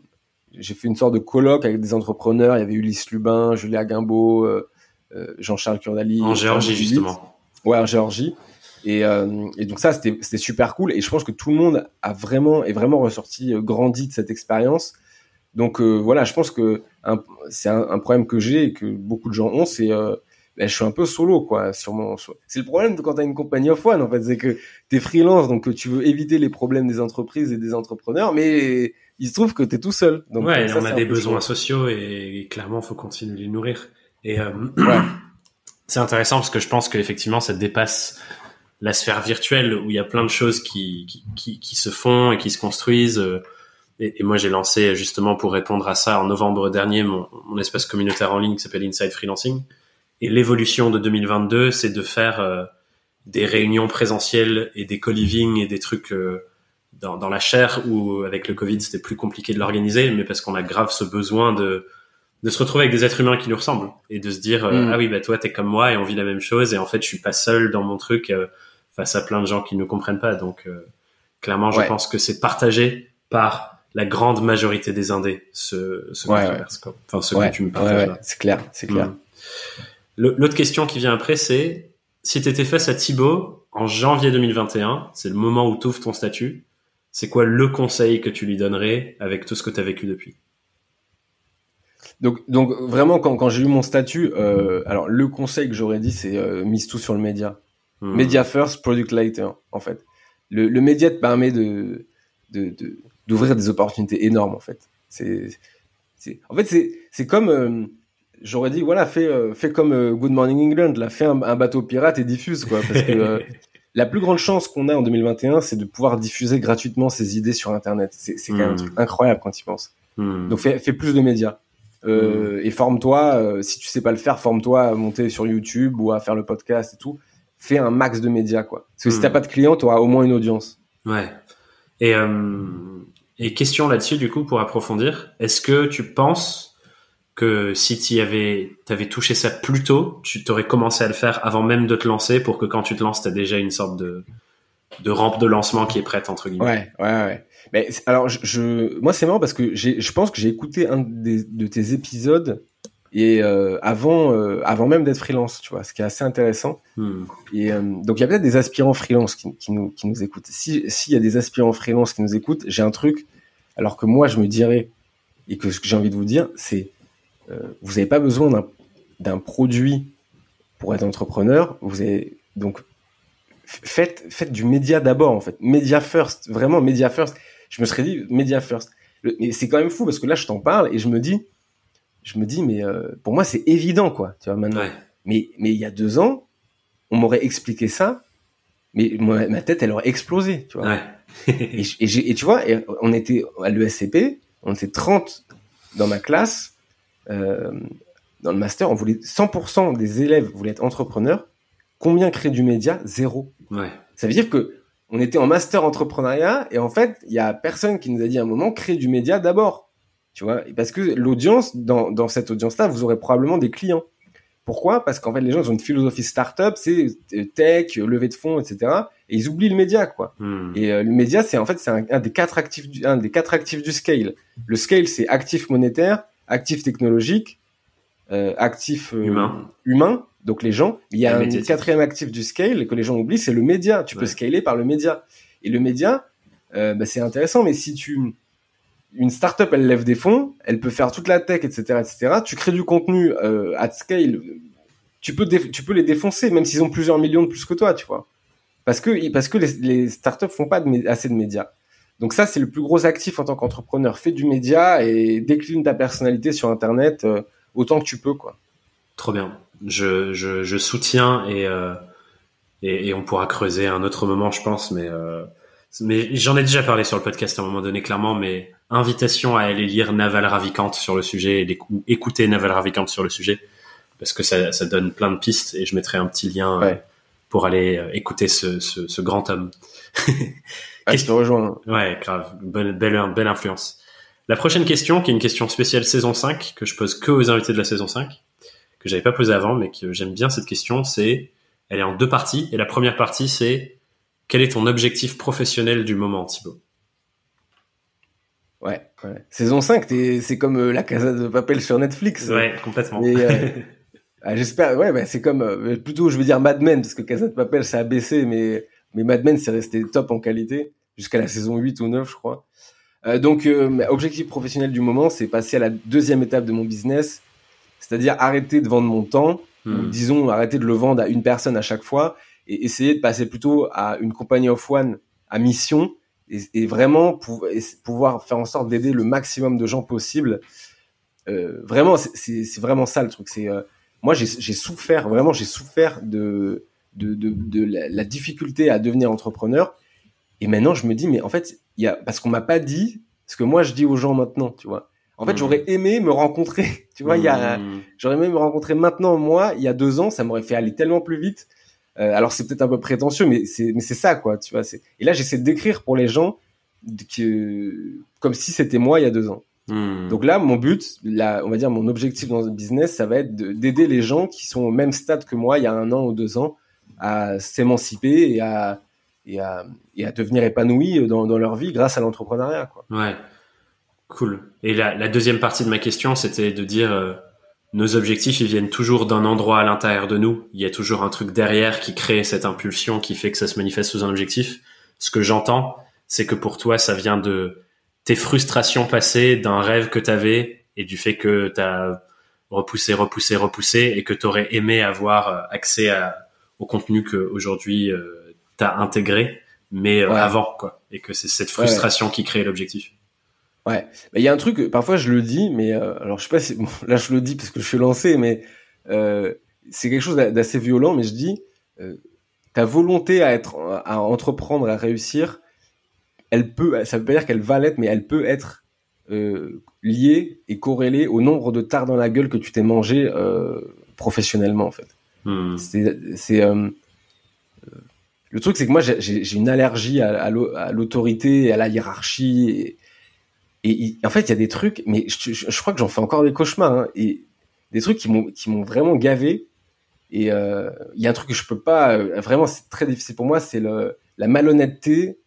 j'ai fait une sorte de colloque avec des entrepreneurs. Il y avait Ulysse Lubin, Julia Guimbaud, euh, euh, Jean-Charles Kurdali. En Géorgie, justement. Ouais, en Géorgie. Et, euh, et donc ça, c'était super cool. Et je pense que tout le monde a vraiment est vraiment ressorti euh, grandi de cette expérience. Donc euh, voilà, je pense que c'est un, un problème que j'ai et que beaucoup de gens ont, c'est euh, ben, je suis un peu solo quoi. Sur mon, C'est le problème de quand t'as une compagnie offline en fait, c'est que t'es freelance, donc tu veux éviter les problèmes des entreprises et des entrepreneurs, mais il se trouve que t'es tout seul. Donc ouais, euh, ça, on a des besoins chaud. sociaux et, et clairement, faut continuer de les nourrir. Et euh, Ouais. c'est intéressant parce que je pense qu'effectivement, ça dépasse la sphère virtuelle où il y a plein de choses qui, qui, qui, qui se font et qui se construisent. euh, Et, et moi, j'ai lancé justement pour répondre à ça en novembre dernier mon, mon espace communautaire en ligne qui s'appelle Inside Freelancing. Et l'évolution de 2022, c'est de faire euh, des réunions présentielles et des co-living et des trucs euh, dans, dans la chair où avec le Covid, c'était plus compliqué de l'organiser, mais parce qu'on a grave ce besoin de de se retrouver avec des êtres humains qui nous ressemblent et de se dire euh, Mm. ah oui bah toi t'es comme moi et on vit la même chose et en fait je suis pas seul dans mon truc euh, face à plein de gens qui ne comprennent pas donc euh, clairement je Ouais. pense que c'est partagé par la grande majorité des indés ce ce Ouais, ouais. enfin ce que tu me partages c'est clair, c'est clair. Mm. L'autre question qui vient après, c'est si tu étais face à Thibaut en janvier 2021, c'est le moment où tu ouvres ton statut, c'est quoi le conseil que tu lui donnerais avec tout ce que tu as vécu depuis? Donc, donc vraiment, quand, quand j'ai eu mon statut, euh, alors le conseil que j'aurais dit, c'est euh, mise tout sur le média. Hmm. Media first, product later, en fait. Le, le média te permet de de- de- d'ouvrir des opportunités énormes, en fait. C'est, en fait, c'est, c'est comme, euh, j'aurais dit, voilà, fais, fais comme Good Morning England, là, fais un, un bateau pirate et diffuse, quoi, parce que la plus grande chance qu'on a en 2021, c'est de pouvoir diffuser gratuitement ses idées sur Internet. C'est, quand même un truc incroyable quand tu y penses. Hmm. Donc fais, fais plus de médias. Euh, Et forme-toi, euh, si tu sais pas le faire, forme-toi à monter sur YouTube ou à faire le podcast et tout. Fais un max de médias, quoi. Parce que si t'as pas de clients, t'auras au moins une audience. Ouais. Et, euh, et question là-dessus, du coup, pour approfondir, est-ce que tu penses que si tu avais, avais touché ça plus tôt, tu t'aurais commencé à le faire avant même de te lancer pour que quand tu te lances, tu as déjà une sorte de, de rampe de lancement qui est prête, entre guillemets Ouais, ouais, ouais. Mais alors, je, je- moi, c'est marrant parce que je pense que j'ai écouté un des, de tes épisodes et euh, avant, euh, avant même d'être freelance, tu vois, ce qui est assez intéressant. Hmm. Et euh, donc, il y a peut-être des aspirants freelance qui, qui nous, qui nous écoutent. Si, s'il y a des aspirants freelance qui nous écoutent, j'ai un truc. Alors que moi, je me dirais et que ce que j'ai envie de vous dire, c'est vous n'avez pas besoin d'un, produit pour être entrepreneur. Vous avez donc faites, faites du média d'abord en fait. Média first, vraiment média first. Je me serais dit média first. Le- mais c'est quand même fou parce que là, je t'en parle et je me dis, je me dis, mais euh, pour moi, c'est évident quoi. Tu vois maintenant. Ouais. Mais, mais il y a deux ans, on m'aurait expliqué ça, mais ma tête, elle aurait explosé, tu vois. et, et, tu vois, on était à l'ESCP, on était 30 dans ma classe, euh, dans le master, on voulait 100% des élèves voulaient être entrepreneurs. Combien créer du média? Zéro. Ouais. Ça veut dire que on était en master entrepreneuriat et en fait, il y a personne qui nous a dit à un moment créer du média d'abord. Tu vois, parce que l'audience dans, dans cette audience-là, vous aurez probablement des clients. Pourquoi? Parce qu'en fait, les gens ont une philosophie startup, c'est euh, tech, levée de fonds, etc. Et ils oublient le média, quoi. Hmm. Et euh, le média, c'est en fait c'est un, des quatre actifs, du, un des quatre actifs du scale. Le scale, c'est actif monétaire, actif technologique, euh, actif euh, humain. humain. Donc les gens. Il y a un quatrième actif du scale que les gens oublient, c'est le média. Tu peux scaler par le média. Et le média, euh, bah, c'est intéressant, mais si tu une startup, elle lève des fonds, elle peut faire toute la tech, etc., etc. Tu crées du contenu euh, at scale, tu peux tu peux les défoncer, même s'ils ont plusieurs millions de plus que toi, tu vois. Parce que parce que les, les startups font pas de, assez de médias. Donc ça, c'est le plus gros actif en tant qu'entrepreneur. Fais du média et décline ta personnalité sur Internet euh, autant que tu peux, quoi. Trop bien. Je, je, je soutiens et, euh, et, et on pourra creuser un autre moment, je pense, mais euh, mais j'en ai déjà parlé sur le podcast à un moment donné, clairement, mais invitation à aller lire Naval Ravikant sur le sujet et écouter Naval Ravikant sur le sujet parce que ça, ça, donne plein de pistes et je mettrai un petit lien pour aller écouter ce, ce, ce grand homme. ah, je te rejoins. Ouais, grave. Belle, belle influence. La prochaine question, qui est une question spéciale saison 5, que je pose que aux invités de la saison 5, que j'avais pas posée avant, mais que j'aime bien cette question, c'est, elle est en deux parties. Et la première partie, c'est, quel est ton objectif professionnel du moment, Thibaut? Ouais, ouais. Saison 5, c'est comme euh, la Casa de Papel sur Netflix. Ouais, complètement. Euh, ah, J'espère, ouais, bah, c'est comme, euh, plutôt, je veux dire Mad Men, parce que Casa de Papel, ça a baissé, mais, mais Mad Men, c'est resté top en qualité, jusqu'à la saison 8 ou 9, je crois. donc, objectif professionnel du moment, c'est passer à la deuxième étape de mon business, c'est-à-dire arrêter de vendre mon temps, ou hmm. disons, arrêter de le vendre à une personne à chaque fois, et essayer de passer plutôt à une compagnie of one à mission, et, vraiment pour, pouvoir faire en sorte d'aider le maximum de gens possible. Euh, vraiment, c'est vraiment ça le truc. C'est euh, moi j'ai souffert vraiment, j'ai souffert de de, de, de la, difficulté à devenir entrepreneur. Et maintenant, je me dis, mais en fait, il y a parce qu'on m'a pas dit ce que moi je dis aux gens maintenant, tu vois. En fait, mmh. j'aurais aimé me rencontrer, tu vois. Il y a, mmh. j'aurais aimé me rencontrer maintenant moi, il y a deux ans, ça m'aurait fait aller tellement plus vite. Euh, alors c'est peut-être un peu prétentieux, mais c'est mais c'est ça quoi, tu vois. Et là j'essaie d'écrire pour les gens que comme si c'était moi il y a deux ans. Hmm. Donc là mon but, là on va dire mon objectif dans le business, ça va être d'aider les gens qui sont au même stade que moi il y a un an ou deux ans à s'émanciper et à et à, et à devenir épanouis dans, dans leur vie grâce à l'entrepreneuriat. Ouais. Cool. Et la, la deuxième partie de ma question, c'était de dire euh, nos objectifs, ils viennent toujours d'un endroit à l'intérieur de nous. Il y a toujours un truc derrière qui crée cette impulsion qui fait que ça se manifeste sous un objectif. Ce que j'entends, c'est que pour toi, ça vient de tes frustrations passées, d'un rêve que tu avais et du fait que tu as repoussé, repoussé, repoussé et que tu aurais aimé avoir euh, accès à, au contenu qu'aujourd'hui euh, tu as intégré, mais euh, avant, quoi. Et que c'est cette frustration qui crée l'objectif. Ouais, il y a un truc, parfois je le dis, mais euh, alors je sais pas si là je le dis parce que je suis lancé, mais euh, c'est quelque chose d'assez violent. Mais je dis, euh, ta volonté à être, à entreprendre, à réussir, elle peut, ça veut pas dire qu'elle va l'être, mais elle peut être liée et corrélée au nombre de tards dans la gueule que tu t'es mangé professionnellement en fait. Hmm. C'est euh, le truc, c'est que moi j'ai une allergie à, à l'autorité, à la hiérarchie. Et, et en fait, il y a des trucs, mais je, je, crois que j'en fais encore des cauchemars, hein, et des trucs qui m'ont vraiment gavé. Et euh, il y a un truc que je peux pas, euh, vraiment, c'est très difficile pour moi, c'est la malhonnêteté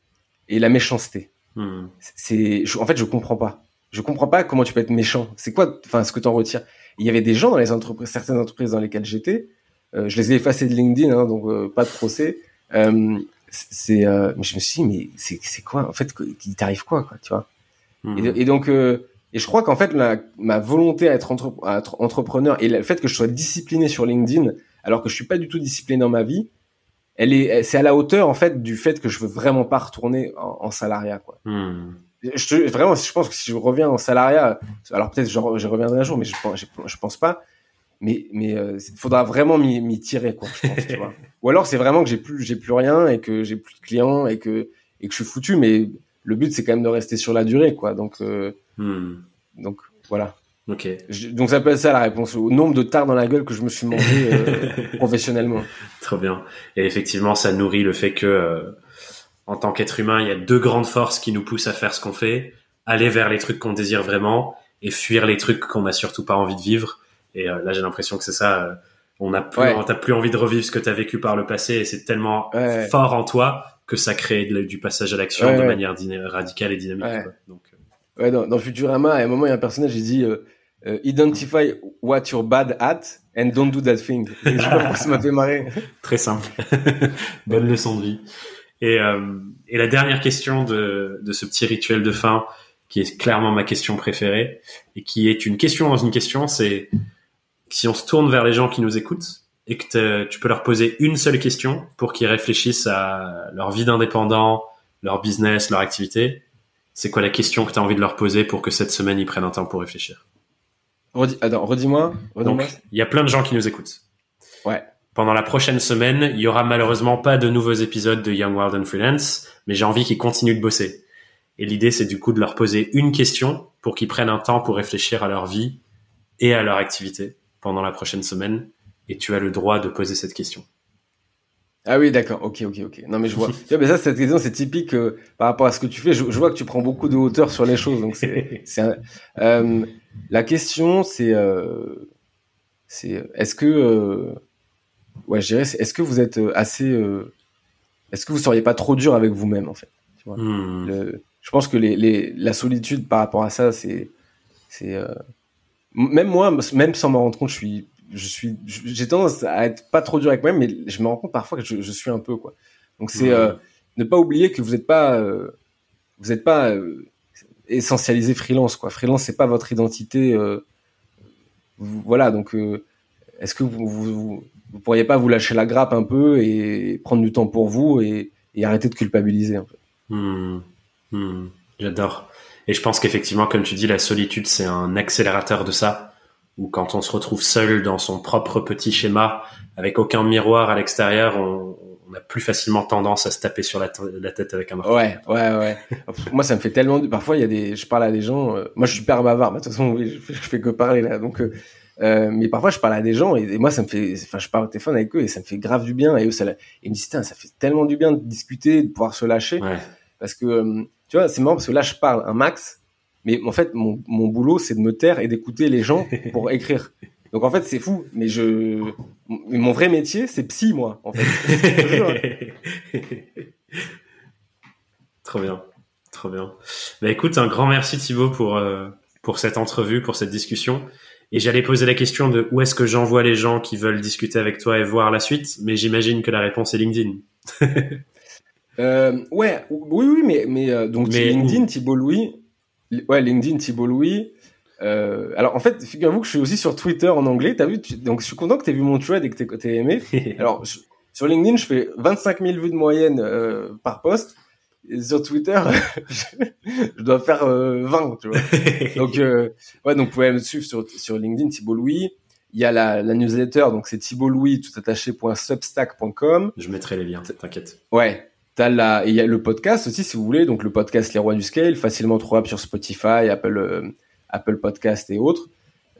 et la méchanceté. Hmm. C'est, en fait, je comprends pas. Je comprends pas comment tu peux être méchant. C'est quoi, enfin, ce que tu en retires? Il y avait des gens dans les entreprises, certaines entreprises dans lesquelles j'étais. Euh, je les ai effacés de LinkedIn, hein, donc euh, pas de procès. Euh, c'est, je me suis dit, mais c'est, quoi En fait, il t'arrive quoi, quoi, tu vois Mhm. Et, donc, et je crois qu'en fait, ma volonté à être, entrepreneur et le fait que je sois discipliné sur LinkedIn, alors que je suis pas du tout discipliné dans ma vie, elle est, c'est à la hauteur en fait du fait que je veux vraiment pas retourner en, salariat, quoi. Je, vraiment, je pense que si je reviens en salariat, alors peut-être je, je reviendrai un jour, mais je, je, je pense pas. Mais mais il faudra vraiment m'y tirer quoi je pense, tu vois. ou alors c'est vraiment que j'ai plus j'ai plus rien et que j'ai plus de clients et que et que je suis foutu mais le but c'est quand même de rester sur la durée quoi donc hmm. donc voilà Ok. donc ça peut être ça la réponse au nombre de tards dans la gueule que je me suis mangé euh, professionnellement. Très bien. Et effectivement, ça nourrit le fait que euh, en tant qu'être humain, il y a deux grandes forces qui nous poussent à faire ce qu'on fait aller vers les trucs qu'on désire vraiment et fuir les trucs qu'on n'a surtout pas envie de vivre. Et euh, là, j'ai l'impression que c'est ça. on n'a plus, t'as plus envie de revivre ce que tu as vécu par le passé et c'est tellement fort en toi que ça crée du passage à l'action de manière radicale et dynamique. Donc, ouais, dans, dans, Futurama, à un moment, il y a un personnage, il dit euh, identify what you're bad at and don't do that thing. Et ça m'a fait marrer. Très simple. Bonne leçon de vie. Et, euh, et la dernière question de, de ce petit rituel de fin, qui est clairement ma question préférée, et qui est une question dans une question, c'est si on se tourne vers les gens qui nous écoutent et que tu peux leur poser une seule question pour qu'ils réfléchissent à leur vie d'indépendant, leur business, leur activité, c'est quoi la question que tu as envie de leur poser pour que cette semaine ils prennent un temps pour réfléchir? Redis-moi. Donc, il y a plein de gens qui nous écoutent. Ouais. Pendant la prochaine semaine, il y aura malheureusement pas de nouveaux épisodes de Young Wild and Freelance, mais j'ai envie qu'ils continuent de bosser. Et l'idée, c'est du coup de leur poser une question pour qu'ils prennent un temps pour réfléchir à leur vie et à leur activité pendant la prochaine semaine. Et tu as le droit de poser cette question. Ah oui, d'accord. Ok, ok, ok. Non, mais je vois. mais ça, cette question, c'est typique euh, par rapport à ce que tu fais. Je, vois que tu prends beaucoup de hauteur sur les choses. Donc, c'est, euh, la question, c'est, euh, c'est, est-ce que, ouais, je dirais, est-ce que vous êtes assez, est-ce que vous seriez pas trop dur avec vous-même, en fait tu vois? Hmm. Je pense que les, les, la solitude par rapport à ça, c'est, c'est, même moi, même sans m'en rendre compte, je suis je suis, j'ai tendance à être pas trop dur avec moi-même, mais je me rends compte parfois que je, je suis un peu quoi. Donc c'est euh, ne pas oublier que vous n'êtes pas, euh, vous n'êtes pas euh, essentialisé freelance quoi. Freelance c'est pas votre identité. voilà donc est-ce que vous, vous, vous, pourriez pas vous lâcher la grappe un peu et prendre du temps pour vous et, et arrêter de culpabiliser un peu. Hmm. Hmm. J'adore. Et je pense qu'effectivement, comme tu dis, la solitude, c'est un accélérateur de ça ou quand on se retrouve seul dans son propre petit schéma, avec aucun miroir à l'extérieur, on, a plus facilement tendance à se taper sur la, tête avec un marteau. Ouais, ouais, ouais. moi, ça me fait tellement. Parfois, il y a des. Je parle à des gens. Euh, moi, je suis super bavard. de toute façon, je, fais, je fais que parler là. Donc, euh, euh, mais parfois, je parle à des gens et, moi, ça me fait. Enfin, je parle au téléphone avec eux et ça me fait grave du bien. Et eux, ça, ils me disent, ça fait tellement du bien de discuter, de pouvoir se lâcher. Ouais. Parce que, tu vois, c'est marrant parce que là, je parle un max mais en fait, mon, mon boulot, c'est de me taire et d'écouter les gens pour écrire. Donc en fait, c'est fou. Mais je, mon vrai métier, c'est psy, moi. En fait. trop bien, trop bien. Bah écoute, un grand merci Thibaut pour euh, pour cette entrevue, pour cette discussion. Et j'allais poser la question de où est-ce que j'envoie les gens qui veulent discuter avec toi et voir la suite, mais j'imagine que la réponse est LinkedIn. euh, ouais, oui, oui, mais mais euh, donc LinkedIn, Thibaut Louis. Ouais, LinkedIn, Thibault Louis. Euh, alors en fait, figure-vous que je suis aussi sur Twitter en anglais. T'as vu Donc je suis content que t'aies vu mon thread et que t'aies aimé. alors sur LinkedIn, je fais 25 000 vues de moyenne euh, par poste. Et sur Twitter, je, dois faire euh, 20, tu vois. donc ouais, donc vous pouvez me suivre sur sur LinkedIn, Thibault Louis. Il y a la, la newsletter, donc c'est Thibault Louis tout attaché.substack.com. Je mettrai les liens, t'inquiète. Ouais, T'as la, il y a le podcast aussi, si vous voulez. Donc, le podcast Les Rois du Scale, facilement trouvable sur Spotify, Apple, euh, Apple Podcast et autres.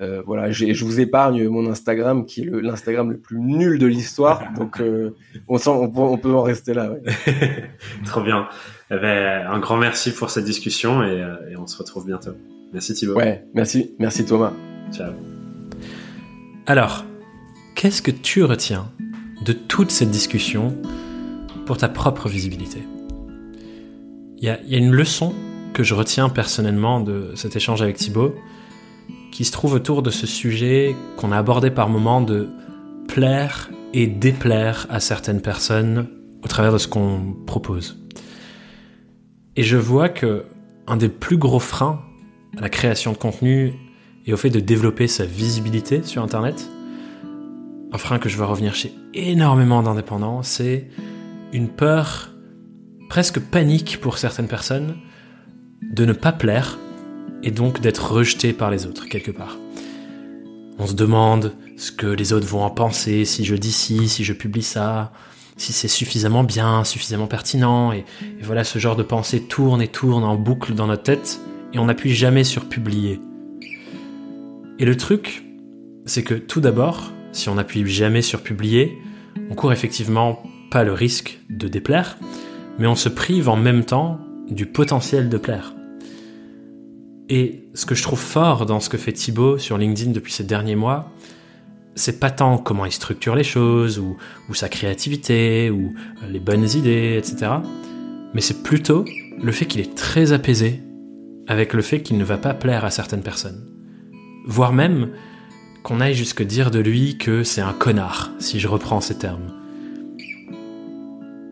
Euh, voilà, je vous épargne mon Instagram, qui est l'Instagram le, plus nul de l'histoire. donc, euh, on, sent, on, peut en rester là. Ouais. Trop bien. Eh ben, un grand merci pour cette discussion et, euh, et on se retrouve bientôt. Merci Thibaut. Ouais, merci, merci Thomas. Ciao. Alors, qu'est-ce que tu retiens de toute cette discussion? Pour ta propre visibilité. Il y, a, une leçon que je retiens personnellement de cet échange avec Thibaut, qui se trouve autour de ce sujet qu'on a abordé par moments de plaire et déplaire à certaines personnes au travers de ce qu'on propose. Et je vois que un des plus gros freins à la création de contenu et au fait de développer sa visibilité sur Internet, un frein que je vois revenir chez énormément d'indépendants, c'est une peur presque panique pour certaines personnes de ne pas plaire et donc d'être rejeté par les autres quelque part. On se demande ce que les autres vont en penser, si je dis ci, si je publie ça, si c'est suffisamment bien, suffisamment pertinent. Et, et, voilà, ce genre de pensée tourne et tourne en boucle dans notre tête et on n'appuie jamais sur publier. Et le truc, c'est que tout d'abord, si on n'appuie jamais sur publier, on court effectivement pas le risque de déplaire, mais on se prive en même temps du potentiel de plaire. Et ce que je trouve fort dans ce que fait Thibaut sur LinkedIn depuis ces derniers mois, c'est pas tant comment il structure les choses, ou, sa créativité, ou euh, les bonnes idées, etc. Mais c'est plutôt le fait qu'il est très apaisé avec le fait qu'il ne va pas plaire à certaines personnes. Voire même qu'on aille jusque dire de lui que c'est un connard, si je reprends ces termes.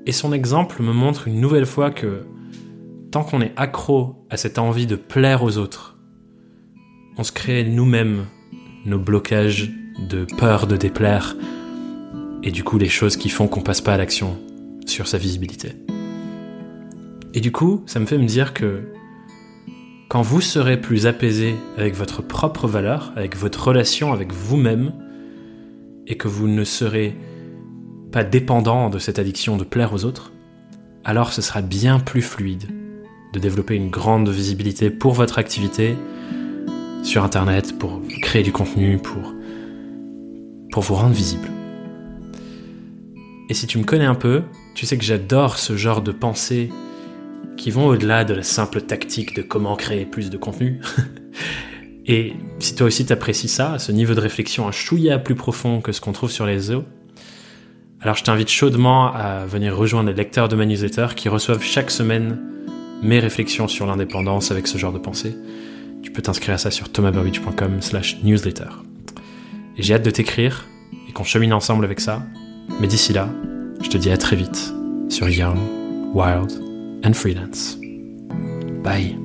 Et son exemple me montre une nouvelle fois que tant qu'on est accro à cette envie de plaire aux autres, on se crée nous-mêmes nos blocages de peur de déplaire et du coup les choses qui font qu'on passe pas à l'action sur sa visibilité. Et du coup, ça me fait me dire que quand vous serez plus apaisé avec votre propre valeur, avec votre relation avec vous-même, et que vous ne serez pas dépendant de cette addiction de plaire aux autres, alors ce sera bien plus fluide de développer une grande visibilité pour votre activité sur Internet, pour créer du contenu, pour, vous rendre visible. Et si tu me connais un peu, tu sais que j'adore ce genre de pensées qui vont au-delà de la simple tactique de comment créer plus de contenu. Et si toi aussi t'apprécies ça, ce niveau de réflexion un chouïa plus profond que ce qu'on trouve sur les réseaux, alors je t'invite chaudement à venir rejoindre les lecteurs de ma newsletter qui reçoivent chaque semaine mes réflexions sur l'indépendance avec ce genre de pensée, tu peux t'inscrire à ça sur thomasburbidge.com slash newsletter. Et j'ai hâte de t'écrire et qu'on chemine ensemble avec ça. Mais d'ici là, je te dis à très vite sur Young, Wild and Freelance. Bye